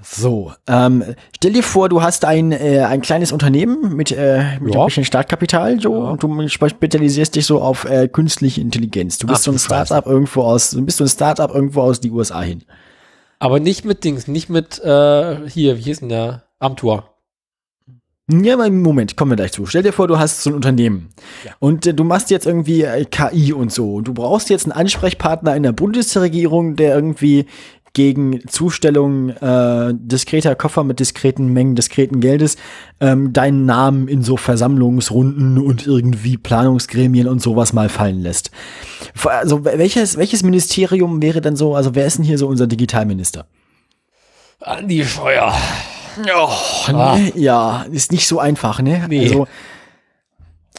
So, ähm, stell dir vor, du hast ein, äh, ein kleines Unternehmen mit, äh, mit Ja. ein bisschen Startkapital so, Ja. und du spezialisierst dich so auf äh, künstliche Intelligenz. Du bist Ach, so ein. Startup irgendwo aus, du bist so ein Startup irgendwo aus die USA hin. Aber nicht mit Dings, nicht mit, äh, hier, wie hieß denn der? Amtor. Ja, aber Moment, kommen wir gleich zu. Stell dir vor, du hast so ein Unternehmen Ja. und äh, du machst jetzt irgendwie äh, KI und so. Und du brauchst jetzt einen Ansprechpartner in der Bundesregierung, der irgendwie gegen Zustellung äh, diskreter Koffer mit diskreten Mengen diskreten Geldes ähm, deinen Namen in so Versammlungsrunden und irgendwie Planungsgremien und sowas mal fallen lässt. Also welches, welches Ministerium wäre denn so, also wer ist denn hier so unser Digitalminister? Andi Scheuer. Oh, Ah. ne? Ja, ist nicht so einfach, ne? Nee. Also,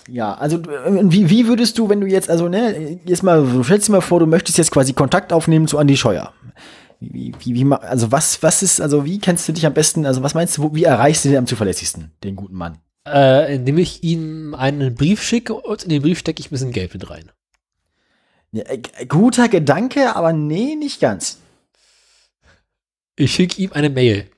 ja, also äh, wie, wie würdest du, wenn du jetzt, also, ne, jetzt mal, du stellst dir mal vor, du möchtest jetzt quasi Kontakt aufnehmen zu Andi Scheuer. Wie, wie, wie, also was, was ist, also wie kennst du dich am besten, also was meinst du, wie erreichst du den am zuverlässigsten, den guten Mann? Äh, indem ich ihm einen Brief schicke und in den Brief stecke ich ein bisschen Geld mit rein. Ja, äh, guter Gedanke, aber nee, nicht ganz. Ich schicke ihm eine Mail.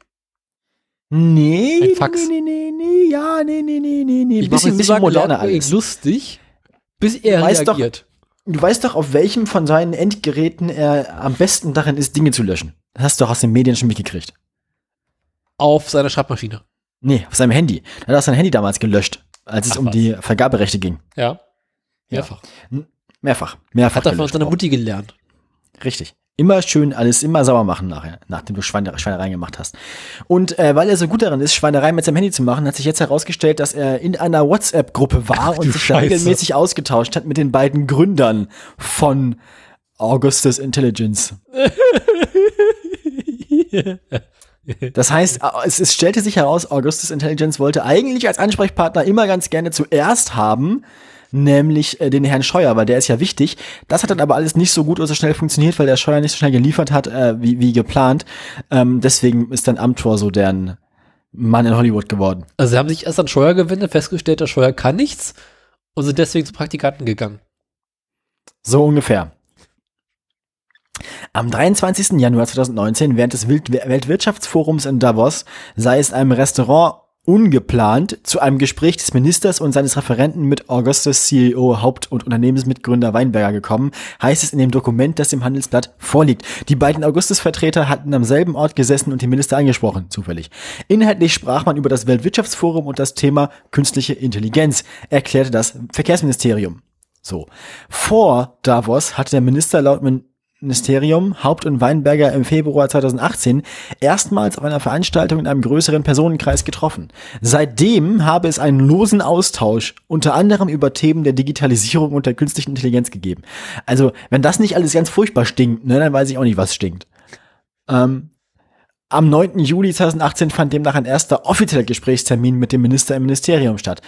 Nee, Ein Fax. nee, nee, nee, nee, ja, nee, nee, nee, nee, nee, Ich bisschen, bisschen moderner alles. lustig, bis er doch- reagiert. Du weißt doch, auf welchem von seinen Endgeräten er am besten darin ist, Dinge zu löschen. Das hast du doch aus den Medien schon mitgekriegt. Auf seiner Schreibmaschine. Nee, auf seinem Handy. Er hat auch sein Handy damals gelöscht, als es Ach um was. die Vergaberechte ging. Ja. Ja. Mehrfach. Mehrfach. Mehrfach. Hat er von seiner. Mutti gelernt. Richtig. Immer schön alles immer sauber machen nachher, nachdem du Schweine, Schweinereien gemacht hast. Und äh, weil er so gut darin ist, Schweinereien mit seinem Handy zu machen, hat sich jetzt herausgestellt, dass er in einer WhatsApp-Gruppe war und du sich regelmäßig ausgetauscht hat mit den beiden Gründern von Augustus Intelligence. <laughs> Das heißt, es, es stellte sich heraus, Augustus Intelligence wollte eigentlich als Ansprechpartner immer ganz gerne zuerst haben, nämlich äh, den Herrn Scheuer, weil der ist ja wichtig. Das hat dann aber alles nicht so gut oder so schnell funktioniert, weil der Scheuer nicht so schnell geliefert hat, äh, wie, wie geplant. Ähm, deswegen ist dann Amtor so deren Mann in Hollywood geworden. Also sie haben sich erst an Scheuer gewendet, festgestellt, der Scheuer kann nichts und sind deswegen zu Praktikanten gegangen. So ungefähr. Am 23. Januar 2019, während des Weltwirtschaftsforums in Davos, sei es einem Restaurant ungeplant zu einem Gespräch des Ministers und seines Referenten mit Augustus CEO, Haupt- und Unternehmensmitgründer Weinberger gekommen, heißt es in dem Dokument, das dem Handelsblatt vorliegt. Die beiden Augustus-Vertreter hatten am selben Ort gesessen und den Minister angesprochen, zufällig. Inhaltlich sprach man über das Weltwirtschaftsforum und das Thema künstliche Intelligenz, erklärte das Verkehrsministerium. So. Vor Davos hatte der Minister laut Ministerium Haupt- und Weinberger im Februar 2018 erstmals auf einer Veranstaltung in einem größeren Personenkreis getroffen. Seitdem habe es einen losen Austausch unter anderem über Themen der Digitalisierung und der künstlichen Intelligenz gegeben. Also, wenn das nicht alles ganz furchtbar stinkt, ne, dann weiß ich auch nicht, was stinkt. Ähm, am 9. Juli 2018 fand demnach ein erster offizieller Gesprächstermin mit dem Minister im Ministerium statt.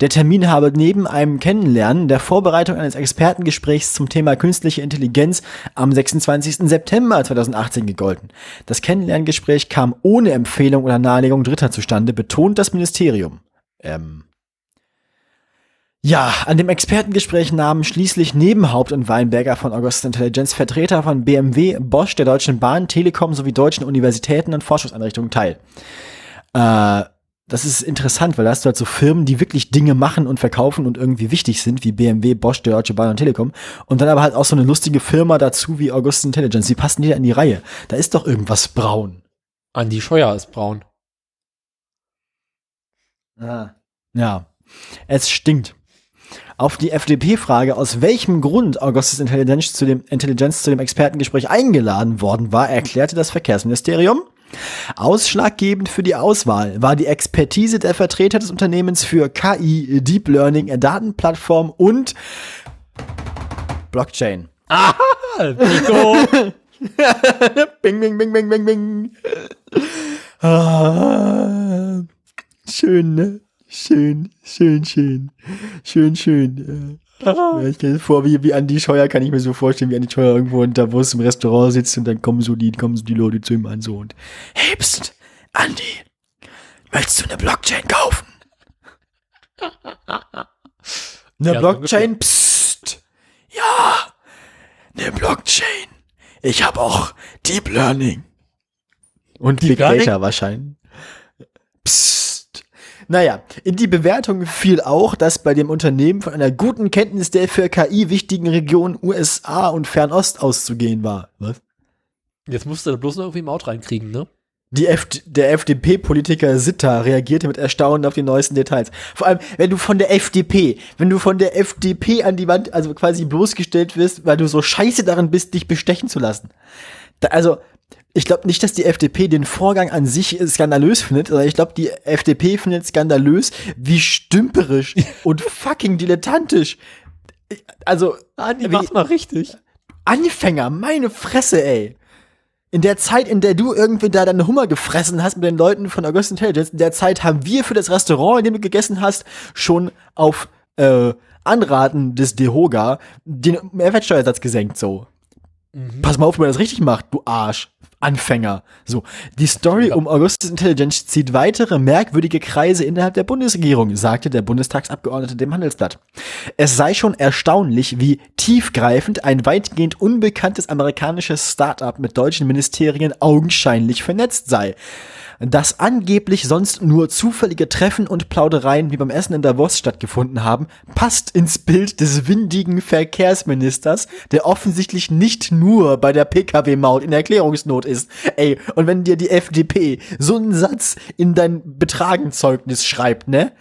Der Termin habe neben einem Kennenlernen der Vorbereitung eines Expertengesprächs zum Thema künstliche Intelligenz am 26. September 2018 gegolten. Das Kennenlerngespräch kam ohne Empfehlung oder Nahelegung Dritter zustande, betont das Ministerium. Ähm, ja, an dem Expertengespräch nahmen schließlich neben Haupt- und Weinberger von Augustus Intelligence Vertreter von BMW, Bosch, der Deutschen Bahn, Telekom sowie deutschen Universitäten und Forschungseinrichtungen teil. Äh, das ist interessant, weil da hast du halt so Firmen, die wirklich Dinge machen und verkaufen und irgendwie wichtig sind, wie BMW, Bosch, der Deutsche Bahn und Telekom. Und dann aber halt auch so eine lustige Firma dazu wie Augustus Intelligence. Die passen jeder in die Reihe. Da ist doch irgendwas braun. Andi Scheuer ist braun. Ah. Ja. Es stinkt. Auf die FDP-Frage, aus welchem Grund Augustus Intelligence zu, dem, Intelligence zu dem Expertengespräch eingeladen worden war, erklärte das Verkehrsministerium. Ausschlaggebend für die Auswahl war die Expertise der Vertreter des Unternehmens für KI, Deep Learning, Datenplattform und Blockchain. Nico! <laughs> bing, bing, bing, bing, bing, bing. Ah, schön, ne? Schön, schön, schön. Schön, schön. Ja. Ja, ich mir vor, wie, wie Andi Scheuer kann ich mir so vorstellen, wie Andi Scheuer irgendwo in Davos im Restaurant sitzt und dann kommen so die, kommen so die Leute zu ihm an so und Hey, pst, Andi, möchtest du eine Blockchain kaufen? <laughs> Eine Ja, so Blockchain? Psst. Ja, eine Blockchain. Ich habe auch Deep Learning. Und Big Data wahrscheinlich. Psst. Naja, in die Bewertung fiel auch, dass bei dem Unternehmen von einer guten Kenntnis der für KI wichtigen Regionen USA und Fernost auszugehen war. Was? Jetzt musst du da bloß noch irgendwie Maut reinkriegen, ne? Die F der FDP-Politiker Sitta reagierte mit Erstaunen auf die neuesten Details. Vor allem, wenn du von der FDP, wenn du von der FDP an die Wand, also quasi bloßgestellt wirst, weil du so scheiße darin bist, dich bestechen zu lassen. Da, also, ich glaube nicht, dass die FDP den Vorgang an sich skandalös findet, sondern ich glaube, die FDP findet skandalös, wie stümperisch <laughs> und fucking dilettantisch. Also, Andi, mach's mal richtig. Anfänger, meine Fresse, ey. In der Zeit, in der du irgendwie da deine Hummer gefressen hast mit den Leuten von August Intelligence, in der Zeit haben wir für das Restaurant, in dem du gegessen hast, schon auf äh, Anraten des Dehoga den Mehrwertsteuersatz gesenkt, so. Mhm. Pass mal auf, wie man das richtig macht, du Arsch. Anfänger. So, die Story ja. um Augustus Intelligence zieht weitere merkwürdige Kreise innerhalb der Bundesregierung, sagte der Bundestagsabgeordnete dem Handelsblatt. Es sei schon erstaunlich, wie tiefgreifend ein weitgehend unbekanntes amerikanisches Start-up mit deutschen Ministerien augenscheinlich vernetzt sei dass angeblich sonst nur zufällige Treffen und Plaudereien wie beim Essen in Davos stattgefunden haben, passt ins Bild des windigen Verkehrsministers, der offensichtlich nicht nur bei der Pkw-Maut in Erklärungsnot ist. Ey, und wenn dir die FDP so einen Satz in dein Betragenzeugnis schreibt, ne?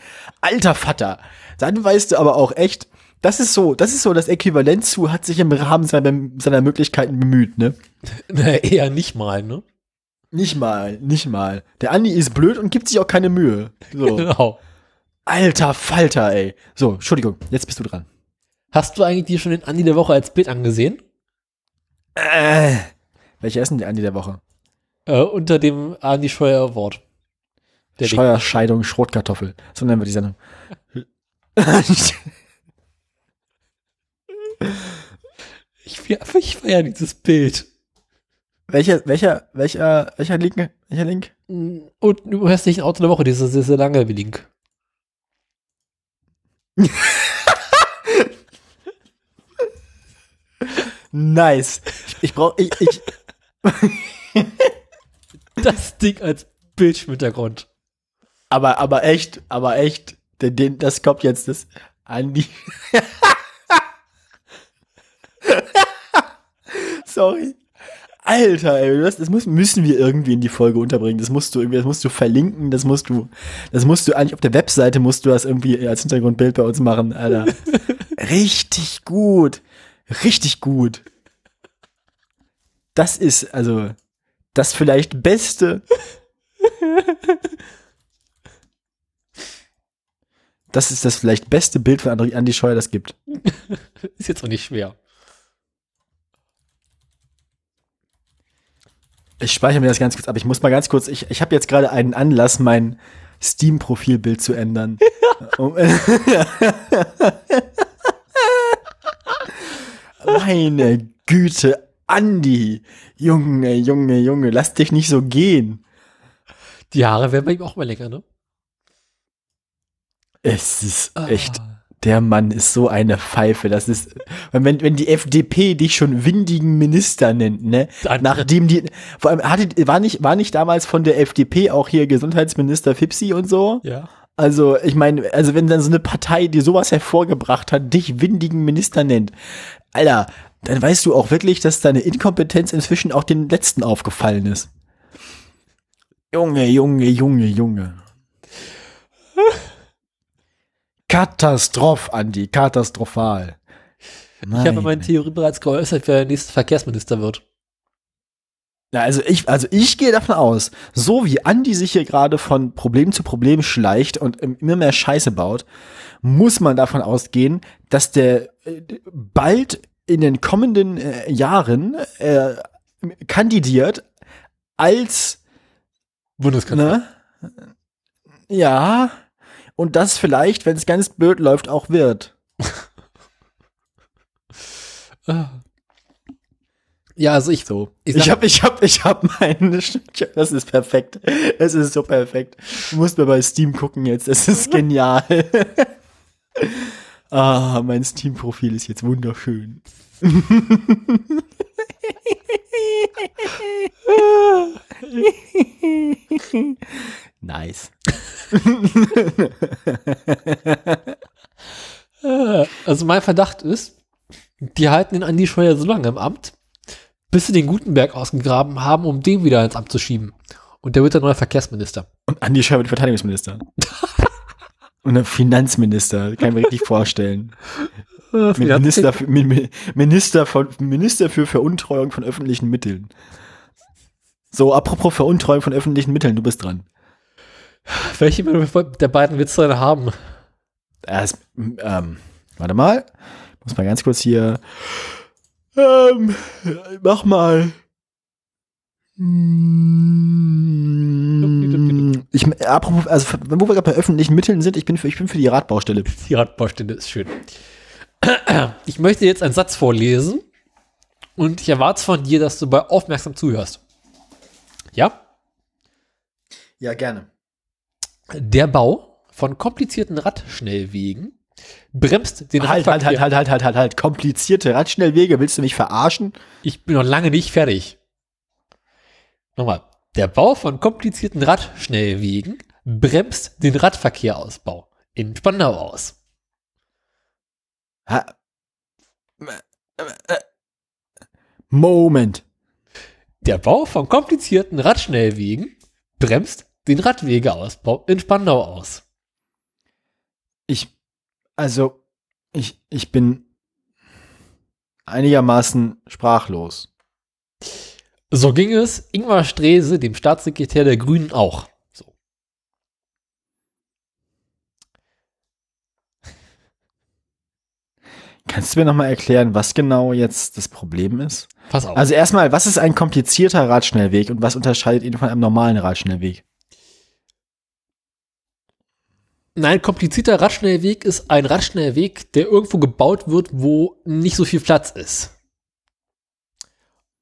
Alter Vater, dann weißt du aber auch echt, das ist so, das ist so das Äquivalent zu, hat sich im Rahmen seiner, seiner Möglichkeiten bemüht, ne? <laughs> Na, eher nicht mal, ne? Nicht mal, nicht mal. Der Andi ist blöd und gibt sich auch keine Mühe. So. <laughs> Genau. Alter Falter, ey. So, Entschuldigung, jetzt bist du dran. Hast du eigentlich dir schon den Andi der Woche als Bild angesehen? Äh, welcher ist denn der Andi der Woche? Äh, unter dem Andi Scheuer Award. Der Scheuer Scheidung Schrotkartoffel. So nennen wir die Sendung. <laughs> ich, ich feiere dieses Bild. Welcher, welcher, welcher, welcher Link? Welcher Link? Und du hast nicht ein Auto der Woche, dieser sehr, sehr lange Link. <laughs> nice. Ich brauch, ich, ich. <laughs> das Ding als Bildschirmhintergrund. Aber, aber echt, aber echt, den, den, das kommt jetzt das Andi. <laughs> Sorry. Alter, ey, das, das muss, müssen wir irgendwie in die Folge unterbringen. Das musst du irgendwie, das musst du verlinken, das musst du, das musst du eigentlich auf der Webseite musst du das irgendwie als Hintergrundbild bei uns machen, Alter. <laughs> Richtig gut. Richtig gut. Das ist, also, das vielleicht beste. Das ist das vielleicht beste Bild von Andi Scheuer, das gibt. <laughs> ist jetzt auch nicht schwer. Ich speichere mir das ganz kurz ab. Ich muss mal ganz kurz, ich, ich habe jetzt gerade einen Anlass, mein Steam-Profilbild zu ändern. <laughs> <laughs> Meine Güte, Andi. Junge, Junge, Junge, lass dich nicht so gehen. Die Haare werden bei ihm auch mal länger, ne? Es ist ah. echt der Mann ist so eine Pfeife. Das ist, wenn, wenn die FDP dich schon windigen Minister nennt, ne? Nachdem die, vor allem hatte, war nicht, war nicht damals von der FDP auch hier Gesundheitsminister Fipsi und so? Ja. Also, ich meine, also wenn dann so eine Partei, die sowas hervorgebracht hat, dich windigen Minister nennt, Alter, dann weißt du auch wirklich, dass deine Inkompetenz inzwischen auch den Letzten aufgefallen ist. Junge, Junge, Junge, Junge. Katastroph, Andi, katastrophal. Meine. Ich habe meine Theorie bereits geäußert, wer der nächste Verkehrsminister wird. Ja, also ich, also ich gehe davon aus, so wie Andi sich hier gerade von Problem zu Problem schleicht und immer mehr Scheiße baut, muss man davon ausgehen, dass der äh, bald in den kommenden äh, Jahren äh, kandidiert als Bundeskanzler. Ne? Ja, und das vielleicht, wenn es ganz blöd läuft, auch wird. <laughs> Ja, also ich so. Ich, ich habe ich habe ich habe meine das ist perfekt. Es ist so perfekt. Du musst mir bei Steam gucken jetzt, es ist <laughs> genial. Ah, mein Steam-Profil ist jetzt wunderschön. <laughs> nice. <laughs> also mein Verdacht ist, die halten den Andi Scheuer so lange im Amt, bis sie den Gutenberg ausgegraben haben, um den wieder ins Amt zu schieben. Und der wird dann neuer Verkehrsminister. Und Andi Scheuer wird Verteidigungsminister. <laughs> Und ein Finanzminister, kann ich mir richtig vorstellen. <laughs> Minister, für, Minister, von, Minister für Veruntreuung von öffentlichen Mitteln. So, apropos Veruntreuung von öffentlichen Mitteln, du bist dran. Welche der beiden willst du denn haben? Erst, ähm, warte mal. Muss mal ganz kurz hier. Ähm, mach mal. Ich, apropos, also, wo wir gerade bei öffentlichen Mitteln sind, ich bin für, ich bin für die Radbaustelle. Die Radbaustelle ist schön. Ich möchte jetzt einen Satz vorlesen und ich erwarte von dir, dass du bei aufmerksam zuhörst. Ja? Ja, gerne. Der Bau von komplizierten Radschnellwegen bremst den halt, halt, halt, halt, halt, halt, halt, halt. Komplizierte Radschnellwege, willst du mich verarschen? Ich bin noch lange nicht fertig. Nochmal. Der Bau von komplizierten Radschnellwegen bremst den Radverkehrausbau in Spandau aus. Ha Moment. Der Bau von komplizierten Radschnellwegen bremst den Radwegeausbau in Spandau aus. Ich, also, ich, ich bin einigermaßen sprachlos. So ging es Ingmar Strese, dem Staatssekretär der Grünen, auch. So. Kannst du mir nochmal erklären, was genau jetzt das Problem ist? Pass auf. Also erstmal, was ist ein komplizierter Radschnellweg und was unterscheidet ihn von einem normalen Radschnellweg? Nein, komplizierter Radschnellweg ist ein Radschnellweg, der irgendwo gebaut wird, wo nicht so viel Platz ist.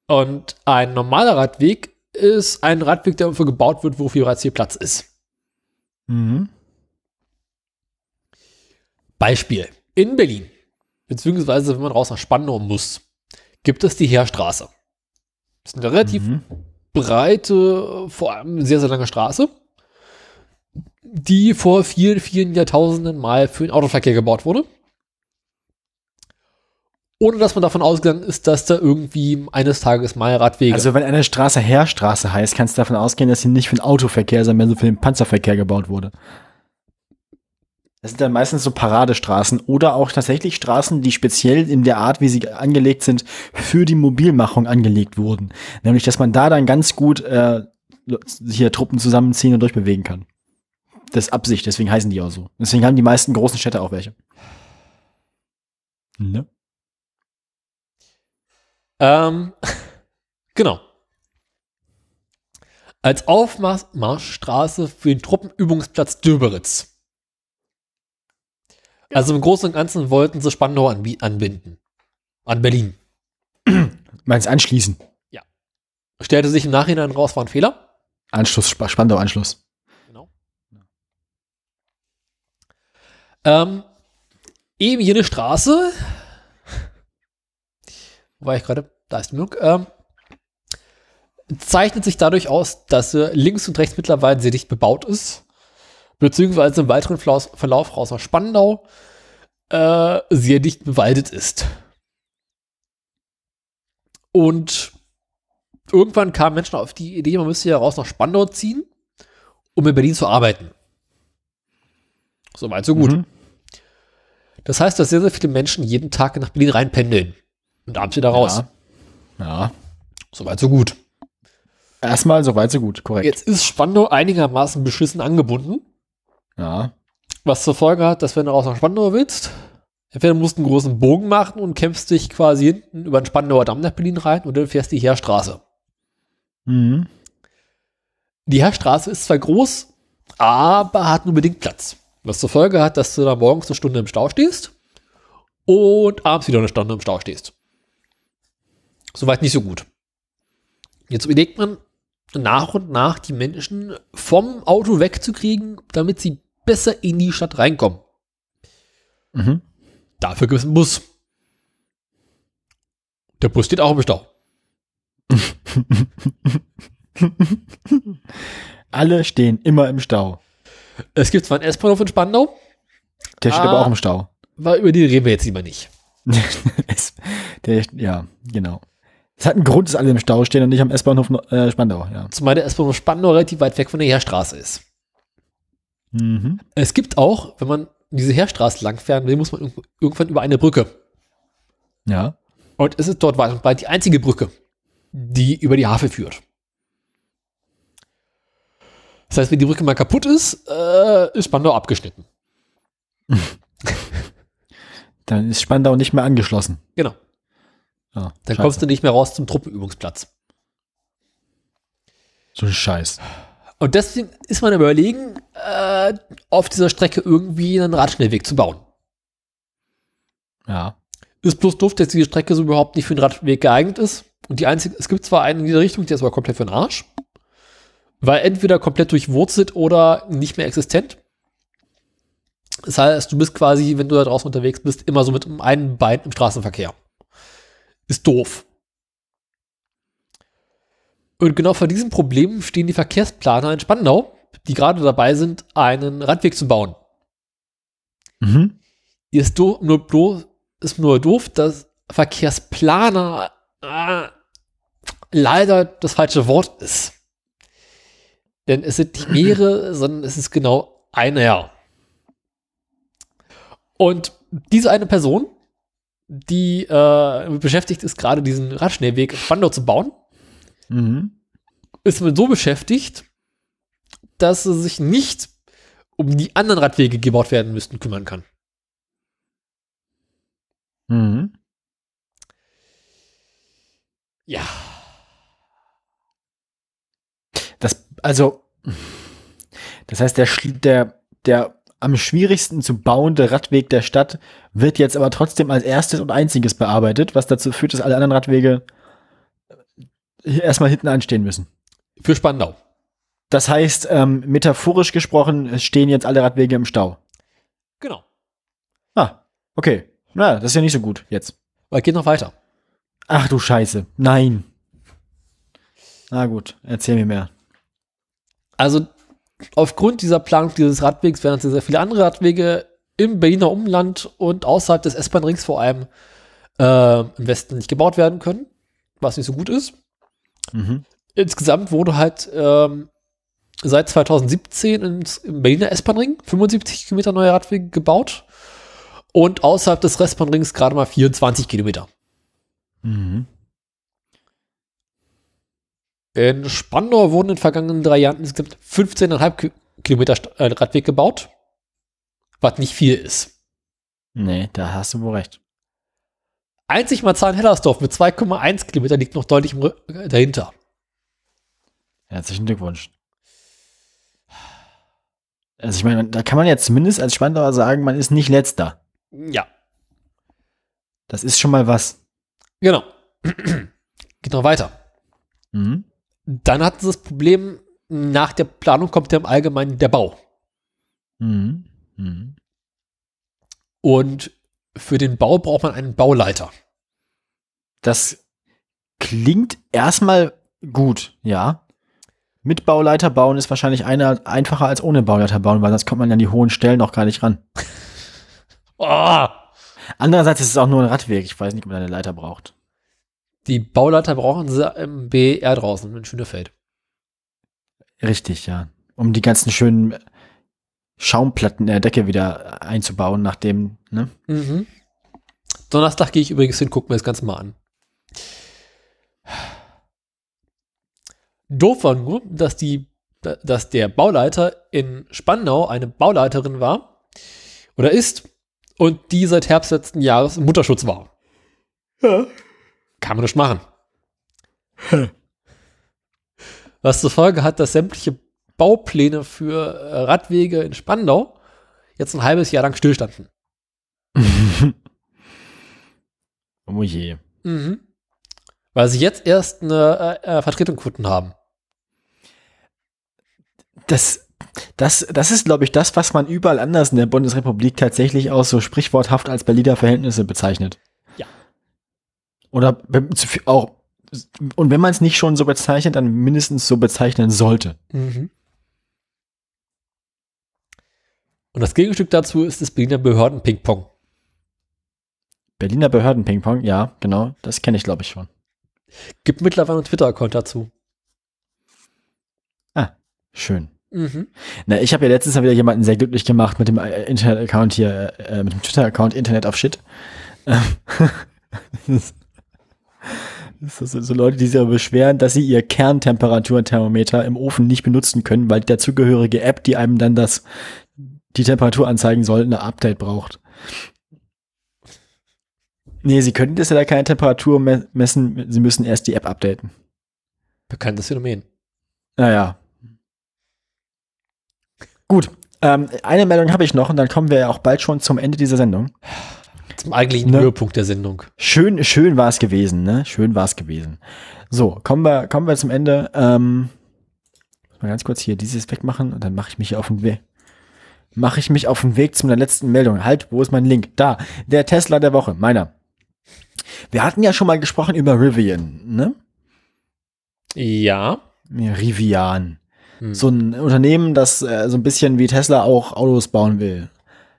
Und ein normaler Radweg ist ein Radweg, der irgendwo gebaut wird, wo viel, viel Platz ist. Mhm. Beispiel. In Berlin, beziehungsweise wenn man raus nach Spandau muss, gibt es die Heerstraße. Das ist eine relativ mhm. breite, vor allem sehr, sehr lange Straße die vor vielen, vielen Jahrtausenden mal für den Autoverkehr gebaut wurde. Ohne dass man davon ausgegangen ist, dass da irgendwie eines Tages mal Radwege. Also wenn eine Straße Heerstraße heißt, kannst du davon ausgehen, dass sie nicht für den Autoverkehr, sondern so für den Panzerverkehr gebaut wurde. Das sind dann meistens so Paradestraßen oder auch tatsächlich Straßen, die speziell in der Art, wie sie angelegt sind, für die Mobilmachung angelegt wurden. Nämlich, dass man da dann ganz gut äh, hier Truppen zusammenziehen und durchbewegen kann. Das ist Absicht, deswegen heißen die auch so. Deswegen haben die meisten großen Städte auch welche. Ne? Ähm, <laughs> genau. Als Aufmarschstraße für den Truppenübungsplatz Döberitz. Ja. Also im Großen und Ganzen wollten sie Spandau anbinden. An Berlin. Meinst anschließen? Ja. Stellte sich im Nachhinein raus, war ein Fehler. Anschluss, Spandau-Anschluss. Ähm, eben jene Straße, wo war ich gerade? Da ist genug. Ähm, zeichnet sich dadurch aus, dass sie links und rechts mittlerweile sehr dicht bebaut ist, beziehungsweise im weiteren Verlauf, Verlauf raus aus Spandau äh, sehr dicht bewaldet ist. Und irgendwann kamen Menschen auf die Idee, man müsste ja raus nach Spandau ziehen, um in Berlin zu arbeiten. So weit, so gut. Mhm. Das heißt, dass sehr, sehr viele Menschen jeden Tag nach Berlin reinpendeln und abends wieder raus. Ja. ja. Soweit, so gut. Erstmal soweit, so gut, korrekt. Jetzt ist Spandau einigermaßen beschissen angebunden. Ja. Was zur Folge hat, dass wenn du raus nach Spandau willst, entweder musst du einen großen Bogen machen und kämpfst dich quasi hinten über den Spandauer Damm nach Berlin rein oder du fährst die Heerstraße. Mhm. Die Heerstraße ist zwar groß, aber hat nur bedingt Platz. Was zur Folge hat, dass du da morgens eine Stunde im Stau stehst und abends wieder eine Stunde im Stau stehst. Soweit nicht so gut. Jetzt überlegt man nach und nach die Menschen vom Auto wegzukriegen, damit sie besser in die Stadt reinkommen. Mhm. Dafür gibt es einen Bus. Der Bus steht auch im Stau. <laughs> Alle stehen immer im Stau. Es gibt zwar einen S-Bahnhof in Spandau, Der steht Ah. aber auch im Stau. Weil über die reden wir jetzt lieber nicht. <laughs> Der, ja, genau. Es hat einen Grund, dass alle im Stau stehen und nicht am S-Bahnhof äh, Spandau, ja. Zumal der S-Bahn Spandau relativ weit weg von der Heerstraße ist. Mhm. Es gibt auch, wenn man diese Heerstraße langfahren will, muss man irg- irgendwann über eine Brücke. Ja. Und es ist dort weit und breit die einzige Brücke, die über die Havel führt. Das heißt, wenn die Brücke mal kaputt ist, äh, ist Spandau abgeschnitten. <laughs> Dann ist Spandau nicht mehr angeschlossen. Genau. Ja, Dann kommst du nicht mehr raus zum Truppenübungsplatz. So ein Scheiß. Und deswegen ist man überlegen, äh, auf dieser Strecke irgendwie einen Radschnellweg zu bauen. Ja. Ist bloß doof, dass diese Strecke so überhaupt nicht für einen Radweg geeignet ist. Und die einzige, es gibt zwar einen in diese Richtung, der ist aber komplett für den Arsch. Weil entweder komplett durchwurzelt oder nicht mehr existent. Das heißt, du bist quasi, wenn du da draußen unterwegs bist, immer so mit einem Bein im Straßenverkehr. Ist doof. Und genau vor diesem Problem stehen die Verkehrsplaner in Spandau, die gerade dabei sind, einen Radweg zu bauen. Mhm. ist, do, nur, bloß, ist nur doof, dass Verkehrsplaner äh, leider das falsche Wort ist. Denn es sind nicht mehrere, <clears throat> sondern es ist genau einer. Und diese eine Person, die äh, beschäftigt ist, gerade diesen Radschnellweg Spandau zu bauen, Mhm. ist damit so beschäftigt, dass sie sich nicht um die anderen Radwege, die gebaut werden müssten, kümmern kann. Mhm. Ja. Das, also, das heißt, der, der, der am schwierigsten zu bauende Radweg der Stadt wird jetzt aber trotzdem als erstes und einziges bearbeitet, was dazu führt, dass alle anderen Radwege hier erstmal hinten anstehen müssen. Für Spandau. Das heißt, ähm, metaphorisch gesprochen, es stehen jetzt alle Radwege im Stau. Genau. Ah, okay. Na, das ist ja nicht so gut jetzt. Weil geht noch weiter. Ach du Scheiße. Nein. Na gut, erzähl mir mehr. Also aufgrund dieser Planung dieses Radwegs werden sehr, sehr viele andere Radwege im Berliner Umland und außerhalb des S-Bahn-Rings vor allem äh, im Westen nicht gebaut werden können, was nicht so gut ist. Mhm. Insgesamt wurde halt ähm, seit 2017 ins, im Berliner S-Bahn-Ring 75 Kilometer neue Radwege gebaut und außerhalb des S-Bahn-Rings gerade mal 24 Kilometer. Mhm. In Spandau wurden in den vergangenen drei Jahren insgesamt 15,5 Ki Kilometer äh, Radweg gebaut, was nicht viel ist. Nee, da hast du wohl recht. Einzig Marzahn-Hellersdorf mit 2,1 Kilometer liegt noch deutlich äh, dahinter. Herzlichen Glückwunsch. Also ich meine, da kann man jetzt zumindest als Spandauer sagen, man ist nicht letzter. Ja, Das ist schon mal was. genau. <clears throat> Geht noch weiter. Mhm. Dann hatten sie das Problem, nach der Planung kommt ja im Allgemeinen der Bau. Mhm. Mhm. Und für den Bau braucht man einen Bauleiter. Das klingt erstmal gut, ja. Mit Bauleiter bauen ist wahrscheinlich einer einfacher als ohne Bauleiter bauen, weil sonst kommt man an die hohen Stellen noch gar nicht ran. Oh, <laughs> Andererseits ist es auch nur ein Radweg. Ich weiß nicht, ob man eine Leiter braucht. Die Bauleiter brauchen sie im BR draußen in Schönefeld. Richtig, ja. Um die ganzen schönen Schaumplatten in der Decke wieder einzubauen, nachdem, ne? Mhm. Donnerstag gehe ich übrigens hin, gucken wir das Ganze mal an. Doof war nur, dass die, dass der Bauleiter in Spandau eine Bauleiterin war oder ist und die seit Herbst letzten Jahres im Mutterschutz war. Ja. Kann man nicht machen. Was zur Folge hat, dass sämtliche Baupläne für äh, Radwege in Spandau jetzt ein halbes Jahr lang stillstanden. <laughs> oh je. Mhm. Weil sie jetzt erst eine äh, äh, Vertretung gefunden haben. Das, das, das ist, glaube ich, das, was man überall anders in der Bundesrepublik tatsächlich auch so sprichworthaft als Berliner Verhältnisse bezeichnet. Oder auch, und wenn man es nicht schon so bezeichnet, dann mindestens so bezeichnen sollte. Mhm. Und das Gegenstück dazu ist das Berliner Behörden-Ping-Pong. Berliner Behörden-Ping-Pong, ja, genau. Das kenne ich, glaube ich, schon. Gibt mittlerweile einen Twitter-Account dazu. Ah, schön. Mhm. Na, ich habe ja letztens mal wieder jemanden sehr glücklich gemacht mit dem äh, Internet-Account hier, äh, mit dem Twitter-Account Internet of Shit. <laughs> Das sind so Leute, die sich aber beschweren, dass sie ihr Kerntemperaturethermometer im Ofen nicht benutzen können, weil die dazugehörige App, die einem dann das, die Temperatur anzeigen soll, eine Update braucht. Nee, sie können das ja keine Temperatur messen, sie müssen erst die App updaten. Bekanntes Phänomen. Naja. Gut, ähm, eine Meldung habe ich noch und dann kommen wir ja auch bald schon zum Ende dieser Sendung. Zum eigentlichen ne? Höhepunkt der Sendung. Schön, schön war es gewesen, ne? Schön war es gewesen. So, kommen wir, kommen wir zum Ende. Ähm, mal ganz kurz hier dieses wegmachen und dann mache ich mich auf den Weg. Mache ich mich auf den Weg zu meiner letzten Meldung. Halt, wo ist mein Link? Da, der Tesla der Woche, meiner. Wir hatten ja schon mal gesprochen über Rivian, ne? Ja. ja Rivian. Hm. So ein Unternehmen, das äh, so ein bisschen wie Tesla auch Autos bauen will.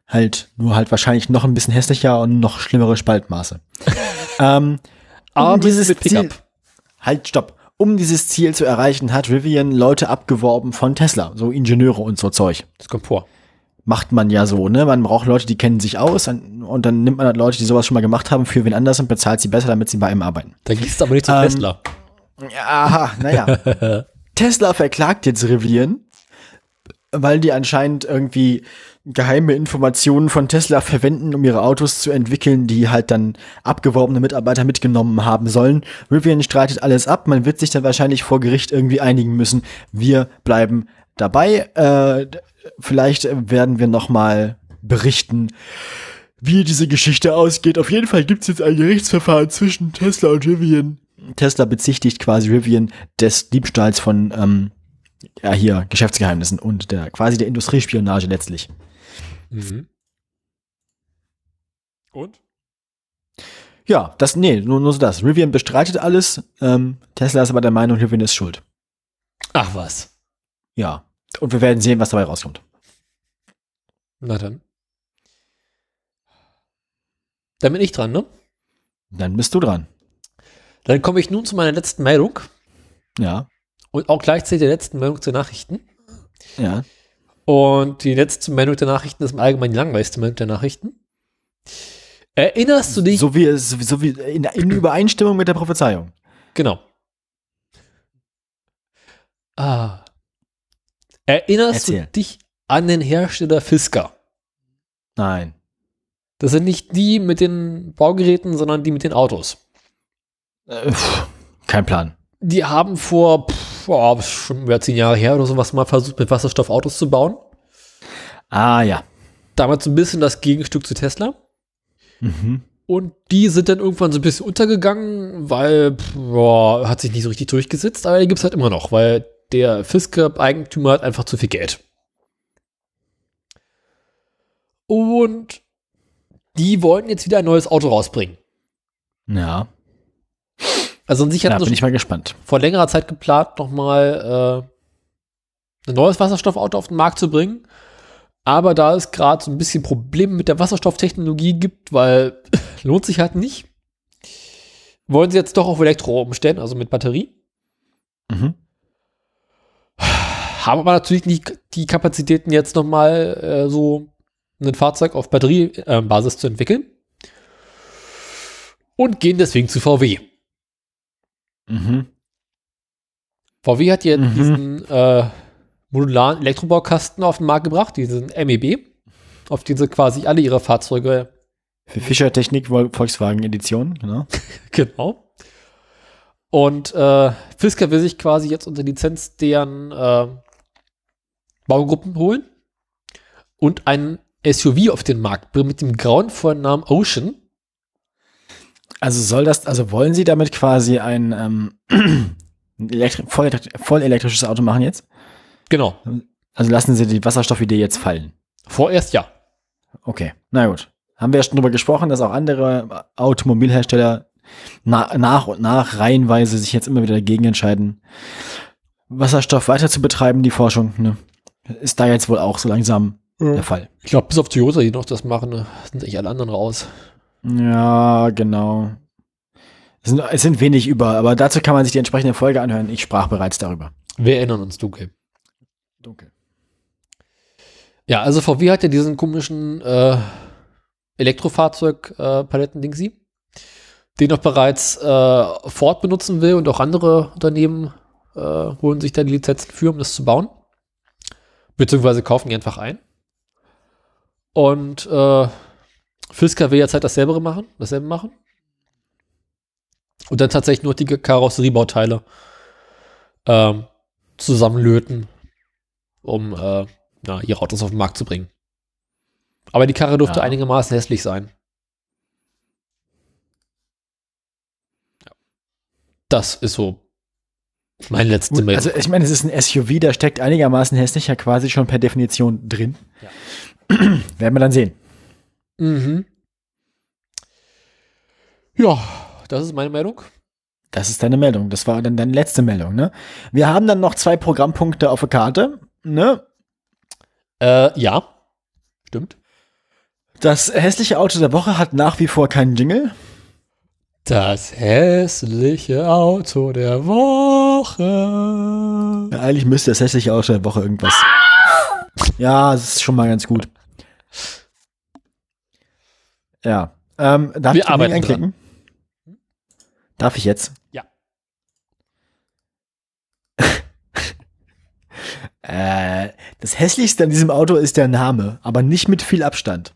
Halt, nur halt wahrscheinlich noch ein bisschen hässlicher und noch schlimmere Spaltmaße. <laughs> ähm, Aber um dieses Ziel, halt, stopp. Um dieses Ziel zu erreichen, hat Rivian Leute abgeworben von Tesla, so Ingenieure und so Zeug. Das kommt vor. Macht man ja so, ne? Man braucht Leute, die kennen sich aus und dann nimmt man halt Leute, die sowas schon mal gemacht haben, für wen anders und bezahlt sie besser, damit sie bei ihm arbeiten. Da gehst du aber nicht zu ähm, Tesla. Ja, naja. <laughs> Tesla verklagt jetzt Rivian, weil die anscheinend irgendwie geheime Informationen von Tesla verwenden, um ihre Autos zu entwickeln, die halt dann abgeworbene Mitarbeiter mitgenommen haben sollen. Rivian streitet alles ab. Man wird sich dann wahrscheinlich vor Gericht irgendwie einigen müssen. Wir bleiben dabei. Äh, vielleicht werden wir noch mal berichten, wie diese Geschichte ausgeht. Auf jeden Fall gibt es jetzt ein Gerichtsverfahren zwischen Tesla und Rivian. Tesla bezichtigt quasi Rivian des Diebstahls von ähm, ja hier Geschäftsgeheimnissen und der quasi der Industriespionage letztlich. Mhm. Und? Ja, das, nee, nur, nur so das. Rivian bestreitet alles. Ähm, Tesla ist aber der Meinung, Rivian ist schuld. Ach was. Ja. Und wir werden sehen, was dabei rauskommt. Na dann. Dann bin ich dran, ne? Dann bist du dran. Dann komme ich nun zu meiner letzten Meldung. Ja. Und auch gleichzeitig der letzten Meldung zu Nachrichten. Ja. Und die letzte Meldung der Nachrichten ist im Allgemeinen die langweiligste Meldung der Nachrichten. Erinnerst du dich? So wie, so, so wie in, in Übereinstimmung mit der Prophezeiung. Genau. Ah. Erinnerst Erzähl. du dich an den Hersteller Fisker? Nein. Das sind nicht die mit den Baugeräten, sondern die mit den Autos. Äh, kein Plan. Die haben vor pff, schon über zehn Jahre her oder sowas mal versucht, mit Wasserstoffautos zu bauen. Ah, ja. Damals so ein bisschen das Gegenstück zu Tesla. Mhm. Und die sind dann irgendwann so ein bisschen untergegangen, weil, boah, hat sich nicht so richtig durchgesetzt, aber die gibt es halt immer noch, weil der Fisker-Eigentümer hat einfach zu viel Geld. Und die wollten jetzt wieder ein neues Auto rausbringen. Ja. Also an sich hat ja, bin ich mal gespannt. vor längerer Zeit geplant, nochmal äh, ein neues Wasserstoffauto auf den Markt zu bringen. Aber da es gerade so ein bisschen Probleme mit der Wasserstofftechnologie gibt, weil <laughs> lohnt sich halt nicht, wollen sie jetzt doch auf Elektro umstellen, also mit Batterie. Mhm. Haben aber natürlich nicht die Kapazitäten jetzt nochmal äh, so ein Fahrzeug auf Batteriebasis äh, zu entwickeln. Und gehen deswegen zu VW. Mhm. VW hat jetzt mhm. diesen äh, modularen Elektrobaukasten auf den Markt gebracht, diesen MEB, auf den sie quasi alle ihre Fahrzeuge. Für Fischer Technik Volkswagen Edition, genau. <laughs> genau. Und äh, Fisker will sich quasi jetzt unter Lizenz deren äh, Baugruppen holen und ein SUV auf den Markt bringen mit dem grauenvollen Namen Ocean. Also soll das, also wollen Sie damit quasi ein ähm, <clears throat> elektri voll, voll, elektrisches Auto machen jetzt? Genau. Also lassen Sie die Wasserstoffidee jetzt fallen. Vorerst ja. Okay, na gut. Haben wir ja schon drüber gesprochen, dass auch andere Automobilhersteller na nach und nach reihenweise sich jetzt immer wieder dagegen entscheiden, Wasserstoff weiter zu betreiben, die Forschung. Ne? Ist da jetzt wohl auch so langsam ja. der Fall. Ich glaube, bis auf Toyota, die noch das machen, ne, sind eigentlich alle anderen raus. Ja, genau. Es sind, es sind wenig über, aber dazu kann man sich die entsprechende Folge anhören. Ich sprach bereits darüber. Wir erinnern uns dunkel. Dunkel. Ja, also VW hat ja diesen komischen äh, Elektrofahrzeug-Paletten-Dingsy, äh, den auch bereits äh, Ford benutzen will und auch andere Unternehmen äh, holen sich da die Lizenzen für, um das zu bauen. Beziehungsweise kaufen die einfach ein. Und äh, Fisker will jetzt halt dasselbe machen, dasselbe machen. Und dann tatsächlich nur die Karosseriebauteile ähm, zusammenlöten, um äh, na, ihre Autos auf den Markt zu bringen. Aber die Karre durfte ja. einigermaßen hässlich sein. Das ist so meine letzte Meldung. Also ich meine, es ist ein SUV, da steckt einigermaßen hässlich ja quasi schon per Definition drin. Ja. <clears throat> Werden wir dann sehen. Mhm. Ja, das ist meine Meldung. Das ist deine Meldung. Das war dann deine letzte Meldung, ne? Wir haben dann noch zwei Programmpunkte auf der Karte, ne? Äh, ja. Stimmt. Das hässliche Auto der Woche hat nach wie vor keinen Jingle. Das hässliche Auto der Woche. Ja, eigentlich müsste das hässliche Auto der Woche irgendwas. Ja, das ist schon mal ganz gut. Ja. Ähm, darf Wir ich arbeiten einklicken? Dran. Darf ich jetzt? Ja. <laughs> äh, das hässlichste an diesem Auto ist der Name, aber nicht mit viel Abstand.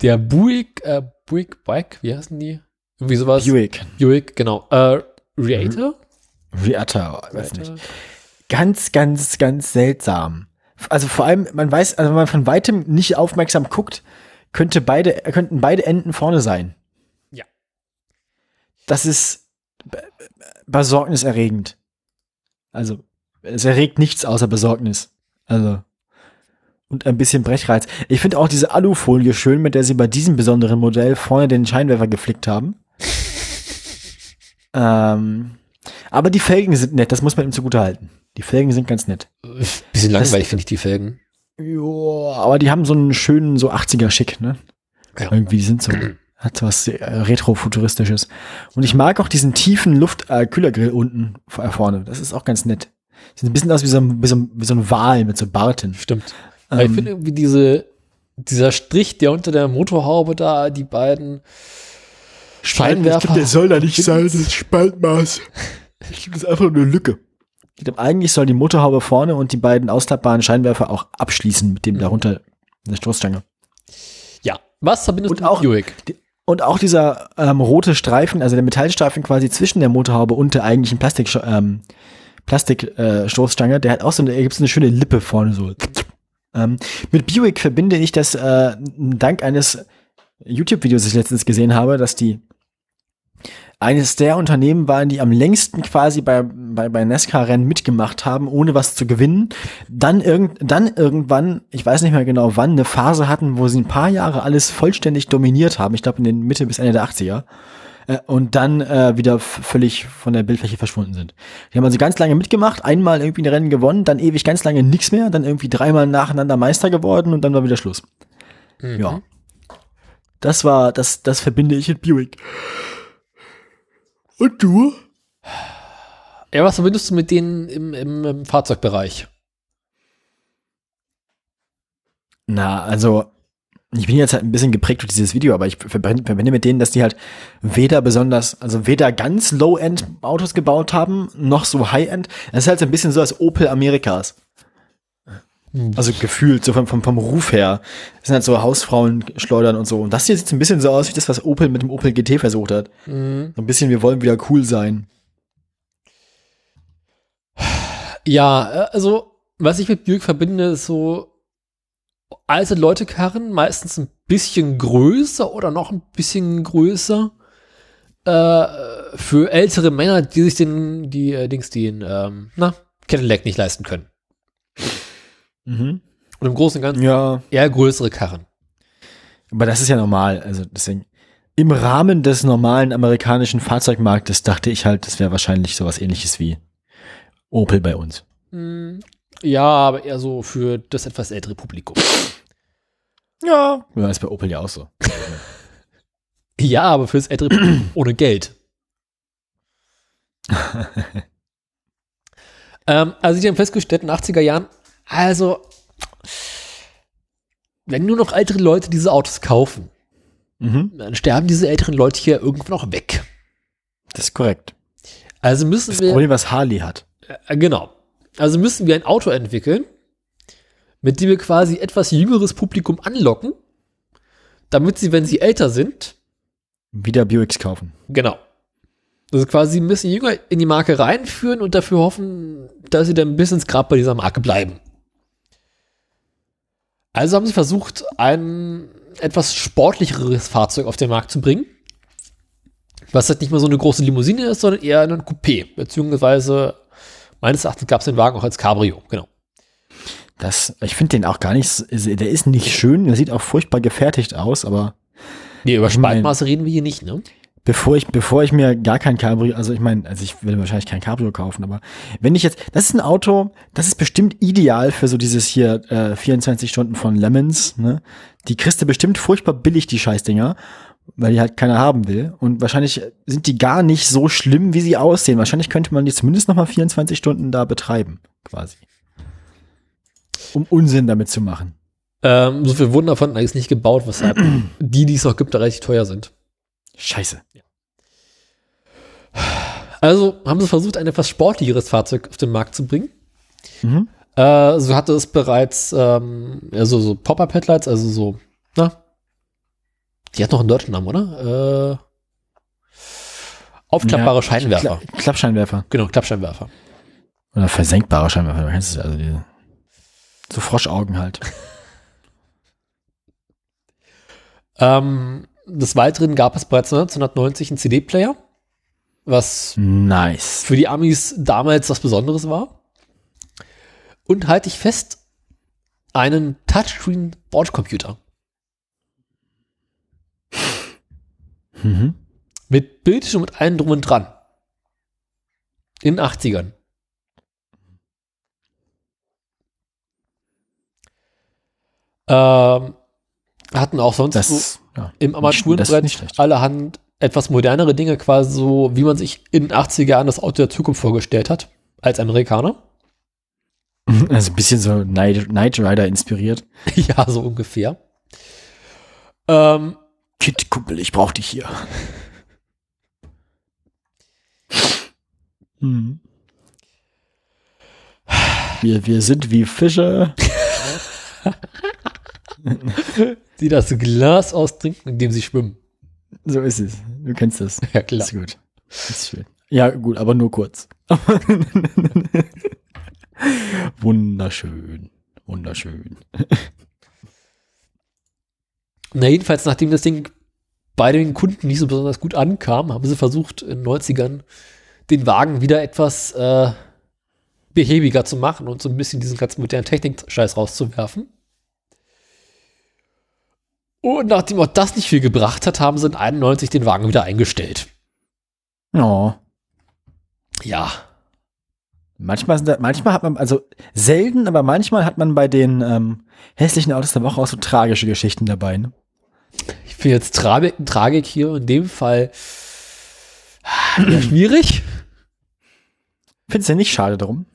Der Buick, äh, Buick Bike, wie heißen die? Irgendwie sowas. Buick. Buick, genau. Äh, Reator? Reator, weiß nicht. Ganz, ganz, ganz seltsam. Also vor allem, man weiß, also wenn man von weitem nicht aufmerksam guckt, könnte beide, könnten beide Enden vorne sein. Ja. Das ist besorgniserregend. Also, es erregt nichts außer Besorgnis. Also. Und ein bisschen Brechreiz. Ich finde auch diese Alufolie schön, mit der sie bei diesem besonderen Modell vorne den Scheinwerfer geflickt haben. <laughs> ähm, aber die Felgen sind nett, das muss man ihm zugute halten. Die Felgen sind ganz nett. Bisschen langweilig finde ich die Felgen. Ja, aber die haben so einen schönen, so 80er-Schick, ne? Ja. Irgendwie, die sind so, hat so was äh, Retro-Futuristisches. Und ich mag auch diesen tiefen Luftkühlergrill äh, unten äh, vorne. Das ist auch ganz nett. Sieht ein bisschen aus wie so ein, wie so ein, wie so ein Wal mit so Barten. Stimmt. Ähm, ich finde irgendwie diese, dieser Strich, der unter der Motorhaube da, die beiden Scheinwerfer. Ich glaube, der soll da nicht sein, das Spaltmaß. <laughs> Ich glaube, das ist einfach nur eine Lücke. Ich glaube, eigentlich soll die Motorhaube vorne und die beiden ausklappbaren Scheinwerfer auch abschließen mit dem mhm. darunter der Stoßstange. Ja, was verbindest und du auch, Buick? Und auch dieser ähm, rote Streifen, also der Metallstreifen quasi zwischen der Motorhaube und der eigentlichen Plastik, ähm, Plastikstoßstange, äh, der hat auch so eine, gibt eine schöne Lippe vorne so. Ähm, mit Buick verbinde ich das äh, dank eines YouTube-Videos, das ich letztens gesehen habe, dass die eines der Unternehmen waren, die am längsten quasi bei, bei, bei NASCAR-Rennen mitgemacht haben, ohne was zu gewinnen. Dann, irgend, dann irgendwann, ich weiß nicht mehr genau wann, eine Phase hatten, wo sie ein paar Jahre alles vollständig dominiert haben. Ich glaube in den Mitte bis Ende der 80er. Äh, und dann äh, wieder völlig von der Bildfläche verschwunden sind. Die haben also ganz lange mitgemacht, einmal irgendwie ein Rennen gewonnen, dann ewig ganz lange nichts mehr, dann irgendwie dreimal nacheinander Meister geworden und dann war wieder Schluss. Mhm. Ja. Das war, das, das verbinde ich mit Buick. Und du? Ja, was verbindest du mit denen im, im, im Fahrzeugbereich? Na, also ich bin jetzt halt ein bisschen geprägt durch dieses Video, aber ich verbinde mit denen, dass die halt weder besonders, also weder ganz Low-End Autos gebaut haben, noch so High-End. Das ist halt so ein bisschen so als Opel Amerikas. Hm. Also gefühlt, so vom, vom, vom Ruf her. Das sind halt so Hausfrauen schleudern und so. Und das hier sieht so ein bisschen so aus wie das, was Opel mit dem Opel GT versucht hat. Mhm. So ein bisschen, wir wollen wieder cool sein. Ja, äh, also, was ich mit Buick verbinde, ist so alte Leute karren, meistens ein bisschen größer oder noch ein bisschen größer. Äh, für ältere Männer, die sich den, die, äh, Dings, den, ähm, na, Cadillac nicht leisten können. Mhm. Und im Großen und Ganzen ja. eher größere Karren. Aber das ist ja normal. Also deswegen, im Rahmen des normalen amerikanischen Fahrzeugmarktes dachte ich halt, das wäre wahrscheinlich sowas ähnliches wie Opel bei uns. Mhm. Ja, aber eher so für das etwas ältere Publikum. Ja. Ja, ist bei Opel ja auch so. <laughs> ja, aber fürs ältere Publikum <clears throat> ohne Geld. <laughs> ähm, also sie haben festgestellt in den 80er Jahren, also wenn nur noch ältere Leute diese Autos kaufen, mhm. dann sterben diese älteren Leute hier irgendwann noch weg. Das ist korrekt. Also müssen das wir. Das Problem, was Harley hat. Äh, genau. Also müssen wir ein Auto entwickeln, mit dem wir quasi etwas jüngeres Publikum anlocken, damit sie, wenn sie älter sind, wieder Buicks kaufen. Genau. Also quasi ein bisschen jünger in die Marke reinführen und dafür hoffen, dass sie dann bis ins Grab bei dieser Marke bleiben. Also haben sie versucht, ein etwas sportlicheres Fahrzeug auf den Markt zu bringen. Was halt nicht mehr so eine große Limousine ist, sondern eher ein Coupé. Beziehungsweise, meines Erachtens gab es den Wagen auch als Cabrio, genau. Das, ich finde den auch gar nicht, der ist nicht schön, der sieht auch furchtbar gefertigt aus, aber. Nee, über Spaltmaße reden wir hier nicht, ne? Bevor ich, bevor ich mir gar kein Cabrio, also ich meine, also ich will wahrscheinlich kein Cabrio kaufen, aber wenn ich jetzt, das ist ein Auto, das ist bestimmt ideal für so dieses hier äh, 24 Stunden von Lemons, ne? Die kriegst du bestimmt furchtbar billig, die Scheißdinger, weil die halt keiner haben will. Und wahrscheinlich sind die gar nicht so schlimm, wie sie aussehen. Wahrscheinlich könnte man die zumindest noch mal 24 Stunden da betreiben, quasi. Um Unsinn damit zu machen. Ähm, so viel Wunder davon eigentlich nicht gebaut, weshalb <clears throat> die, die es noch gibt, da richtig teuer sind. Scheiße. Also haben sie versucht, ein etwas sportlicheres Fahrzeug auf den Markt zu bringen. Mhm. Äh, so hatte es bereits ähm, also so Pop-Up-Headlights, also so, na, die hat noch einen deutschen Namen, oder? Äh, aufklappbare ja, Scheinwerfer. Kla Klappscheinwerfer. Genau, Klappscheinwerfer. Oder versenkbare Scheinwerfer, du kennst es also diese, so Froschaugen halt. <laughs> ähm, des Weiteren gab es bereits 1990 einen CD-Player, was nice. für die Amis damals was Besonderes war. Und halte ich fest, einen Touchscreen-Bordcomputer. Mhm. Mit Bildschirm und allem drum und dran. In den 80ern. Ähm, hatten auch sonst das, so ja, im Armaturenbrett allerhand etwas modernere Dinge, quasi so, wie man sich in den 80er Jahren das Auto der Zukunft vorgestellt hat, als Amerikaner. <laughs> Also ein bisschen so Night, Night Rider inspiriert. <laughs> ja, so ungefähr. Ähm, Kid, Kumpel, ich brauch dich hier. hm. wir, wir sind wie Fische. <laughs> die das Glas austrinken, in dem sie schwimmen. So ist es. Du kennst das. Ja, klar. Ist gut. Ist schön. Ja, gut, aber nur kurz. <laughs> Wunderschön. Wunderschön. Na, jedenfalls, nachdem das Ding bei den Kunden nicht so besonders gut ankam, haben sie versucht, in den 90ern den Wagen wieder etwas äh, behäbiger zu machen und so ein bisschen diesen ganzen modernen Technik-Scheiß rauszuwerfen. Und nachdem auch das nicht viel gebracht hat, haben sie in 91 den Wagen wieder eingestellt. Oh. Ja. Manchmal, da, manchmal hat man, also selten, aber manchmal hat man bei den ähm, hässlichen Autos der Woche auch so tragische Geschichten dabei. Ne? Ich finde jetzt Tragik, Tragik hier in dem Fall ja, schwierig. Findest du ja nicht schade drum?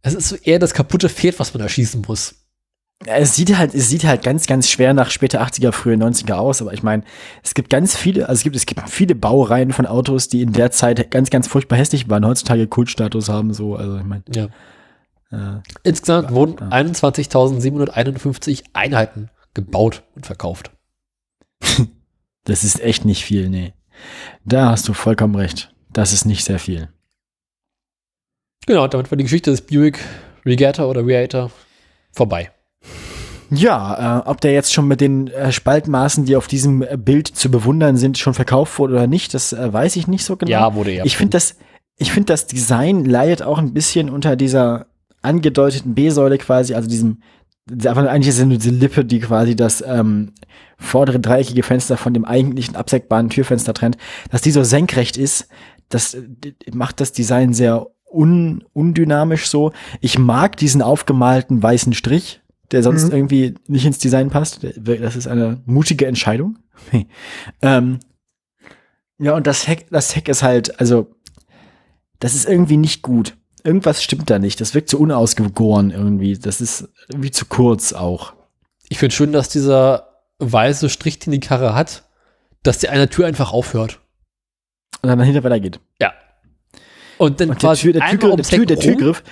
Es ist so eher das kaputte Pferd, was man erschießen muss. Es sieht halt, es sieht halt ganz, ganz schwer nach später 80er, frühe 90er aus, aber ich meine, es gibt ganz viele, also es gibt, es gibt viele Baureihen von Autos, die in der Zeit ganz, ganz furchtbar hässlich waren, heutzutage Kultstatus haben, so, also ich meine. Ja. Äh, Insgesamt ja, wurden ja. 21.751 Einheiten gebaut und verkauft. <laughs> das ist echt nicht viel, nee. Da hast du vollkommen recht. Das ist nicht sehr viel. Genau, damit war die Geschichte des Buick Regatta oder Reator vorbei. Ja, äh, ob der jetzt schon mit den äh, Spaltmaßen, die auf diesem äh, Bild zu bewundern sind, schon verkauft wurde oder nicht, das äh, weiß ich nicht so genau. Ja, wurde ja. Ich finde das, ich finde das Design leidet auch ein bisschen unter dieser angedeuteten B-Säule quasi, also diesem, einfach eigentlich ist es nur diese Lippe, die quasi das ähm, vordere dreieckige Fenster von dem eigentlichen absägbaren Türfenster trennt, dass die so senkrecht ist, das macht das Design sehr un, undynamisch so. Ich mag diesen aufgemalten weißen Strich, der sonst mhm. irgendwie nicht ins Design passt. Das ist eine mutige Entscheidung. <laughs> ähm, ja, und das Heck, das Heck ist halt, also, das ist irgendwie nicht gut. Irgendwas stimmt da nicht. Das wirkt zu unausgegoren irgendwie. Das ist irgendwie zu kurz auch. Ich finde schön, dass dieser weiße Strich, den die Karre hat, dass die eine Tür einfach aufhört. Und dann dahinter weitergeht. Ja. Und dann und der, Tür, der, Tür, der, Tür, der Türgriff,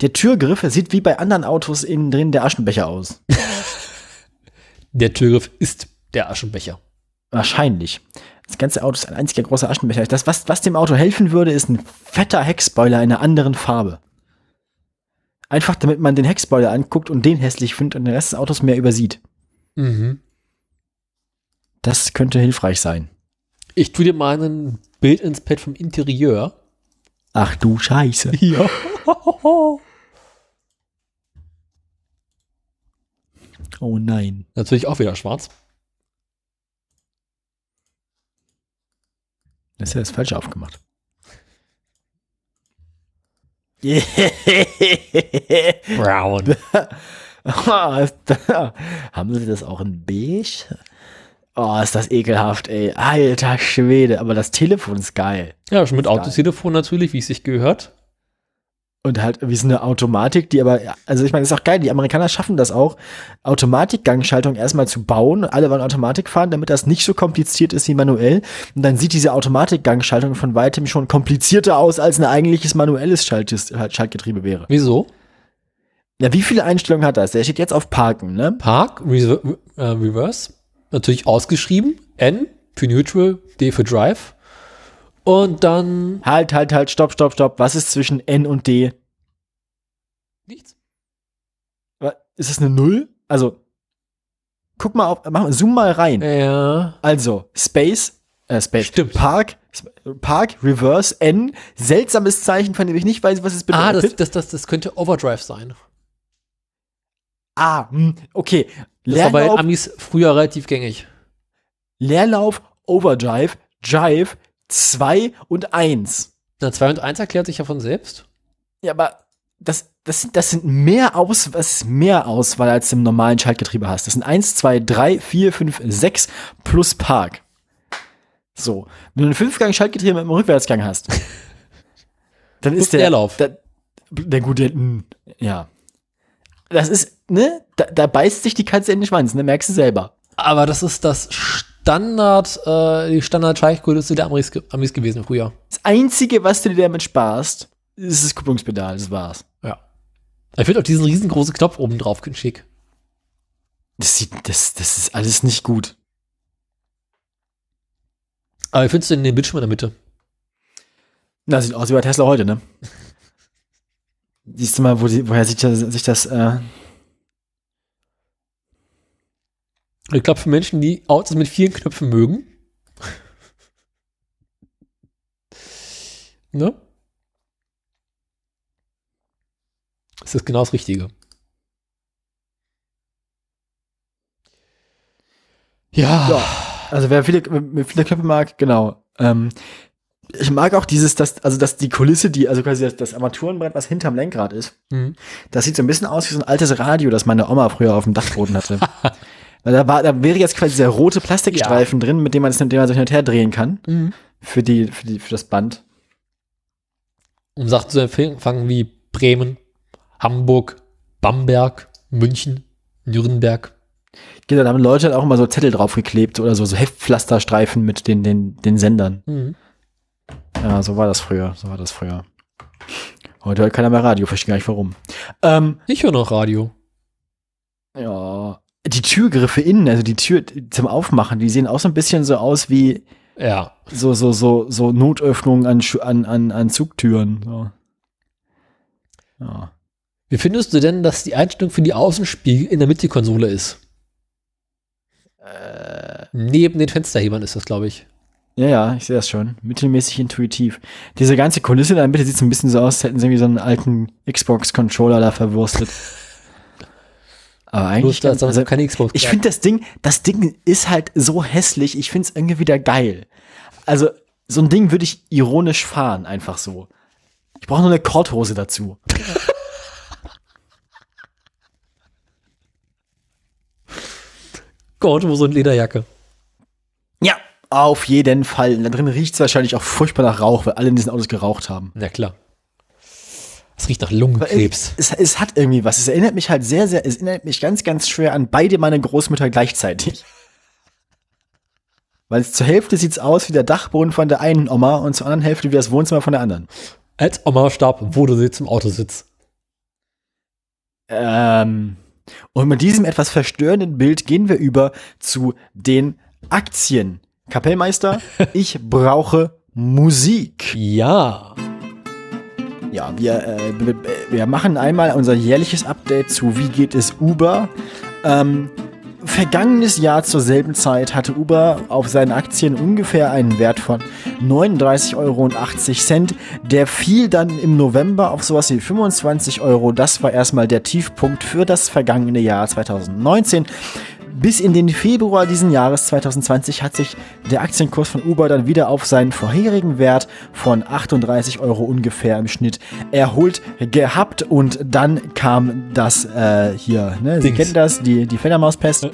der Türgriff sieht wie bei anderen Autos innen drin der Aschenbecher aus. der Türgriff ist der Aschenbecher. Wahrscheinlich. Das ganze Auto ist ein einziger großer Aschenbecher. Das, was, was dem Auto helfen würde, ist ein fetter Heckspoiler in einer anderen Farbe. Einfach damit man den Heckspoiler anguckt und den hässlich findet und den Rest des Autos mehr übersieht. Mhm. Das könnte hilfreich sein. Ich tue dir mal ein Bild ins Pad vom Interieur. Ach du Scheiße. Ja. <laughs> oh nein. Natürlich auch wieder schwarz. Das ist ja das Falsche aufgemacht. <laughs> Brown. <laughs> Haben Sie das auch in beige? Oh, ist das ekelhaft, ey. Alter Schwede. Aber das Telefon ist geil. Ja, schon mit Autotelefon natürlich, wie es sich gehört. Und halt wie so eine Automatik, die aber, also ich meine, ist auch geil, die Amerikaner schaffen das auch, Automatikgangschaltung erstmal zu bauen. Alle wollen Automatik fahren, damit das nicht so kompliziert ist wie manuell. Und dann sieht diese Automatikgangschaltung von weitem schon komplizierter aus, als ein eigentliches manuelles Schaltes, Schaltgetriebe wäre. Wieso? Ja, wie viele Einstellungen hat das? Der steht jetzt auf Parken, ne? Park, Re äh, Reverse, natürlich ausgeschrieben. N für Neutral, D für Drive. Und dann. Halt, halt, halt, stopp, stopp, stopp. Was ist zwischen N und D? Nichts. Ist das eine Null? Also, guck mal auf, mach, zoom mal rein. Ja. Also, Space, äh, Space, Stimmt. Park, Park, Reverse, N, seltsames Zeichen, von dem ich nicht weiß, was es bedeutet. Ah, das, das, das, das könnte Overdrive sein. Ah, hm, okay. Das Leerlauf, war bei Amis früher relativ gängig. Leerlauf, Overdrive, Jive, 2 und 1. Na, 2 und 1 erklärt sich ja von selbst. Ja, aber das, das, das sind mehr Aus, was ist mehr Auswahl, als du im normalen Schaltgetriebe hast. Das sind 1, 2, 3, 4, 5, 6 plus Park. So. Wenn du ein Fünfgang Schaltgetriebe mit einem Rückwärtsgang hast, <laughs> dann ist der, Leerlauf. Der, der gute, ja. Das ist, ne, da, da beißt sich die Katze in den Schwanz, ne, merkst du selber. Aber das ist das Standard, äh, die Standard-Scheichkulisse der Amis, Amis gewesen früher. Das Einzige, was du dir damit sparst, ist das Kupplungspedal, das war's. Ja. Ich finde auch diesen riesengroßen Knopf oben drauf schick. Das sieht, das, das ist alles nicht gut. Aber wie findest du denn den Bildschirm in der Mitte? Na, sieht aus wie bei Tesla heute, ne? <laughs> Siehst du mal, wo die, woher sich das, sich das äh, Ich glaube, für Menschen, die Autos mit vielen Knöpfen mögen, <laughs> ne? Ist das genau das Richtige. Ja. ja. Also wer viele, viele Knöpfe mag, genau. Ähm, ich mag auch dieses, dass, also dass die Kulisse, die, also quasi das, das Armaturenbrett, was hinterm Lenkrad ist, mhm. das sieht so ein bisschen aus wie so ein altes Radio, das meine Oma früher auf dem Dachboden hatte. <laughs> Da, war, da wäre jetzt quasi dieser rote Plastikstreifen ja. drin, mit dem man es mit dem man so hin und her drehen kann. Mhm. Für, die, für, die, für das Band. Um Sachen zu empfangen wie Bremen, Hamburg, Bamberg, München, Nürnberg. Genau, da haben Leute halt auch immer so Zettel draufgeklebt oder so, so Heftpflasterstreifen mit den, den, den Sendern. Mhm. Ja, so war das früher. So war das früher. Heute hört keiner mehr Radio, verstehe gar nicht warum. Ähm, ich höre noch Radio. Ja, die Türgriffe innen, also die Tür zum Aufmachen, die sehen auch so ein bisschen so aus wie ja. so, so, so, so Notöffnungen an, an, an, an Zugtüren. So. Ja. Wie findest du denn, dass die Einstellung für die Außenspiegel in der Mitte-Konsole ist? Äh. Neben den Fensterhebern ist das, glaube ich. Ja, ja, ich sehe das schon. Mittelmäßig intuitiv. Diese ganze Kulisse da in der Mitte sieht so ein bisschen so aus, als hätten sie irgendwie so einen alten Xbox-Controller da verwurstet. <laughs> Aber eigentlich. Bloß, also, keine Xbox. Ich finde das Ding, das Ding ist halt so hässlich, ich finde es irgendwie wieder geil. Also, so ein Ding würde ich ironisch fahren, einfach so. Ich brauche nur eine Korthose dazu. <laughs> Korthose und Lederjacke. Ja, auf jeden Fall. Da drin riecht es wahrscheinlich auch furchtbar nach Rauch, weil alle in diesen Autos geraucht haben. Na klar. Es riecht nach Lungenkrebs. Es, es, es, hat irgendwie was. Es erinnert mich halt sehr, sehr, es erinnert mich ganz, ganz schwer an beide meine Großmütter gleichzeitig. <laughs> Weil zur Hälfte sieht's aus wie der Dachboden von der einen Oma und zur anderen Hälfte wie das Wohnzimmer von der anderen. Als Oma starb, wo du jetzt im Auto sitzt. Ähm, und mit diesem etwas verstörenden Bild gehen wir über zu den Aktien. Kapellmeister, <laughs> ich brauche Musik. Ja. Ja, wir, äh, wir machen einmal unser jährliches Update zu Wie geht es Uber. Ähm, vergangenes Jahr zur selben Zeit hatte Uber auf seinen Aktien ungefähr einen Wert von 39,80 Euro. Der fiel dann im November auf sowas wie 25 Euro. Das war erstmal der Tiefpunkt für das vergangene Jahr 2019. Bis in den Februar diesen Jahres 2020 hat sich der Aktienkurs von Uber dann wieder auf seinen vorherigen Wert von 38 Euro ungefähr im Schnitt erholt gehabt und dann kam das äh, hier, ne? Sie kennen das, die, die Fledermauspest.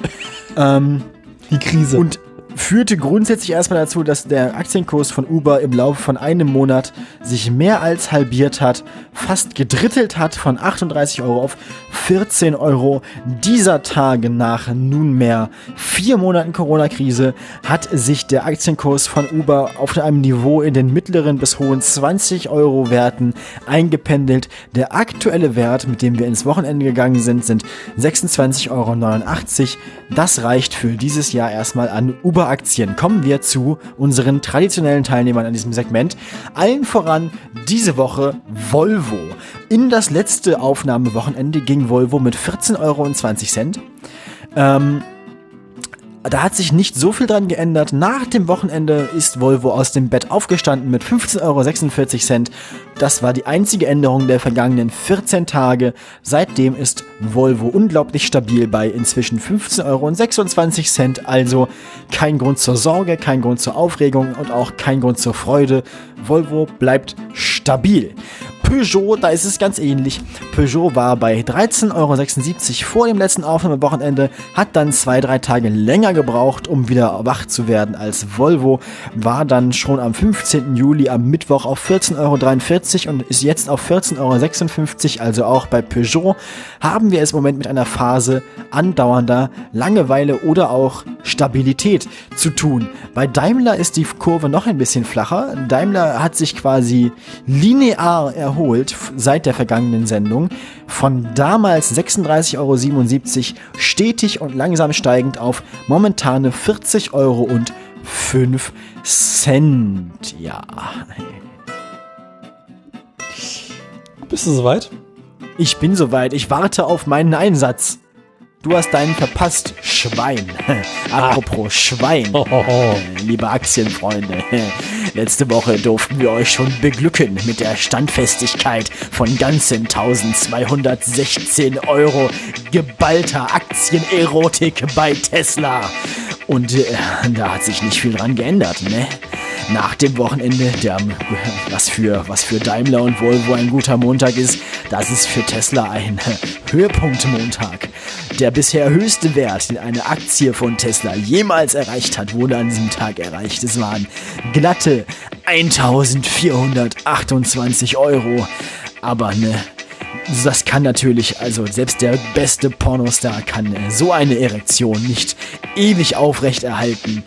ähm, die Krise. Und führte grundsätzlich erstmal dazu, dass der Aktienkurs von Uber im Laufe von einem Monat sich mehr als halbiert hat, fast gedrittelt hat von 38 Euro auf 14 Euro. Dieser Tage nach nunmehr vier Monaten Corona-Krise hat sich der Aktienkurs von Uber auf einem Niveau in den mittleren bis hohen 20 Euro Werten eingependelt. Der aktuelle Wert, mit dem wir ins Wochenende gegangen sind, sind 26,89 Euro. Das reicht für dieses Jahr erstmal an Uber Aktien kommen wir zu unseren traditionellen Teilnehmern an diesem Segment. Allen voran diese Woche Volvo. In das letzte Aufnahmewochenende ging Volvo mit 14,20 Euro. Ähm, da hat sich nicht so viel dran geändert. Nach dem Wochenende ist Volvo aus dem Bett aufgestanden mit 15,46 Euro. Das war die einzige Änderung der vergangenen 14 Tage. Seitdem ist Volvo unglaublich stabil bei inzwischen 15,26 Euro. Also kein Grund zur Sorge, kein Grund zur Aufregung und auch kein Grund zur Freude. Volvo bleibt stabil. Peugeot, da ist es ganz ähnlich. Peugeot war bei 13,76 Euro vor dem letzten Aufnahmewochenende, hat dann zwei, drei Tage länger gebraucht, um wieder wach zu werden als Volvo, war dann schon am 15. Juli am Mittwoch auf 14,43 Euro und ist jetzt auf 14,56 Euro, also auch bei Peugeot haben wir es im Moment mit einer Phase andauernder Langeweile oder auch Stabilität zu tun. Bei Daimler ist die Kurve noch ein bisschen flacher. Daimler hat sich quasi linear erholt seit der vergangenen Sendung. Von damals 36,77 Euro stetig und langsam steigend auf momentane 40 Euro und 5 Cent. Ja. Bist du soweit? Ich bin soweit. Ich warte auf meinen Einsatz. Du hast deinen verpasst, Schwein. <laughs> Apropos Schwein, oh, oh, oh. liebe Aktienfreunde. <laughs> Letzte Woche durften wir euch schon beglücken mit der Standfestigkeit von ganzen 1216 Euro geballter Aktienerotik bei Tesla. Und äh, da hat sich nicht viel dran geändert, ne? nach dem Wochenende, der, was, für, was für Daimler und Volvo ein guter Montag ist, das ist für Tesla ein <laughs> Höhepunktmontag. Der bisher höchste Wert, den eine Aktie von Tesla jemals erreicht hat, wurde an diesem Tag erreicht. Es waren glatte 1428 Euro. Aber ne, das kann natürlich, also selbst der beste Pornostar kann so eine Erektion nicht ewig aufrechterhalten.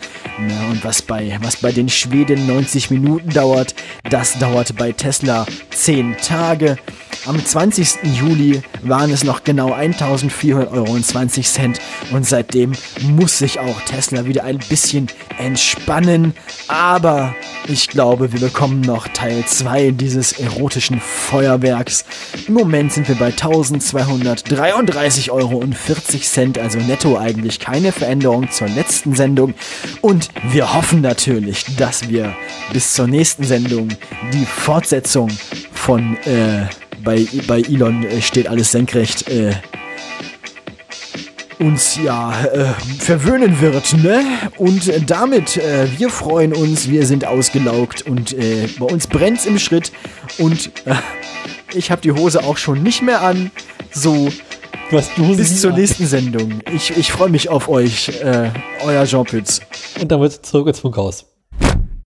Und was bei, was bei den Schweden 90 Minuten dauert, das dauert bei Tesla 10 Tage. Am 20. Juli waren es noch genau 1400 Euro und 20 Cent und seitdem muss sich auch Tesla wieder ein bisschen entspannen. Aber ich glaube, wir bekommen noch Teil 2 dieses erotischen Feuerwerks. Im Moment sind wir bei 1233 Euro und 40 Cent, also netto eigentlich keine Veränderung zur letzten Sendung. Und wir hoffen natürlich, dass wir bis zur nächsten Sendung die Fortsetzung von äh, bei, bei Elon äh, steht alles senkrecht. Äh, uns ja äh, verwöhnen wird, ne? Und damit, äh, wir freuen uns, wir sind ausgelaugt und äh, bei uns brennt's im Schritt und äh, ich habe die Hose auch schon nicht mehr an. So, Was du bis zur nächsten Sendung. Ich, ich freue mich auf euch, äh, euer Jean Pütz. Und dann wird zurück ins Funkhaus.